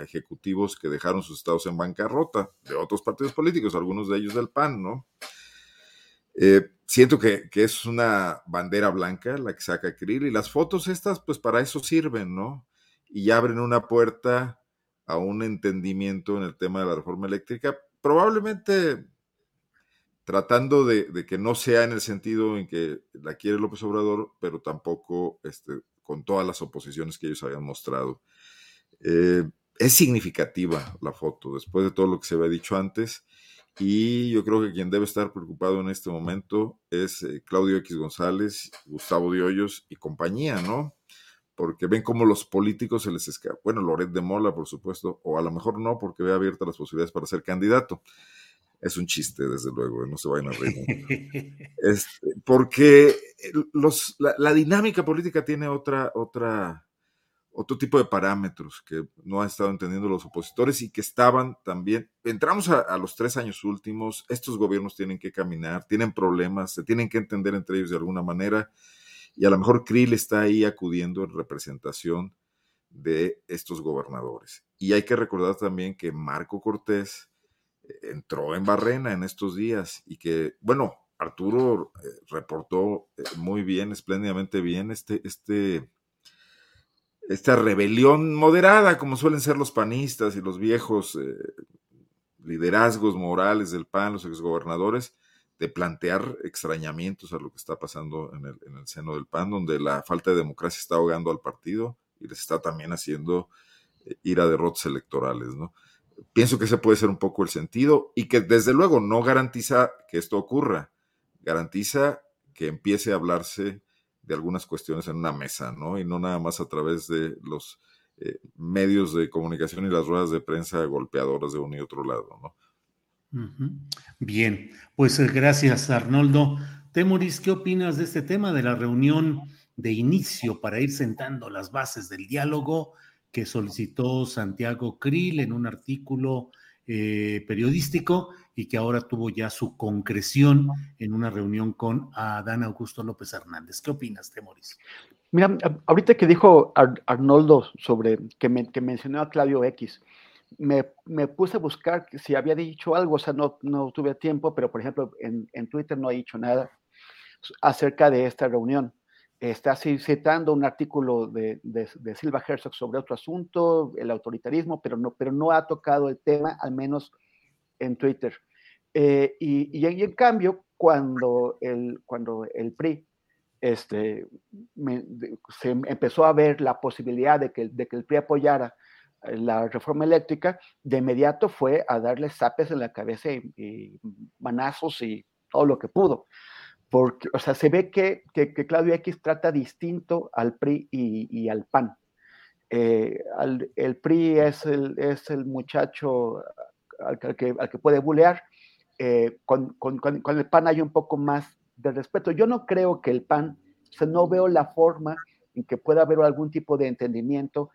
ejecutivos que dejaron sus estados en bancarrota de otros partidos políticos, algunos de ellos del PAN, ¿no? Eh, siento que, que, es una bandera blanca la que saca Krill y las fotos estas pues para eso sirven, ¿no? Y abren una puerta a un entendimiento en el tema de la reforma eléctrica, probablemente tratando de, que no sea en el sentido en que la quiere López Obrador, pero tampoco este, con todas las oposiciones que ellos habían mostrado. Eh, es significativa la foto, después de todo lo que se había dicho antes, y yo creo que quien debe estar preocupado en este momento es eh, Claudio X González, Gustavo de y compañía, ¿no? Porque ven cómo los políticos se les escapa. Bueno, Loret de Mola, por supuesto, o a lo mejor no, porque ve abiertas las posibilidades para ser candidato es un chiste, desde luego, no se vayan a reír. Este, porque los, la, dinámica política tiene otra, otra, otro tipo de parámetros que no han estado entendiendo los opositores y que estaban también. Entramos a, los tres años últimos, estos gobiernos tienen que caminar, tienen problemas, se tienen que entender entre ellos de alguna manera, y a lo mejor Krill está ahí acudiendo en representación de estos gobernadores. Y hay que recordar también que Marco Cortés, entró en Barrena en estos días y que, bueno, Arturo eh, reportó eh, muy bien, espléndidamente bien, este, este, esta rebelión moderada, como suelen ser los panistas y los viejos eh, liderazgos morales del PAN, los exgobernadores, de plantear extrañamientos a lo que está pasando en el, en el seno del PAN, donde la falta de democracia está ahogando al partido y les está también haciendo ir a derrotas electorales, ¿no? Pienso que ese puede ser un poco el sentido y que desde luego no garantiza que esto ocurra, garantiza que empiece a hablarse de algunas cuestiones en una mesa, ¿no? Y no nada más a través de los eh, medios de comunicación y las ruedas de prensa golpeadoras de uno y otro lado, ¿no? Bien, pues eh, gracias Arnoldo. Temoris, ¿qué opinas de este tema de la reunión de inicio para ir sentando las bases del diálogo que solicitó Santiago Krill en un artículo eh, periodístico y que ahora tuvo ya su concreción en una reunión con Adán Augusto López Hernández. ¿Qué opinas, Temoris? Mira, ahorita que dijo Arnoldo sobre que, que mencionó a Claudio X, me, puse a buscar si había dicho algo, o sea, no, no tuve tiempo, pero por ejemplo en, en Twitter no ha dicho nada acerca de esta reunión. Está citando un artículo de, de, Silva Herzog sobre otro asunto, el autoritarismo, pero no, pero no ha tocado el tema, al menos en Twitter. Eh, y, en cambio, cuando el, cuando el PRI este, se empezó a ver la posibilidad de que, de que el PRI apoyara la reforma eléctrica, de inmediato fue a darle zapes en la cabeza y, manazos y todo lo que pudo. Porque, o sea, se ve que, que, Claudio X trata distinto al PRI y, al PAN. Eh, el PRI es el, es el muchacho al, que, al que, puede bulear. Eh, con, con, con, el PAN hay un poco más de respeto. Yo no creo que el PAN, o sea, no veo la forma en que pueda haber algún tipo de entendimiento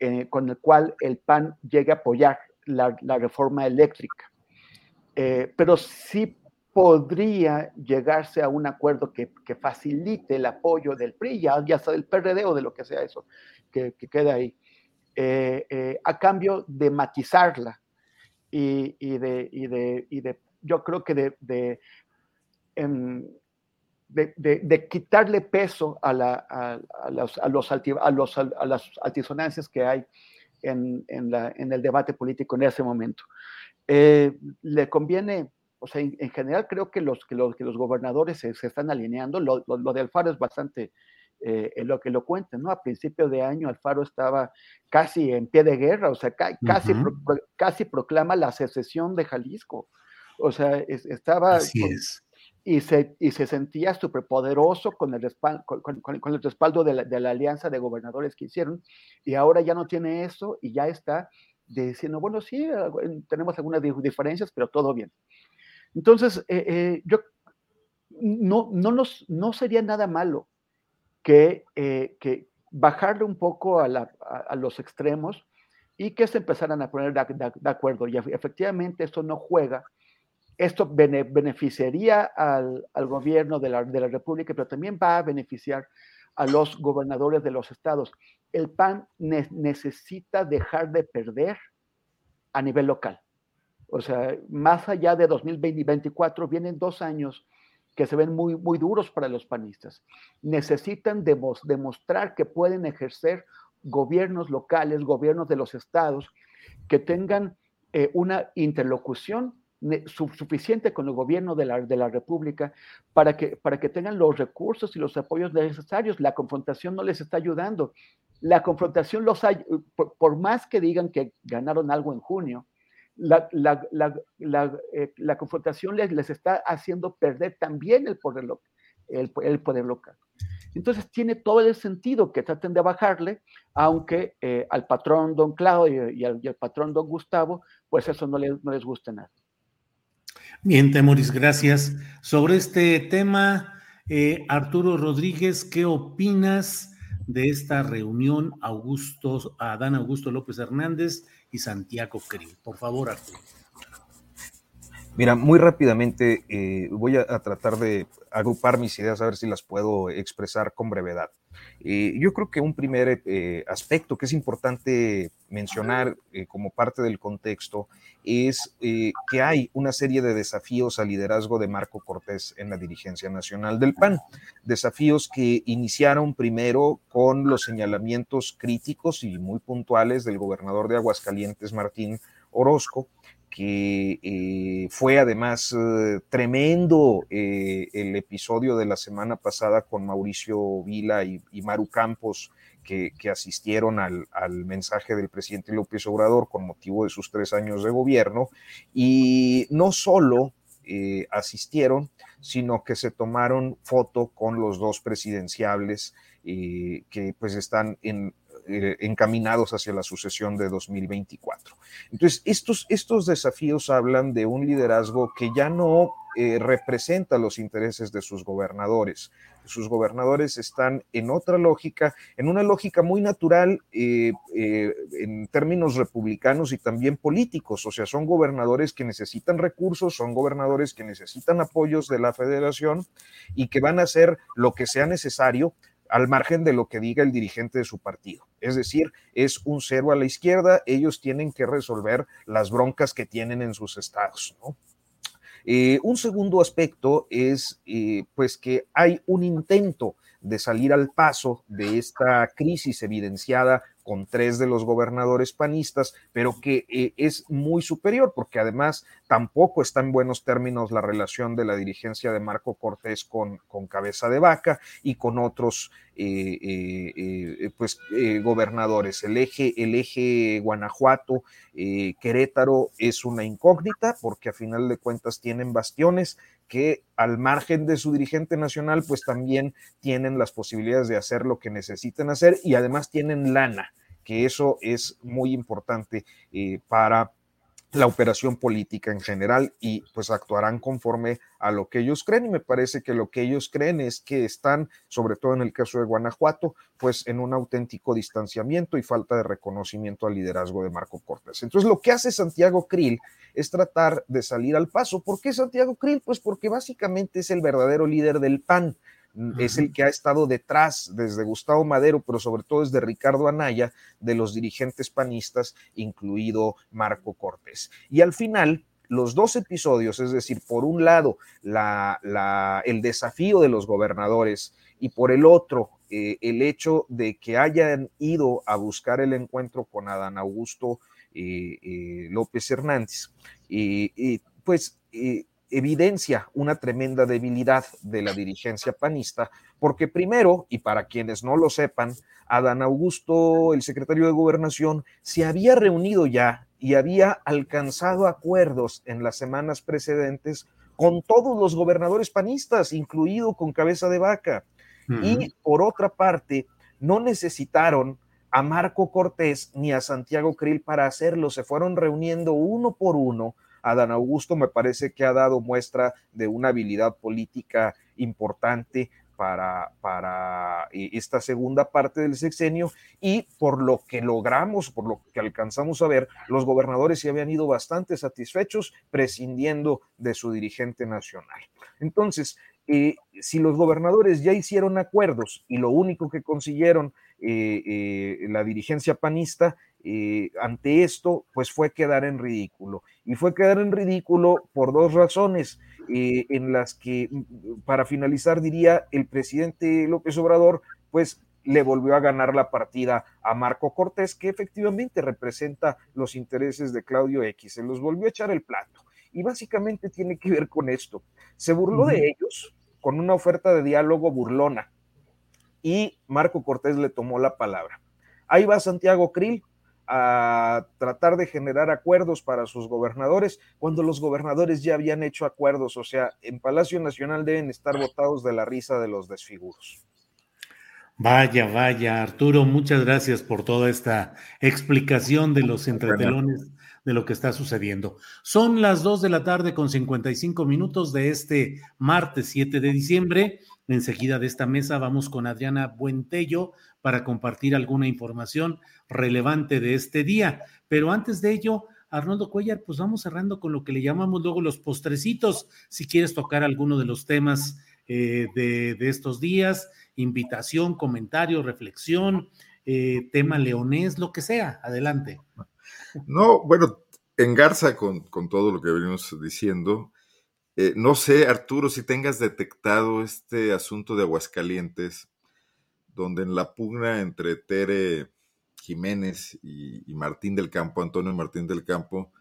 eh, con el cual el PAN llegue a apoyar la, reforma eléctrica. Eh, pero sí podría llegarse a un acuerdo que, facilite el apoyo del PRI, ya, sea del PRD o de lo que sea eso, que, que quede ahí, eh, a cambio de matizarla y, de, y, de, y de, yo creo que de, de em, de, quitarle peso a, la, a, los, a, los, a, los, a las altisonancias que hay en, en, la, en, el debate político en ese momento. Eh, le conviene, o sea, en, general creo que los, que los, que los gobernadores se, están alineando, lo, lo, de Alfaro es bastante eh, lo que lo cuenten, ¿no? A principio de año Alfaro estaba casi en pie de guerra, o sea, casi, casi proclama la secesión de Jalisco. O sea, estaba... Así es y se, y se sentía superpoderoso con el, respaldo, con, con, el respaldo de la, de la, alianza de gobernadores que hicieron, y ahora ya no tiene eso y ya está diciendo, bueno, sí, tenemos algunas diferencias, pero todo bien. Entonces, eh, eh, yo no, no, nos, no sería nada malo que, eh, bajarle un poco a, la, a, los extremos y que se empezaran a poner de, de acuerdo. Y efectivamente esto no juega esto beneficiaría al, gobierno de la, República, pero también va a beneficiar a los gobernadores de los estados. El PAN necesita dejar de perder a nivel local. O sea, más allá de 2024, vienen dos años que se ven muy, muy duros para los panistas. Necesitan demostrar que pueden ejercer gobiernos locales, gobiernos de los estados, que tengan eh, una interlocución suficiente con el gobierno de la, de la República para que, para que tengan los recursos y los apoyos necesarios. La confrontación no les está ayudando. La confrontación los hay, por, más que digan que ganaron algo en junio, la, la, la, eh, la confrontación les, les, está haciendo perder también el poder, el, el poder local. Entonces tiene todo el sentido que traten de bajarle, aunque eh, al patrón don Claudio y al, y al, patrón don Gustavo, pues eso no les, no les gusta nada. Bien, Temoris, gracias. Sobre este tema, eh, Arturo Rodríguez, ¿qué opinas de esta reunión Augusto, Adán Augusto López Hernández Santiago Krill? Por favor, Arturo. Mira, muy rápidamente eh, voy a, tratar de agrupar mis ideas a ver si las puedo expresar con brevedad. Eh, yo creo que un primer eh, aspecto que es importante mencionar como parte del contexto es que hay una serie de desafíos al liderazgo de Marco Cortés en la dirigencia nacional del PAN. Desafíos que iniciaron primero con los señalamientos críticos y muy puntuales del gobernador de Aguascalientes, Martín Orozco, que eh, fue además eh, tremendo eh, el episodio de la semana pasada con Mauricio Vila y, Maru Campos, que, asistieron al, mensaje del presidente López Obrador con motivo de sus tres años de gobierno. Y no solo asistieron, sino que se tomaron foto con los dos presidenciables que pues están en, eh, encaminados hacia la sucesión de 2024. Entonces, estos, estos desafíos hablan de un liderazgo que ya no representa los intereses de sus gobernadores, sus gobernadores están en otra lógica, en una lógica muy natural eh, eh, en términos republicanos y también políticos, o sea, son gobernadores que necesitan recursos, son gobernadores que necesitan apoyos de la federación y que van a hacer lo que sea necesario al margen de lo que diga el dirigente de su partido. Es decir, es un cero a la izquierda, ellos tienen que resolver las broncas que tienen en sus estados. Eh, un segundo aspecto es eh, pues que hay un intento de salir al paso de esta crisis evidenciada con tres de los gobernadores panistas, pero que eh, es muy superior, porque además tampoco está en buenos términos la relación de la dirigencia de Marco Cortés con, con Cabeza de Vaca y con otros pues, gobernadores. El eje, el eje Guanajuato, Querétaro es una incógnita, porque a final de cuentas tienen bastiones que al margen de su dirigente nacional, pues también tienen las posibilidades de hacer lo que necesiten hacer y además tienen lana, que eso es muy importante eh, para la operación política en general y pues actuarán conforme a lo que ellos creen y me parece que lo que ellos creen es que están, sobre todo en el caso de Guanajuato, pues en un auténtico distanciamiento y falta de reconocimiento al liderazgo de Marco Cortés. Entonces lo que hace Santiago Krill es tratar de salir al paso. ¿Por qué Santiago Krill? Pues porque básicamente es el verdadero líder del PAN es el que ha estado detrás desde Gustavo Madero, pero sobre todo desde Ricardo Anaya, de los dirigentes panistas, incluido Marco Cortés. Y al final, los dos episodios, es decir, por un lado, el desafío de los gobernadores y por el otro, eh, el hecho de que hayan ido a buscar el encuentro con Adán Augusto eh, eh, López Hernández, y pues evidencia una tremenda debilidad de la dirigencia panista, porque primero, y para quienes no lo sepan, Adán Augusto, el secretario de Gobernación, se había reunido ya y había alcanzado acuerdos en las semanas precedentes con todos los gobernadores panistas, incluido con cabeza de vaca. Y por otra parte, no necesitaron a Marco Cortés ni a Santiago Krill para hacerlo, se fueron reuniendo uno por uno Adán Augusto me parece que ha dado muestra de una habilidad política importante para, para eh, esta segunda parte del sexenio y por lo que logramos, por lo que alcanzamos a ver, los gobernadores se habían ido bastante satisfechos prescindiendo de su dirigente nacional. Entonces, eh, si los gobernadores ya hicieron acuerdos y lo único que consiguieron eh, la dirigencia panista eh, ante esto, pues fue quedar en ridículo. Y fue quedar en ridículo por dos razones, eh, en las que, mm, para finalizar, diría, el presidente López Obrador, pues le volvió a ganar la partida a Marco Cortés, que efectivamente representa los intereses de Claudio X, se los volvió a echar el plato. Y básicamente tiene que ver con esto. Se burló de ellos con una oferta de diálogo burlona y Marco Cortés le tomó la palabra. Ahí va Santiago Krill, a tratar de generar acuerdos para sus gobernadores cuando los gobernadores ya habían hecho acuerdos, o sea, en Palacio Nacional deben estar votados de la risa de los desfiguros. Vaya, vaya, Arturo, muchas gracias por toda esta explicación de los entretelones de lo que está sucediendo. Son las 2 de la tarde con 55 minutos de este martes 7 de diciembre. Enseguida de esta mesa vamos con Adriana Buentello para compartir alguna información relevante de este día. Pero antes de ello, Arnoldo Cuellar, pues vamos cerrando con lo que le llamamos luego los postrecitos. Si quieres tocar alguno de los temas eh, de, estos días, invitación, comentario, reflexión, eh, tema leonés, lo que sea, adelante. No, bueno, engarza con, con todo lo que venimos diciendo. Eh, no sé, Arturo, si tengas detectado este asunto de Aguascalientes, donde en la pugna entre Tere Jiménez y, Martín del Campo, Antonio Martín del Campo,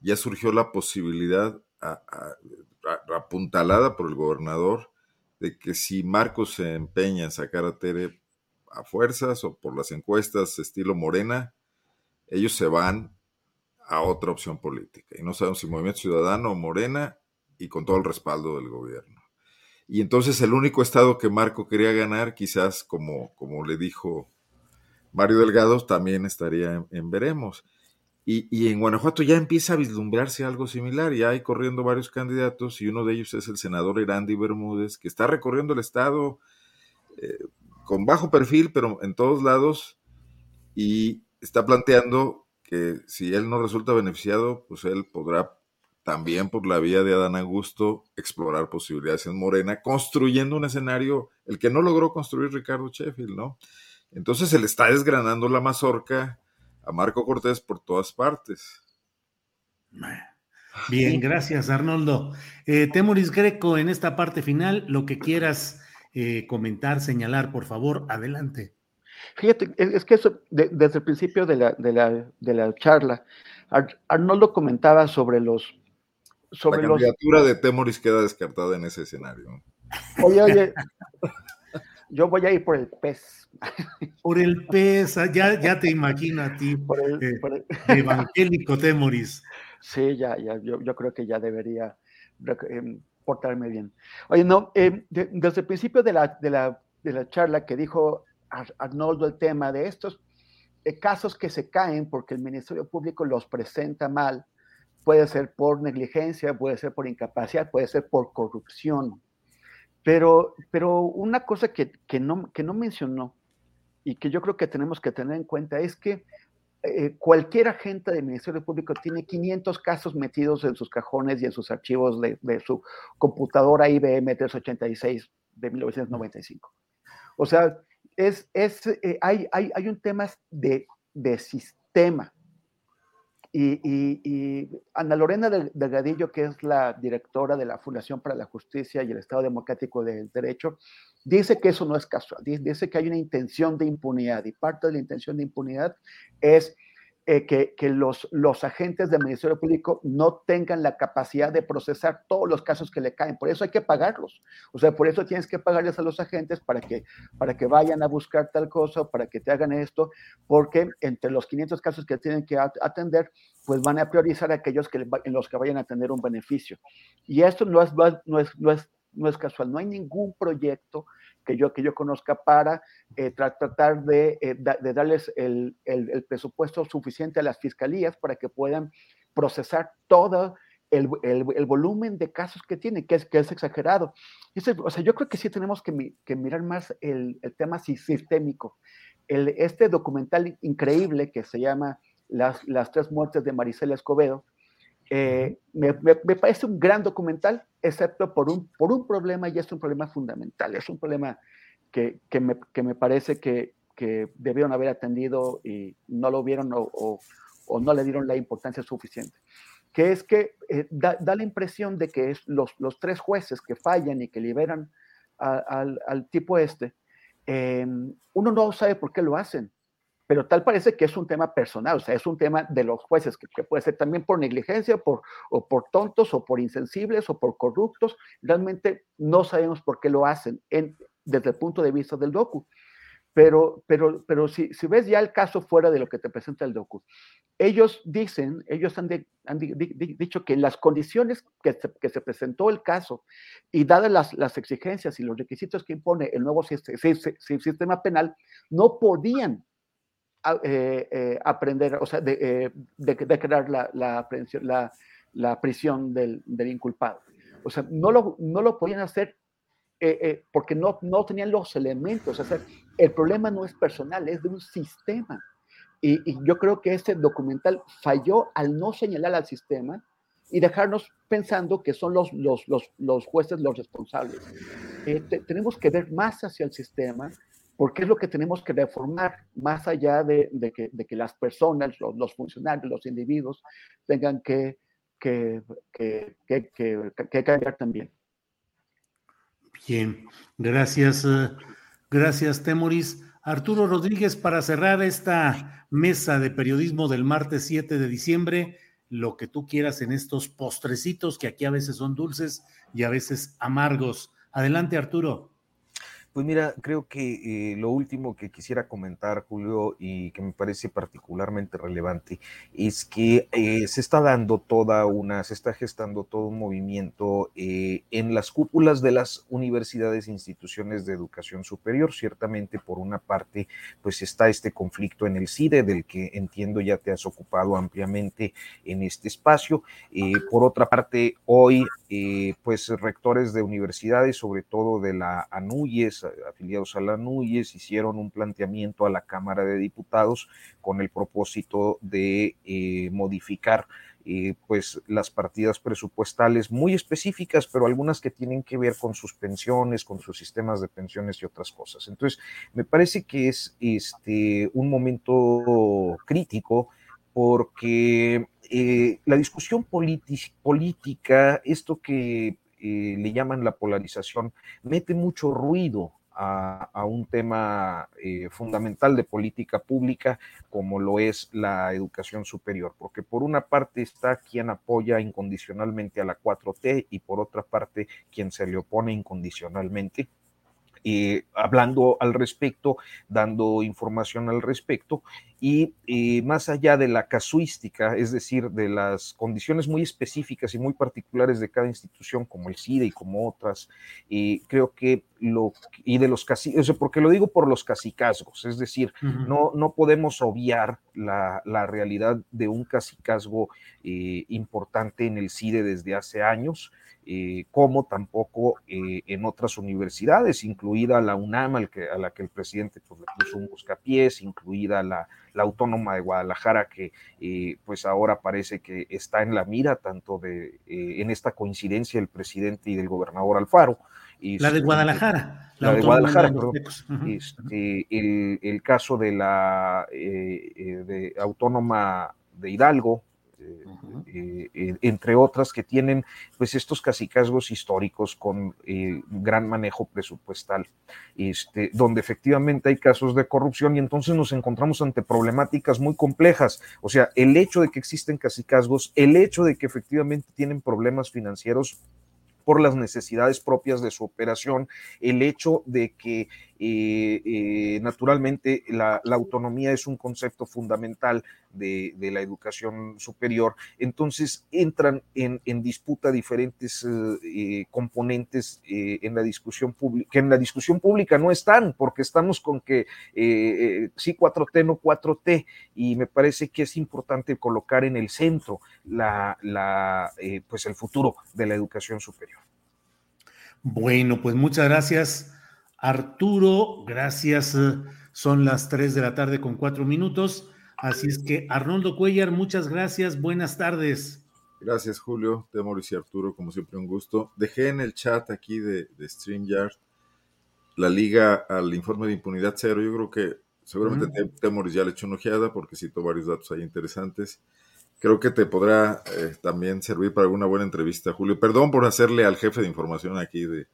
ya surgió la posibilidad apuntalada por el gobernador de que si Marcos se empeña en sacar a Tere, a fuerzas o por las encuestas estilo Morena, ellos se van a otra opción política. Y no sabemos si Movimiento Ciudadano o Morena y con todo el respaldo del gobierno. Y entonces el único estado que Marco quería ganar, quizás como, como le dijo Mario Delgado, también estaría en, veremos. Y, y, en Guanajuato ya empieza a vislumbrarse algo similar, ya hay corriendo varios candidatos y uno de ellos es el senador Erandi Bermúdez, que está recorriendo el estado eh, con bajo perfil, pero en todos lados, y está planteando que si él no resulta beneficiado, pues él podrá también por la vía de Adán Augusto explorar posibilidades en Morena, construyendo un escenario, el que no logró construir Ricardo Sheffield, ¿no? Entonces se le está desgranando la mazorca a Marco Cortés por todas partes. Bien, gracias Arnoldo. Eh, Temoris Greco, en esta parte final, lo que quieras eh, comentar, señalar, por favor, adelante. Fíjate, es que eso, desde el principio de la, de la, de la charla, Arnoldo comentaba sobre los... Sobre la candidatura de Temoris queda descartada en ese escenario. Oye, oye, yo voy a ir por el pez. Por el pez, ah, ya, ya te imagino a ti, por el, eh, evangélico Temoris. Sí, ya, ya, yo, yo creo que ya debería em, portarme bien. Oye, no, em, desde el principio de la, de, la, de la charla que dijo Arnoldo el tema de estos eh, casos que se caen porque el Ministerio Público los presenta mal, puede ser por negligencia, puede ser por incapacidad, puede ser por corrupción. Pero, pero una cosa que, que, no, que no mencionó y que yo creo que tenemos que tener en cuenta es que eh, cualquier agente del Ministerio Público tiene 500 casos metidos en sus cajones y en sus archivos de, su computadora IBM 386 de 1995. O sea, es, es eh, hay, hay, hay, un tema de, de sistema. Y, y, Ana Lorena Delgadillo, que es la directora de la Fundación para la Justicia y el Estado Democrático del Derecho, dice que eso no es casual, dice que hay una intención de impunidad y parte de la intención de impunidad es eh, que, los, los agentes del Ministerio Público no tengan la capacidad de procesar todos los casos que le caen. Por eso hay que pagarlos. O sea, por eso tienes que pagarles a los agentes para que, para que vayan a buscar tal cosa, para que te hagan esto, porque entre los 500 casos que tienen que atender, pues van a priorizar aquellos que, en los que vayan a tener un beneficio. Y esto no es, no es, no es, no es casual. No hay ningún proyecto que yo, que yo conozca para eh, tratar de, eh, de darles el, el, presupuesto suficiente a las fiscalías para que puedan procesar todo el, el volumen de casos que tienen, que es, que es exagerado. o sea, yo creo que sí tenemos que, que mirar más el, tema sistémico. este documental increíble que se llama Las, las tres muertes de Maricela Escobedo, eh, me, parece un gran documental, excepto por un, por un problema, y es un problema fundamental, es un problema que, que, me, que me, parece que, que, debieron haber atendido y no lo vieron o, o, no le dieron la importancia suficiente, que es que eh, da, da, la impresión de que es los, los, tres jueces que fallan y que liberan al, al, tipo este, eh, uno no sabe por qué lo hacen pero tal parece que es un tema personal, o sea, es un tema de los jueces, que, puede ser también por negligencia, por, o por tontos, o por insensibles, o por corruptos. Realmente no sabemos por qué lo hacen en, desde el punto de vista del docu. Pero, pero, pero si, si ves ya el caso fuera de lo que te presenta el docu, ellos dicen, ellos han, han dicho que las condiciones que se, que se, presentó el caso y dadas las, las, exigencias y los requisitos que impone el nuevo sistema penal, no podían eh, eh, aprender, o sea, de, eh, de, crear la, la, la, la prisión del, del, inculpado. O sea, no lo, no lo podían hacer porque no, no tenían los elementos. O sea, el problema no es personal, es de un sistema. Y, y, yo creo que este documental falló al no señalar al sistema y dejarnos pensando que son los, los, los, los jueces los responsables. tenemos que ver más hacia el sistema porque es lo que tenemos que reformar, más allá de, que, las personas, los, funcionarios, los individuos, tengan que cambiar también. Bien, gracias, eh, gracias, Temoris. Arturo Rodríguez, para cerrar esta mesa de periodismo del martes 7 de diciembre, lo que tú quieras en estos postrecitos que aquí a veces son dulces y a veces amargos. Adelante, Arturo. Pues mira, creo que eh, lo último que quisiera comentar, Julio, y que me parece particularmente relevante, es que eh, se está dando toda una, se está gestando todo un movimiento eh, en las cúpulas de las universidades e instituciones de educación superior. Ciertamente, por una parte, pues está este conflicto en el CIDE, del que entiendo ya te has ocupado ampliamente en este espacio. por otra parte, hoy, pues rectores de universidades, sobre todo de la ANUYES, afiliados a la NUYES hicieron un planteamiento a la Cámara de Diputados con el propósito de eh, modificar eh, pues las partidas presupuestales muy específicas, pero algunas que tienen que ver con sus pensiones, con sus sistemas de pensiones y otras cosas. Entonces, me parece que es este, un momento crítico porque eh, la discusión política, esto que eh, le llaman la polarización, mete mucho ruido a, un tema eh, fundamental de política pública como lo es la educación superior, porque por una parte está quien apoya incondicionalmente a la 4T y por otra parte quien se le opone incondicionalmente. Eh, hablando al respecto, dando información al respecto, y eh, más allá de la casuística, es decir, de las condiciones muy específicas y muy particulares de cada institución, como el CIDE y como otras, eh, creo que lo, y de los casi, porque lo digo por los casicazgos, es decir, no, no podemos obviar la, la, realidad de un casicazgo importante en el CIDE desde hace años, eh, como tampoco eh, en otras universidades, incluida la UNAM, al que, a la que el presidente pues, le puso un buscapiés, incluida la, la Autónoma de Guadalajara, que eh, pues ahora parece que está en la mira tanto de en esta coincidencia del presidente y del gobernador Alfaro. la de Guadalajara. La, de Guadalajara, este, el, el, caso de la de Autónoma de Hidalgo, eh, eh, entre otras que tienen pues estos casicazgos históricos con eh, gran manejo presupuestal, este, donde efectivamente hay casos de corrupción y entonces nos encontramos ante problemáticas muy complejas. O sea, el hecho de que existen casicazgos, el hecho de que efectivamente tienen problemas financieros por las necesidades propias de su operación, el hecho de que eh, eh, naturalmente la, autonomía es un concepto fundamental de, la educación superior, entonces entran en, disputa diferentes eh, componentes en la discusión pública, que en la discusión pública no están, porque estamos con que sí 4T, no 4T, y me parece que es importante colocar en el centro la, pues el futuro de la educación superior. Bueno, pues muchas gracias, Arturo. Gracias. Son las 3 de la tarde con cuatro minutos. Así es que, Arnoldo Cuellar, muchas gracias. Buenas tardes. Gracias, Julio, Temoris y Arturo, como siempre, un gusto. Dejé en el chat aquí de, de StreamYard la liga al informe de impunidad cero. Yo creo que seguramente Temoris ya le echó una ojeada porque citó varios datos ahí interesantes creo que te podrá eh, también servir para alguna buena entrevista, Julio. Perdón por hacerle al jefe de información aquí de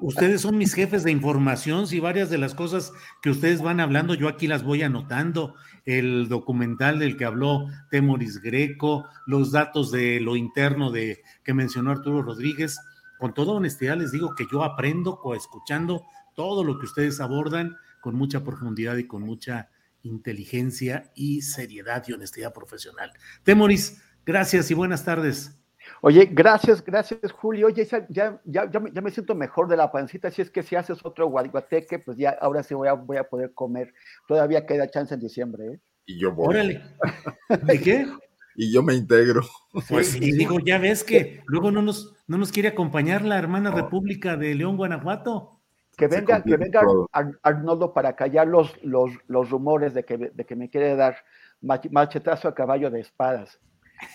ustedes son mis jefes de información, si varias de las cosas que ustedes van hablando, yo aquí las voy anotando. El documental del que habló Temoris Greco, los datos de lo interno de que mencionó Arturo Rodríguez. Con toda honestidad les digo que yo aprendo escuchando todo lo que ustedes abordan con mucha profundidad y con mucha inteligencia y seriedad y honestidad profesional. Temoris, gracias y buenas tardes. Oye, gracias, gracias, Julio. Oye, ya, ya, ya, me, siento mejor de la pancita. Si es que si haces otro guateque, pues ya ahora sí voy a, voy a poder comer. Todavía queda chance en diciembre. ¿eh? Y yo voy. Órale. ¿De qué? y yo me integro. Pues y digo, ya ves que luego no nos, no nos quiere acompañar la hermana República de León, Guanajuato. Que venga, que venga Arnoldo para callar los, los, los rumores de que, de que, me quiere dar machetazo a caballo de espadas.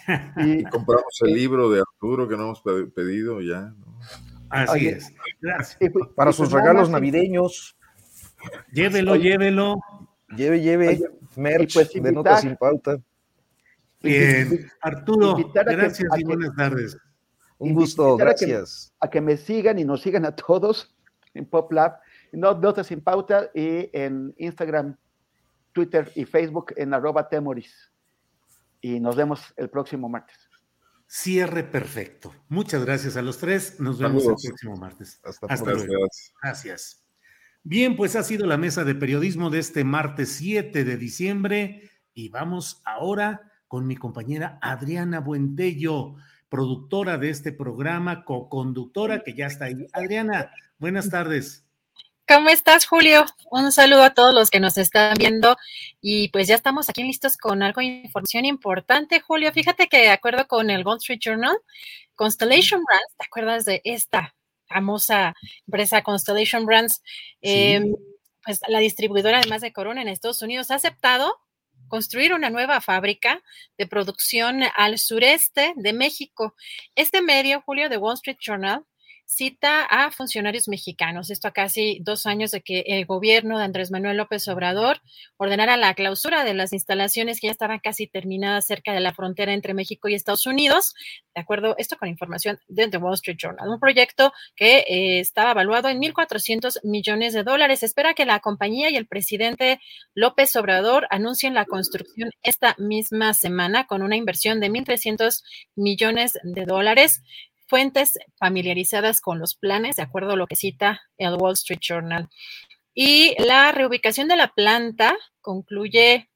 Y, compramos el libro de Arturo que no hemos pedido ya. Así es. Pues, para sus pues regalos navideños. Llévelo, llévelo. Lleve, lleve. merch pues de notas sin pauta. Bien. Arturo, gracias y buenas tardes. Un gusto, gracias. a que me sigan y nos sigan a todos en PopLab, no, Notas sin Pauta y en Instagram, Twitter y Facebook en arroba temoris. Y nos vemos el próximo martes. cierre perfecto. Muchas gracias a los tres. Nos vemos el próximo martes. Hasta, luego. Gracias. Bien, pues ha sido la mesa de periodismo de este martes 7 de diciembre y vamos ahora con mi compañera Adriana Buentello, productora de este programa, co-conductora que ya está ahí. Adriana, buenas tardes. ¿Cómo estás, Julio? Un saludo a todos los que nos están viendo y pues ya estamos aquí listos con algo de información importante, Julio. Fíjate que de acuerdo con el Wall Street Journal, Constellation Brands, ¿te acuerdas de esta famosa empresa Constellation Brands? Em, pues la distribuidora además de Corona en Estados Unidos ha aceptado construir una nueva fábrica de producción al sureste de México. Este medio, Julio, de Wall Street Journal, cita a funcionarios mexicanos. Esto a casi dos años de que el gobierno de Andrés Manuel López Obrador ordenara la clausura de las instalaciones que ya estaban casi terminadas cerca de la frontera entre México y Estados Unidos. De acuerdo, esto con información de The Wall Street Journal. Un proyecto que eh, estaba evaluado en 1.400 millones de dólares. Espera que la compañía y el presidente López Obrador anuncien la construcción esta misma semana con una inversión de 1.300 millones de dólares fuentes familiarizadas con los planes, de acuerdo a lo que cita el Wall Street Journal. Y la reubicación de la planta concluye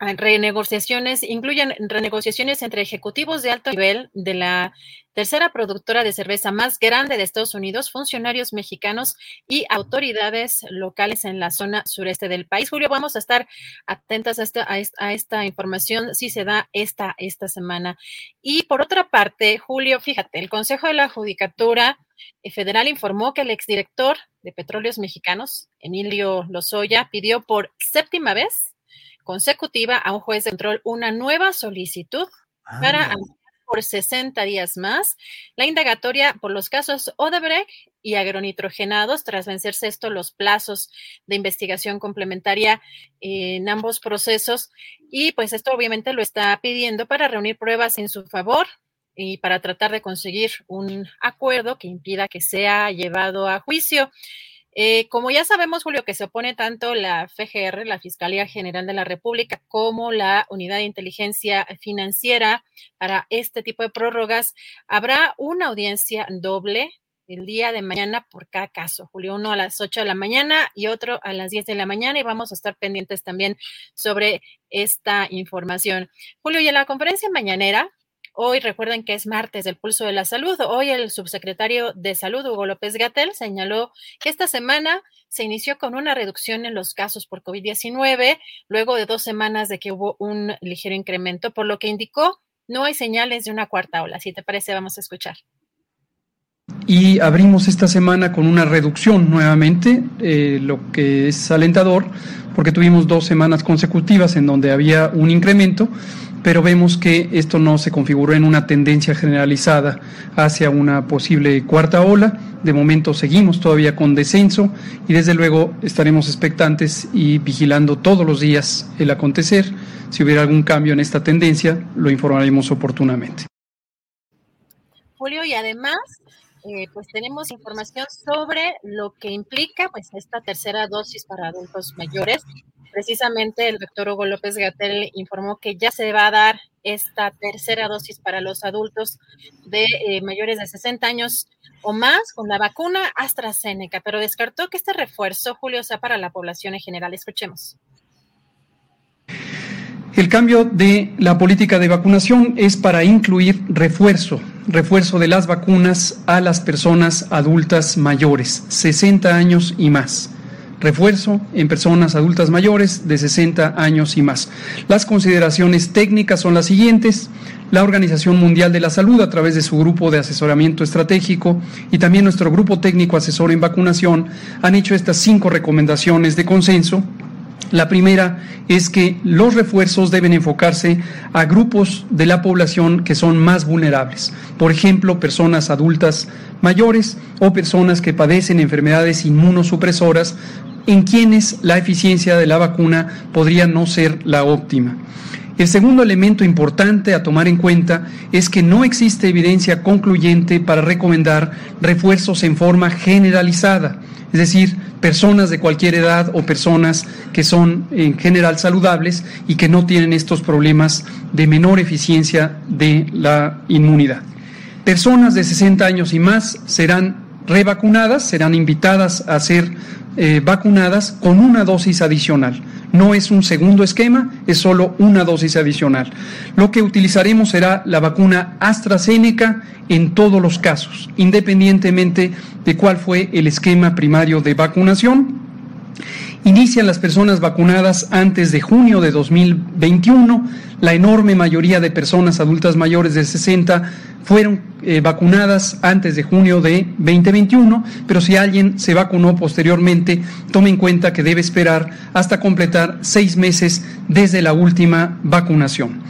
renegociaciones, incluyen renegociaciones entre ejecutivos de alto nivel de la tercera productora de cerveza más grande de Estados Unidos, funcionarios mexicanos y autoridades locales en la zona sureste del país. Julio, vamos a estar atentas a esta, a esta, información si se da esta, esta semana. Y por otra parte, Julio, fíjate, el Consejo de la Judicatura Federal informó que el exdirector de Petróleos Mexicanos, Emilio Lozoya, pidió por séptima vez consecutiva a un juez de control una nueva solicitud para por 60 días más la indagatoria por los casos Odebrecht y agronitrogenados tras vencerse esto los plazos de investigación complementaria en ambos procesos y pues esto obviamente lo está pidiendo para reunir pruebas en su favor y para tratar de conseguir un acuerdo que impida que sea llevado a juicio. Eh, como ya sabemos, Julio, que se opone tanto la FGR, la Fiscalía General de la República, como la Unidad de Inteligencia Financiera para este tipo de prórrogas, habrá una audiencia doble el día de mañana por cada caso, Julio, uno a las 8 de la mañana y otro a las 10 de la mañana y vamos a estar pendientes también sobre esta información. Julio, y en la conferencia mañanera, Hoy recuerden que es martes del pulso de la salud. Hoy el subsecretario de Salud, Hugo López Gatel, señaló que esta semana se inició con una reducción en los casos por COVID-19, luego de dos semanas de que hubo un ligero incremento, por lo que indicó no hay señales de una cuarta ola. Si te parece, vamos a escuchar. Y abrimos esta semana con una reducción nuevamente, eh, lo que es alentador, porque tuvimos dos semanas consecutivas en donde había un incremento pero vemos que esto no se configuró en una tendencia generalizada hacia una posible cuarta ola. De momento seguimos todavía con descenso y desde luego estaremos expectantes y vigilando todos los días el acontecer. Si hubiera algún cambio en esta tendencia, lo informaremos oportunamente. Julio, y además, eh, pues tenemos información sobre lo que implica pues esta tercera dosis para adultos mayores Precisamente el doctor Hugo López Gatel informó que ya se va a dar esta tercera dosis para los adultos de eh, mayores de 60 años o más con la vacuna AstraZeneca, pero descartó que este refuerzo, Julio, sea para la población en general. Escuchemos. El cambio de la política de vacunación es para incluir refuerzo, refuerzo de las vacunas a las personas adultas mayores, 60 años y más refuerzo en personas adultas mayores de 60 años y más. Las consideraciones técnicas son las siguientes. La Organización Mundial de la Salud, a través de su grupo de asesoramiento estratégico y también nuestro grupo técnico asesor en vacunación, han hecho estas cinco recomendaciones de consenso la primera es que los refuerzos deben enfocarse a grupos de la población que son más vulnerables, por ejemplo, personas adultas mayores o personas que padecen enfermedades inmunosupresoras en quienes la eficiencia de la vacuna podría no ser la óptima. El segundo elemento importante a tomar en cuenta es que no existe evidencia concluyente para recomendar refuerzos en forma generalizada, es decir, personas de cualquier edad o personas que son en general saludables y que no tienen estos problemas de menor eficiencia de la inmunidad. Personas de 60 años y más serán revacunadas, serán invitadas a ser eh, vacunadas con una dosis adicional. No es un segundo esquema, es solo una dosis adicional. Lo que utilizaremos será la vacuna AstraZeneca en todos los casos, independientemente de cuál fue el esquema primario de vacunación. Inician las personas vacunadas antes de junio de 2021. La enorme mayoría de personas adultas mayores de 60 fueron eh, vacunadas antes de junio de 2021, pero si alguien se vacunó posteriormente, tome en cuenta que debe esperar hasta completar seis meses desde la última vacunación.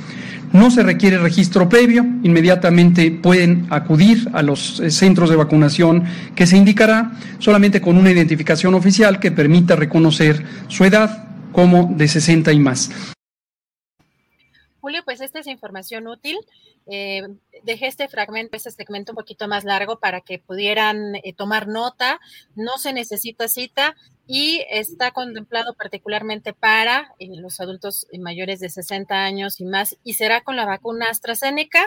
No se requiere registro previo, inmediatamente pueden acudir a los eh, centros de vacunación que se indicará solamente con una identificación oficial que permita reconocer su edad como de 60 y más. Julio, pues esta es información útil. Eh, dejé este fragmento, este segmento un poquito más largo para que pudieran eh, tomar nota. No se necesita cita y está contemplado particularmente para eh, los adultos mayores de 60 años y más y será con la vacuna AstraZeneca.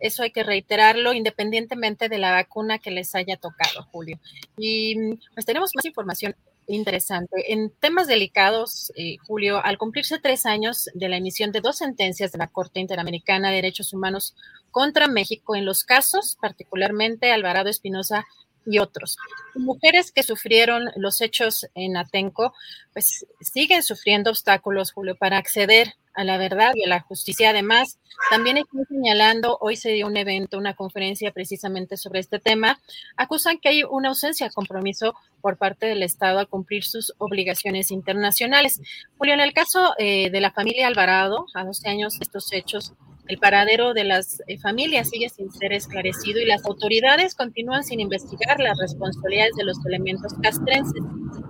Eso hay que reiterarlo independientemente de la vacuna que les haya tocado, Julio. Y pues tenemos más información interesante. En temas delicados, eh, Julio, al cumplirse tres años de la emisión de dos sentencias de la Corte Interamericana de Derechos Humanos contra México en los casos, particularmente Alvarado Espinosa y otros. Mujeres que sufrieron los hechos en Atenco, pues siguen sufriendo obstáculos, Julio, para acceder a la verdad y a la justicia. Además, también estoy señalando, hoy se dio un evento, una conferencia precisamente sobre este tema, acusan que hay una ausencia de compromiso por parte del Estado a cumplir sus obligaciones internacionales. Julio, en el caso eh, de la familia Alvarado, a 12 años estos hechos, el paradero de las eh, familias sigue sin ser esclarecido y las autoridades continúan sin investigar las responsabilidades de los elementos castrenses.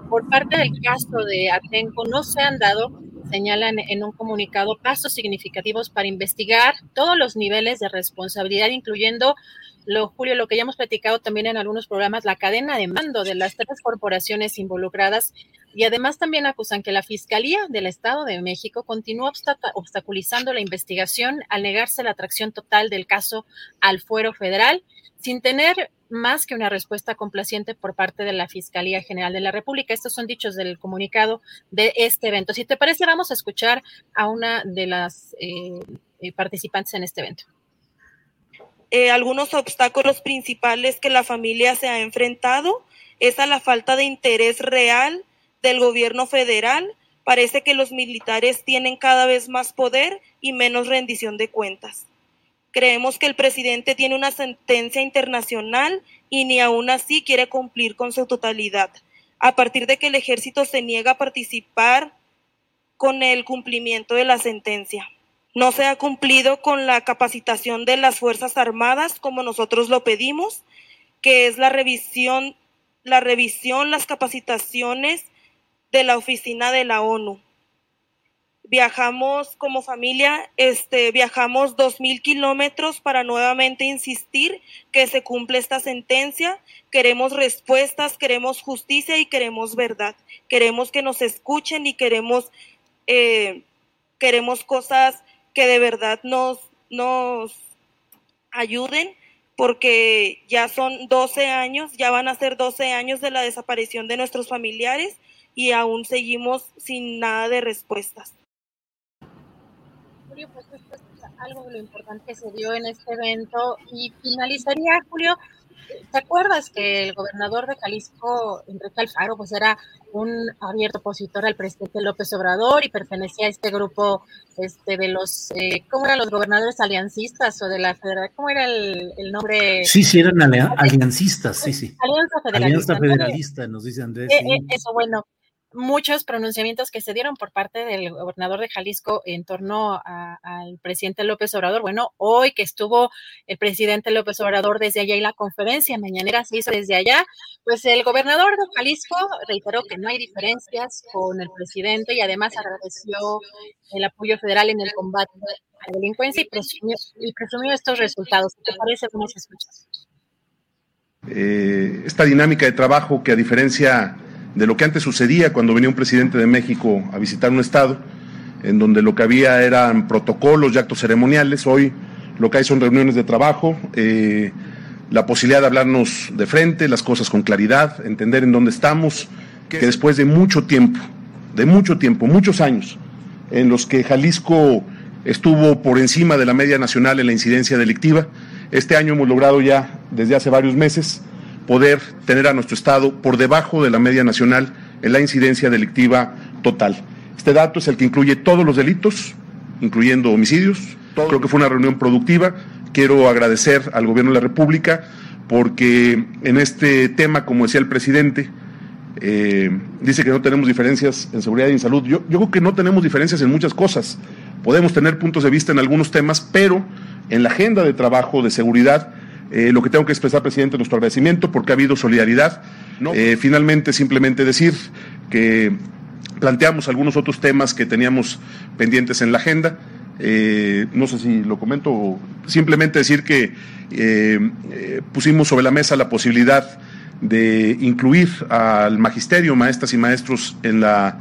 Por parte del caso de Atenco no se han dado señalan en un comunicado pasos significativos para investigar todos los niveles de responsabilidad, incluyendo lo, Julio, lo que ya hemos platicado también en algunos programas, la cadena de mando de las tres corporaciones involucradas y además también acusan que la Fiscalía del Estado de México continúa obstaculizando la investigación al negarse la atracción total del caso al fuero federal sin tener más que una respuesta complaciente por parte de la Fiscalía General de la República. Estos son dichos del comunicado de este evento. Si te parece, vamos a escuchar a una de las eh, participantes en este evento. Eh, algunos obstáculos principales que la familia se ha enfrentado es a la falta de interés real del gobierno federal. Parece que los militares tienen cada vez más poder y menos rendición de cuentas. Creemos que el presidente tiene una sentencia internacional y ni aún así quiere cumplir con su totalidad, a partir de que el ejército se niega a participar con el cumplimiento de la sentencia. No se ha cumplido con la capacitación de las Fuerzas Armadas como nosotros lo pedimos, que es la revisión, la revisión, las capacitaciones de la oficina de la ONU viajamos como familia, este, viajamos dos mil kilómetros para nuevamente insistir que se cumple esta sentencia. Queremos respuestas, queremos justicia y queremos verdad. Queremos que nos escuchen y queremos, eh, queremos cosas que de verdad nos, nos ayuden porque ya son 12 años, ya van a ser 12 años de la desaparición de nuestros familiares y aún seguimos sin nada de respuestas. Julio, pues esto es algo de lo importante que se dio en este evento. Y finalizaría, Julio, ¿te acuerdas que el gobernador de Jalisco, Enrique Alfaro, pues era un abierto opositor al presidente López Obrador y pertenecía a este grupo este, de los, eh, ¿cómo eran los gobernadores aliancistas o de la federación? ¿Cómo era el, nombre? Sí, sí, eran aliancistas, sí, sí. Alianza Federalista. Alianza Federalista, nos dice Andrés. Eh, eh, eso, bueno, muchos pronunciamientos que se dieron por parte del gobernador de Jalisco en torno al presidente López Obrador. Bueno, hoy que estuvo el presidente López Obrador desde allá y la conferencia mañanera se hizo desde allá, pues el gobernador de Jalisco reiteró que no hay diferencias con el presidente y además agradeció el apoyo federal en el combate a la delincuencia y presumió, y presumió estos resultados. ¿Qué te parece? ¿Cómo se escucha? Eh, esta dinámica de trabajo que a diferencia de lo que antes sucedía cuando venía un presidente de México a visitar un estado, en donde lo que había eran protocolos y actos ceremoniales, hoy lo que hay son reuniones de trabajo, eh, la posibilidad de hablarnos de frente, las cosas con claridad, entender en dónde estamos, que después de mucho tiempo, de mucho tiempo, muchos años, en los que Jalisco estuvo por encima de la media nacional en la incidencia delictiva, este año hemos logrado ya, desde hace varios meses, poder tener a nuestro Estado por debajo de la media nacional en la incidencia delictiva total. Este dato es el que incluye todos los delitos, incluyendo homicidios. Creo que fue una reunión productiva. Quiero agradecer al Gobierno de la República porque en este tema, como decía el presidente, eh, dice que no tenemos diferencias en seguridad y en salud. Yo, yo creo que no tenemos diferencias en muchas cosas. Podemos tener puntos de vista en algunos temas, pero en la agenda de trabajo de seguridad, eh, lo que tengo que expresar, presidente, nuestro agradecimiento porque ha habido solidaridad. Eh, finalmente, simplemente decir que planteamos algunos otros temas que teníamos pendientes en la agenda. Eh, no sé si lo comento, simplemente decir que pusimos sobre la mesa la posibilidad de incluir al magisterio, maestras y maestros en la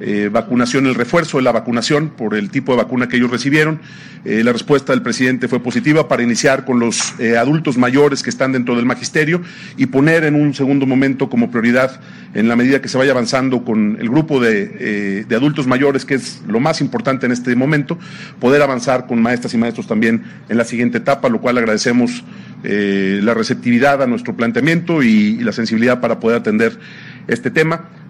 eh, vacunación, el refuerzo de la vacunación por el tipo de vacuna que ellos recibieron. Eh, la respuesta del presidente fue positiva para iniciar con los eh, adultos mayores que están dentro del magisterio y poner en un segundo momento como prioridad, en la medida que se vaya avanzando con el grupo de, de adultos mayores, que es lo más importante en este momento, poder avanzar con maestras y maestros también en la siguiente etapa, lo cual agradecemos la receptividad a nuestro planteamiento y la sensibilidad para poder atender este tema.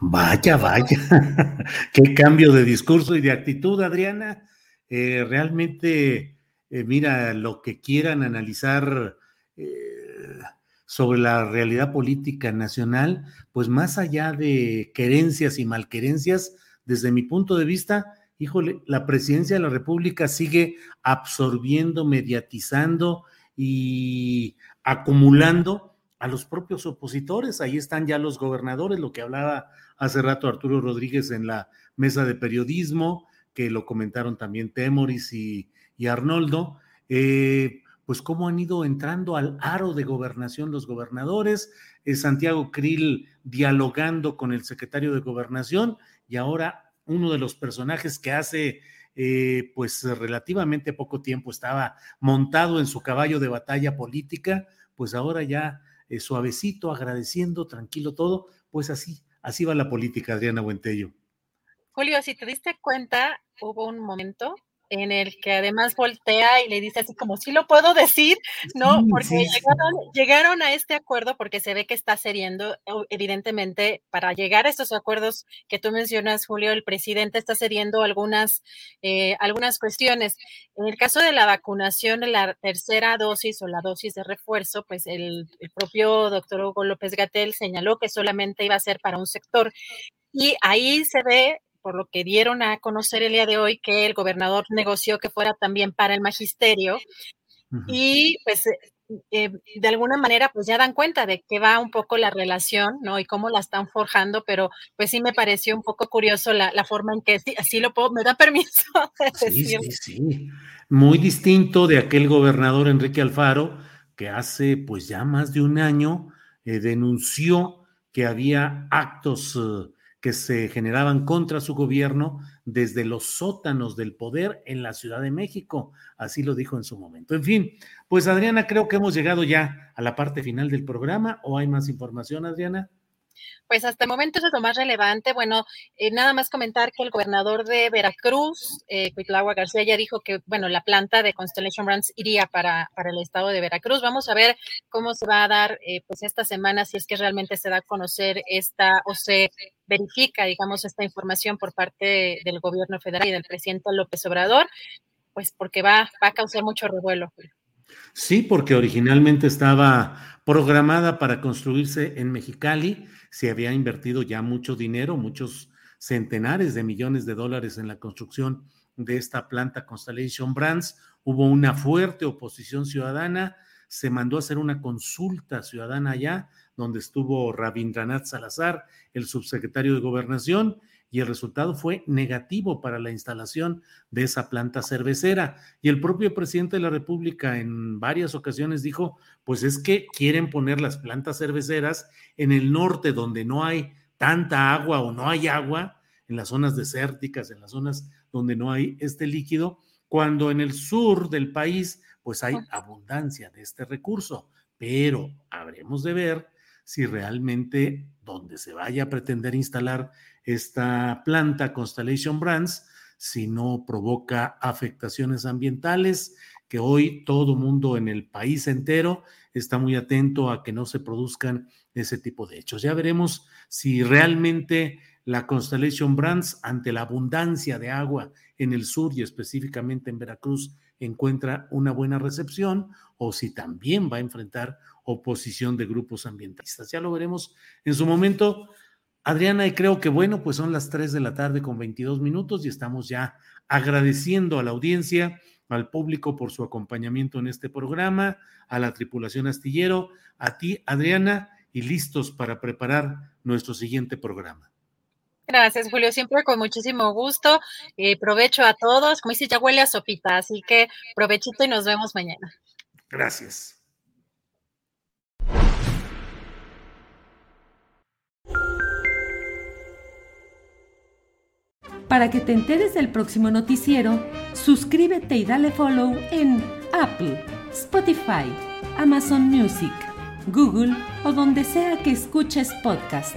Vaya, vaya, qué cambio de discurso y de actitud, Adriana. Eh, realmente, eh, mira, lo que quieran analizar eh, sobre la realidad política nacional, pues más allá de querencias y malquerencias, desde mi punto de vista, híjole, la presidencia de la República sigue absorbiendo, mediatizando y acumulando a los propios opositores. Ahí están ya los gobernadores, lo que hablaba hace rato Arturo Rodríguez en la mesa de periodismo, que lo comentaron también Temoris y, Arnoldo, eh, pues cómo han ido entrando al aro de gobernación los gobernadores, eh, Santiago Krill dialogando con el secretario de gobernación y ahora uno de los personajes que hace eh, pues relativamente poco tiempo estaba montado en su caballo de batalla política, pues ahora ya suavecito, agradeciendo, tranquilo todo, pues así, Así va la política, Adriana Buentello. Julio, si te diste cuenta, hubo un momento en el que además voltea y le dice así como, sí lo puedo decir, ¿no? Porque llegaron, a este acuerdo porque se ve que está cediendo, evidentemente, para llegar a estos acuerdos que tú mencionas, Julio, el presidente está cediendo algunas, eh, algunas cuestiones. En el caso de la vacunación, la tercera dosis o la dosis de refuerzo, pues el, el propio doctor Hugo López Gatel señaló que solamente iba a ser para un sector. Y ahí se ve por lo que dieron a conocer el día de hoy que el gobernador negoció que fuera también para el magisterio. Y pues eh, eh, de alguna manera pues ya dan cuenta de que va un poco la relación, ¿no? Y cómo la están forjando, pero pues sí me pareció un poco curioso la, forma en que así lo puedo, me da permiso de sí, Sí, sí, muy distinto de aquel gobernador Enrique Alfaro que hace pues ya más de un año eh, denunció que había actos que se generaban contra su gobierno desde los sótanos del poder en la Ciudad de México. Así lo dijo en su momento. En fin, pues Adriana, creo que hemos llegado ya a la parte final del programa. ¿O hay más información, Adriana? Pues hasta el momento eso es lo más relevante. Bueno, eh, nada más comentar que el gobernador de Veracruz, eh, García, ya dijo que, bueno, la planta de Constellation Brands iría para, para el estado de Veracruz. Vamos a ver cómo se va a dar, eh, pues, esta semana, si es que realmente se da a conocer esta o se verifica, digamos, esta información por parte del gobierno federal y del presidente López Obrador, pues porque va, a causar mucho revuelo. Sí, porque originalmente estaba programada para construirse en Mexicali, se había invertido ya mucho dinero, muchos centenares de millones de dólares en la construcción de esta planta Constellation Brands, hubo una fuerte oposición ciudadana, se mandó a hacer una consulta ciudadana allá, donde estuvo Rabindranath Salazar, el subsecretario de Gobernación, y el resultado fue negativo para la instalación de esa planta cervecera. Y el propio presidente de la República en varias ocasiones dijo, pues es que quieren poner las plantas cerveceras en el norte donde no hay tanta agua o no hay agua, en las zonas desérticas, en las zonas donde no hay este líquido, cuando en el sur del país pues hay abundancia de este recurso. Pero habremos de ver si realmente donde se vaya a pretender instalar esta planta Constellation Brands, si no provoca afectaciones ambientales, que hoy todo mundo en el país entero está muy atento a que no se produzcan ese tipo de hechos. Ya veremos si realmente la Constellation Brands, ante la abundancia de agua en el sur y específicamente en Veracruz, encuentra una buena recepción o si también va a enfrentar oposición de grupos ambientalistas. Ya lo veremos en su momento. Adriana, y creo que bueno, pues son las 3 de la tarde con 22 minutos y estamos ya agradeciendo a la audiencia, al público por su acompañamiento en este programa, a la tripulación astillero, a ti, Adriana, y listos para preparar nuestro siguiente programa. Gracias, Julio. Siempre con muchísimo gusto. Eh, provecho a todos. Como dice, ya huele a sopita, así que provechito y nos vemos mañana. Gracias. Para que te enteres del próximo noticiero, suscríbete y dale follow en Apple, Spotify, Amazon Music, Google o donde sea que escuches podcast.